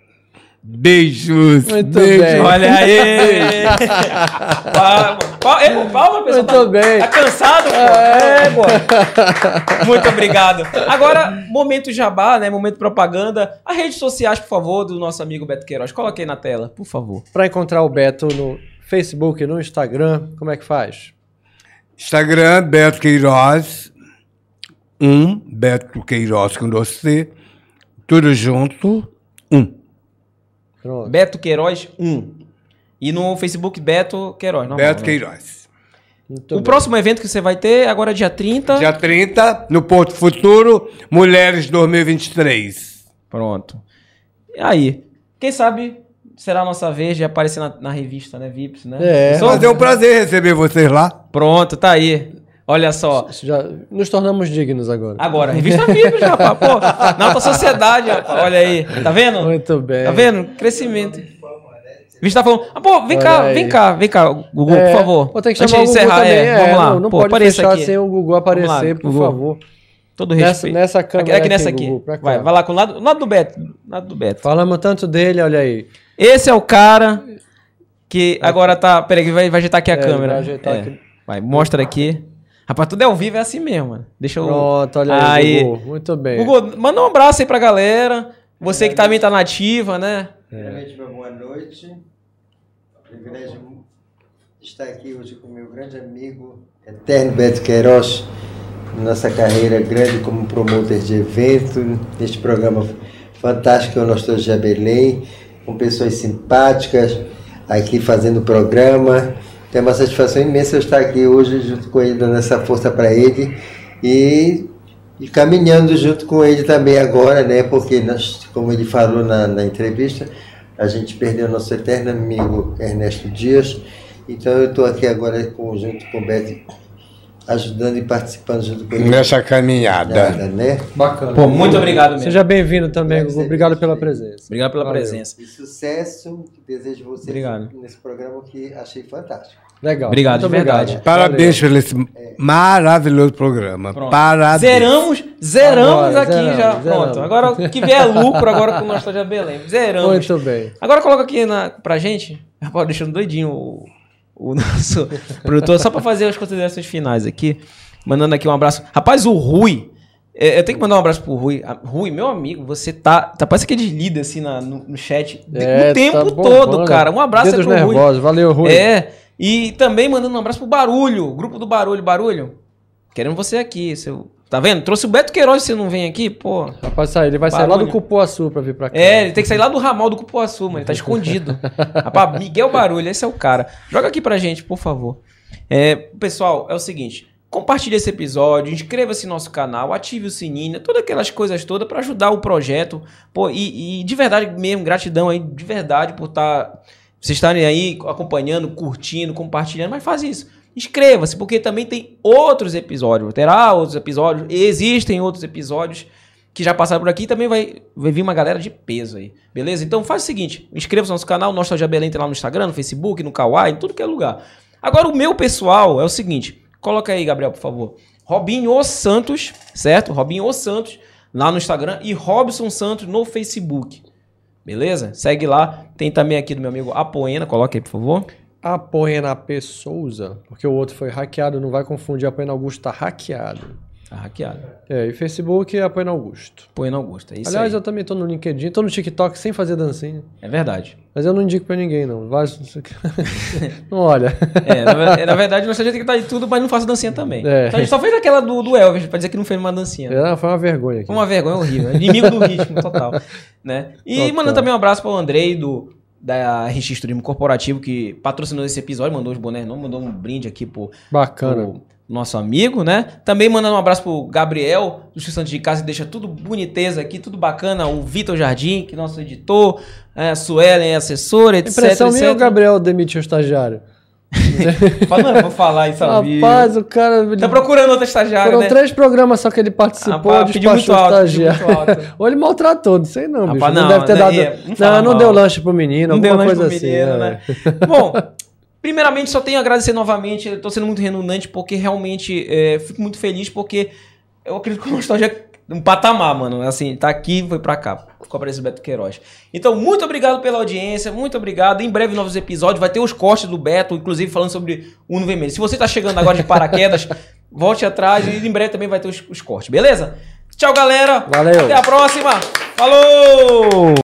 Speaker 5: Beijos,
Speaker 3: Muito
Speaker 5: beijos.
Speaker 3: bem.
Speaker 2: Olha aí! palma, palma, é, palma, pessoal.
Speaker 3: Muito
Speaker 2: tá,
Speaker 3: bem.
Speaker 2: Tá cansado, pô? É, pô. Muito obrigado. Agora, momento jabá, né? Momento propaganda. As redes sociais, por favor, do nosso amigo Beto Queiroz. Coloque aí na tela, por favor.
Speaker 3: Para encontrar o Beto no Facebook, no Instagram, como é que faz?
Speaker 5: Instagram, Beto Queiroz. Um, Beto Queiroz com você. Tudo junto.
Speaker 3: Pronto.
Speaker 2: Beto Queiroz 1. E no Facebook, Beto Queiroz. normal,
Speaker 5: Beto
Speaker 2: né?
Speaker 5: Queiroz.
Speaker 3: Muito
Speaker 2: O
Speaker 3: bem.
Speaker 2: próximo evento que você vai ter agora é dia 30.
Speaker 5: Dia 30, no Porto Futuro, Mulheres 2023.
Speaker 2: Pronto. E aí? Quem sabe será a nossa vez de aparecer na, na revista, né? Vips, né?
Speaker 3: É.
Speaker 2: Só-
Speaker 5: Mas é um prazer receber vocês lá.
Speaker 2: Pronto, tá aí. Olha só.
Speaker 3: Já nos tornamos dignos agora.
Speaker 2: Agora, revista Vips, rapaz. Pô, na alta sociedade, rapaz. Olha aí. Tá vendo?
Speaker 3: Muito bem.
Speaker 2: Tá vendo? Crescimento. Vista tá falando. Ah, pô, vem
Speaker 3: Olha
Speaker 2: cá,
Speaker 3: aí.
Speaker 2: vem cá, vem cá, Gugu,
Speaker 3: É,
Speaker 2: por favor.
Speaker 3: Vou ter que
Speaker 2: Antes
Speaker 3: chamar o
Speaker 2: de encerrar,
Speaker 3: também.
Speaker 2: é,
Speaker 3: é,
Speaker 2: vamos lá.
Speaker 3: Não, não
Speaker 2: pô,
Speaker 3: pode fechar
Speaker 2: aqui.
Speaker 3: sem o Gugu aparecer,
Speaker 2: lá,
Speaker 3: por
Speaker 2: Gugu.
Speaker 3: favor.
Speaker 2: Todo
Speaker 3: Nessa-
Speaker 2: respeito.
Speaker 3: nessa
Speaker 2: aqui,
Speaker 3: câmera
Speaker 2: aqui nessa
Speaker 3: aqui,
Speaker 2: aqui.
Speaker 3: Gugu.
Speaker 2: Vai, vai lá com o lado, lado do Beto. Lado do Beto.
Speaker 3: Falamos tanto dele, olha aí.
Speaker 2: Esse é o cara que agora tá. Peraí, vai, vai ajeitar aqui a
Speaker 3: É,
Speaker 2: câmera.
Speaker 3: vai ajeitar
Speaker 2: É.
Speaker 3: aqui.
Speaker 2: Vai, mostra aqui. Rapaz, tudo é ao vivo, é assim mesmo, mano. Deixa eu.
Speaker 3: Pronto, olha aí, Gugu. Muito bem.
Speaker 2: Gugu, manda um abraço aí pra galera. Você que também tá nativa, né?
Speaker 6: Primeiramente, uma boa noite. Privilégio estar aqui hoje com meu grande amigo, Eterno Beto Queiroz, nossa carreira grande como promotor de evento, neste programa fantástico que é o Nostalgia Belém, com pessoas simpáticas aqui fazendo o programa. É uma satisfação imensa eu estar aqui hoje junto com ele, dando essa força para ele e, e caminhando junto com ele também agora, né? Porque nós, como ele falou na, na entrevista, a gente perdeu nosso eterno amigo Ernesto Dias. Então eu estou aqui agora com, junto com o Beto, ajudando e participando junto com ele.
Speaker 5: Nessa caminhada.
Speaker 6: Nada, né?
Speaker 3: Bacana.
Speaker 2: Pô, muito obrigado mesmo.
Speaker 3: Seja bem-vindo também, Gugu. Obrigado pela presença.
Speaker 2: Obrigado pela
Speaker 3: Valeu.
Speaker 2: presença.
Speaker 6: E sucesso, desejo você
Speaker 2: Obrigado.
Speaker 6: nesse programa que achei fantástico.
Speaker 3: Legal.
Speaker 2: Obrigado,
Speaker 3: Muito
Speaker 2: de verdade.
Speaker 5: Parabéns pelo esse maravilhoso programa.
Speaker 2: Pronto.
Speaker 5: Parabéns.
Speaker 2: Zeramos, zeramos
Speaker 3: Agora,
Speaker 2: aqui
Speaker 3: zeramos,
Speaker 2: já.
Speaker 3: zeramos.
Speaker 2: Pronto. Agora o que vier é lucro agora com o Nostalgia Belém. Zeramos.
Speaker 3: Muito bem.
Speaker 2: Agora coloca aqui na, pra gente. Rapaz, deixando doidinho o, o nosso produtor, só pra fazer as considerações finais aqui. Mandando aqui um abraço. Rapaz, o Rui. é, eu tenho que mandar um abraço pro Rui. Ah, Rui, meu amigo, você tá. tá parece aquele líder assim na- no, no chat.
Speaker 3: É,
Speaker 2: o tempo
Speaker 3: tá
Speaker 2: todo,
Speaker 3: bombando.
Speaker 2: cara. Um abraço
Speaker 3: Dedos
Speaker 2: pro Rui.
Speaker 3: nervosos. Valeu, Rui.
Speaker 2: É. E também mandando um abraço pro Barulho, grupo do Barulho. Barulho, querendo você aqui. Seu... Tá vendo? Trouxe o Beto Queiroz, você não vem aqui, pô.
Speaker 3: Rapaz, sair. Ele vai sair lá do
Speaker 2: Barulho.
Speaker 3: Cupuaçu pra vir pra cá.
Speaker 2: É, ele tem que sair lá do ramal do Cupuaçu, mano. Ele tá escondido. Rapaz, Miguel Barulho, esse é o cara. Joga aqui pra gente, por favor. É, pessoal, é o seguinte. Compartilhe esse episódio, inscreva-se no nosso canal, ative o sininho, todas aquelas coisas todas pra ajudar o projeto. Pô, e, e de verdade mesmo, gratidão aí, de verdade, por estar. vocês estarem aí acompanhando, curtindo, compartilhando, mas faz isso. Inscreva-se, porque também tem outros episódios. Terá outros episódios, existem outros episódios que já passaram por aqui também vai, vai vir uma galera de peso aí, beleza? Então faz o seguinte, inscreva-se no nosso canal, Nostalgia Belém tem lá no Instagram, no Facebook, no Kawaii, em tudo que é lugar. Agora o meu pessoal é o seguinte, coloca aí, Gabriel, por favor. Robinho Os Santos, certo? Robinho Os Santos lá no Instagram e Robson Santos no Facebook. Beleza? Segue lá. Tem também aqui do meu amigo Apoena, coloca aí, por favor.
Speaker 3: Apoena P. Souza, porque o outro foi hackeado, não vai confundir. Apoena Augusto tá hackeado.
Speaker 2: Tá hackeado.
Speaker 3: É, e Facebook é Apoena Augusto.
Speaker 2: Apoena Augusto, é isso
Speaker 3: Aliás,
Speaker 2: aí.
Speaker 3: eu também tô no LinkedIn, tô no TikTok sem fazer dancinha.
Speaker 2: É verdade.
Speaker 3: Mas eu não indico pra ninguém, não. Vai... não olha.
Speaker 2: É, na, ver- na verdade, nós tem que estar de tudo, mas não faça dancinha também.
Speaker 3: É.
Speaker 2: Então a gente só fez aquela do, do Elvis, pra dizer que não fez uma dancinha.
Speaker 3: É, foi uma vergonha aqui.
Speaker 2: Foi uma vergonha horrível. Inimigo do ritmo total. Né? E
Speaker 3: Total.
Speaker 2: mandando também um abraço pro Andrei do da RX Turismo Corporativo, que patrocinou esse episódio, mandou os bonés, não mandou um brinde aqui pro,
Speaker 3: Bacana.
Speaker 2: pro nosso amigo, né? Também mandando um abraço pro Gabriel, do Santos de Casa, que deixa tudo boniteza aqui, tudo bacana. O Vitor Jardim, que é nosso editor, é, a Suelen, assessora, etc.
Speaker 3: Impressão minha, o
Speaker 2: etc.
Speaker 3: Gabriel demitiu o estagiário.
Speaker 2: Fala, não, vou falar isso ao vivo.
Speaker 3: Rapaz, o cara.
Speaker 2: Tá procurando outra estagiária,
Speaker 3: Foram
Speaker 2: né?
Speaker 3: três programas só que ele participou,
Speaker 2: pediu
Speaker 3: despachou
Speaker 2: muito alto,
Speaker 3: estagiário.
Speaker 2: muito alto.
Speaker 3: Ou ele maltratou, não sei não, bicho.
Speaker 2: Rapaz,
Speaker 3: não,
Speaker 2: não,
Speaker 3: deve ter dado.
Speaker 2: é- não
Speaker 3: não, não deu lanche pro menino,
Speaker 2: Não deu
Speaker 3: alguma coisa assim.
Speaker 2: menino,
Speaker 3: é.
Speaker 2: né? Bom, primeiramente só tenho a agradecer novamente. Tô sendo muito redundante porque realmente é, fico muito feliz porque eu acredito que o Nostalgia um patamar, mano. Assim, tá aqui foi pra cá. Com a presença do Beto Queiroz. Então, muito obrigado pela audiência, muito obrigado. Em breve, novos episódios. Vai ter os cortes do Beto, inclusive falando sobre o Uno Vermelho. Se você tá chegando agora de paraquedas, volte atrás e em breve também vai ter os, os cortes, beleza? Tchau, galera.
Speaker 3: Valeu.
Speaker 2: Até a próxima. Falou!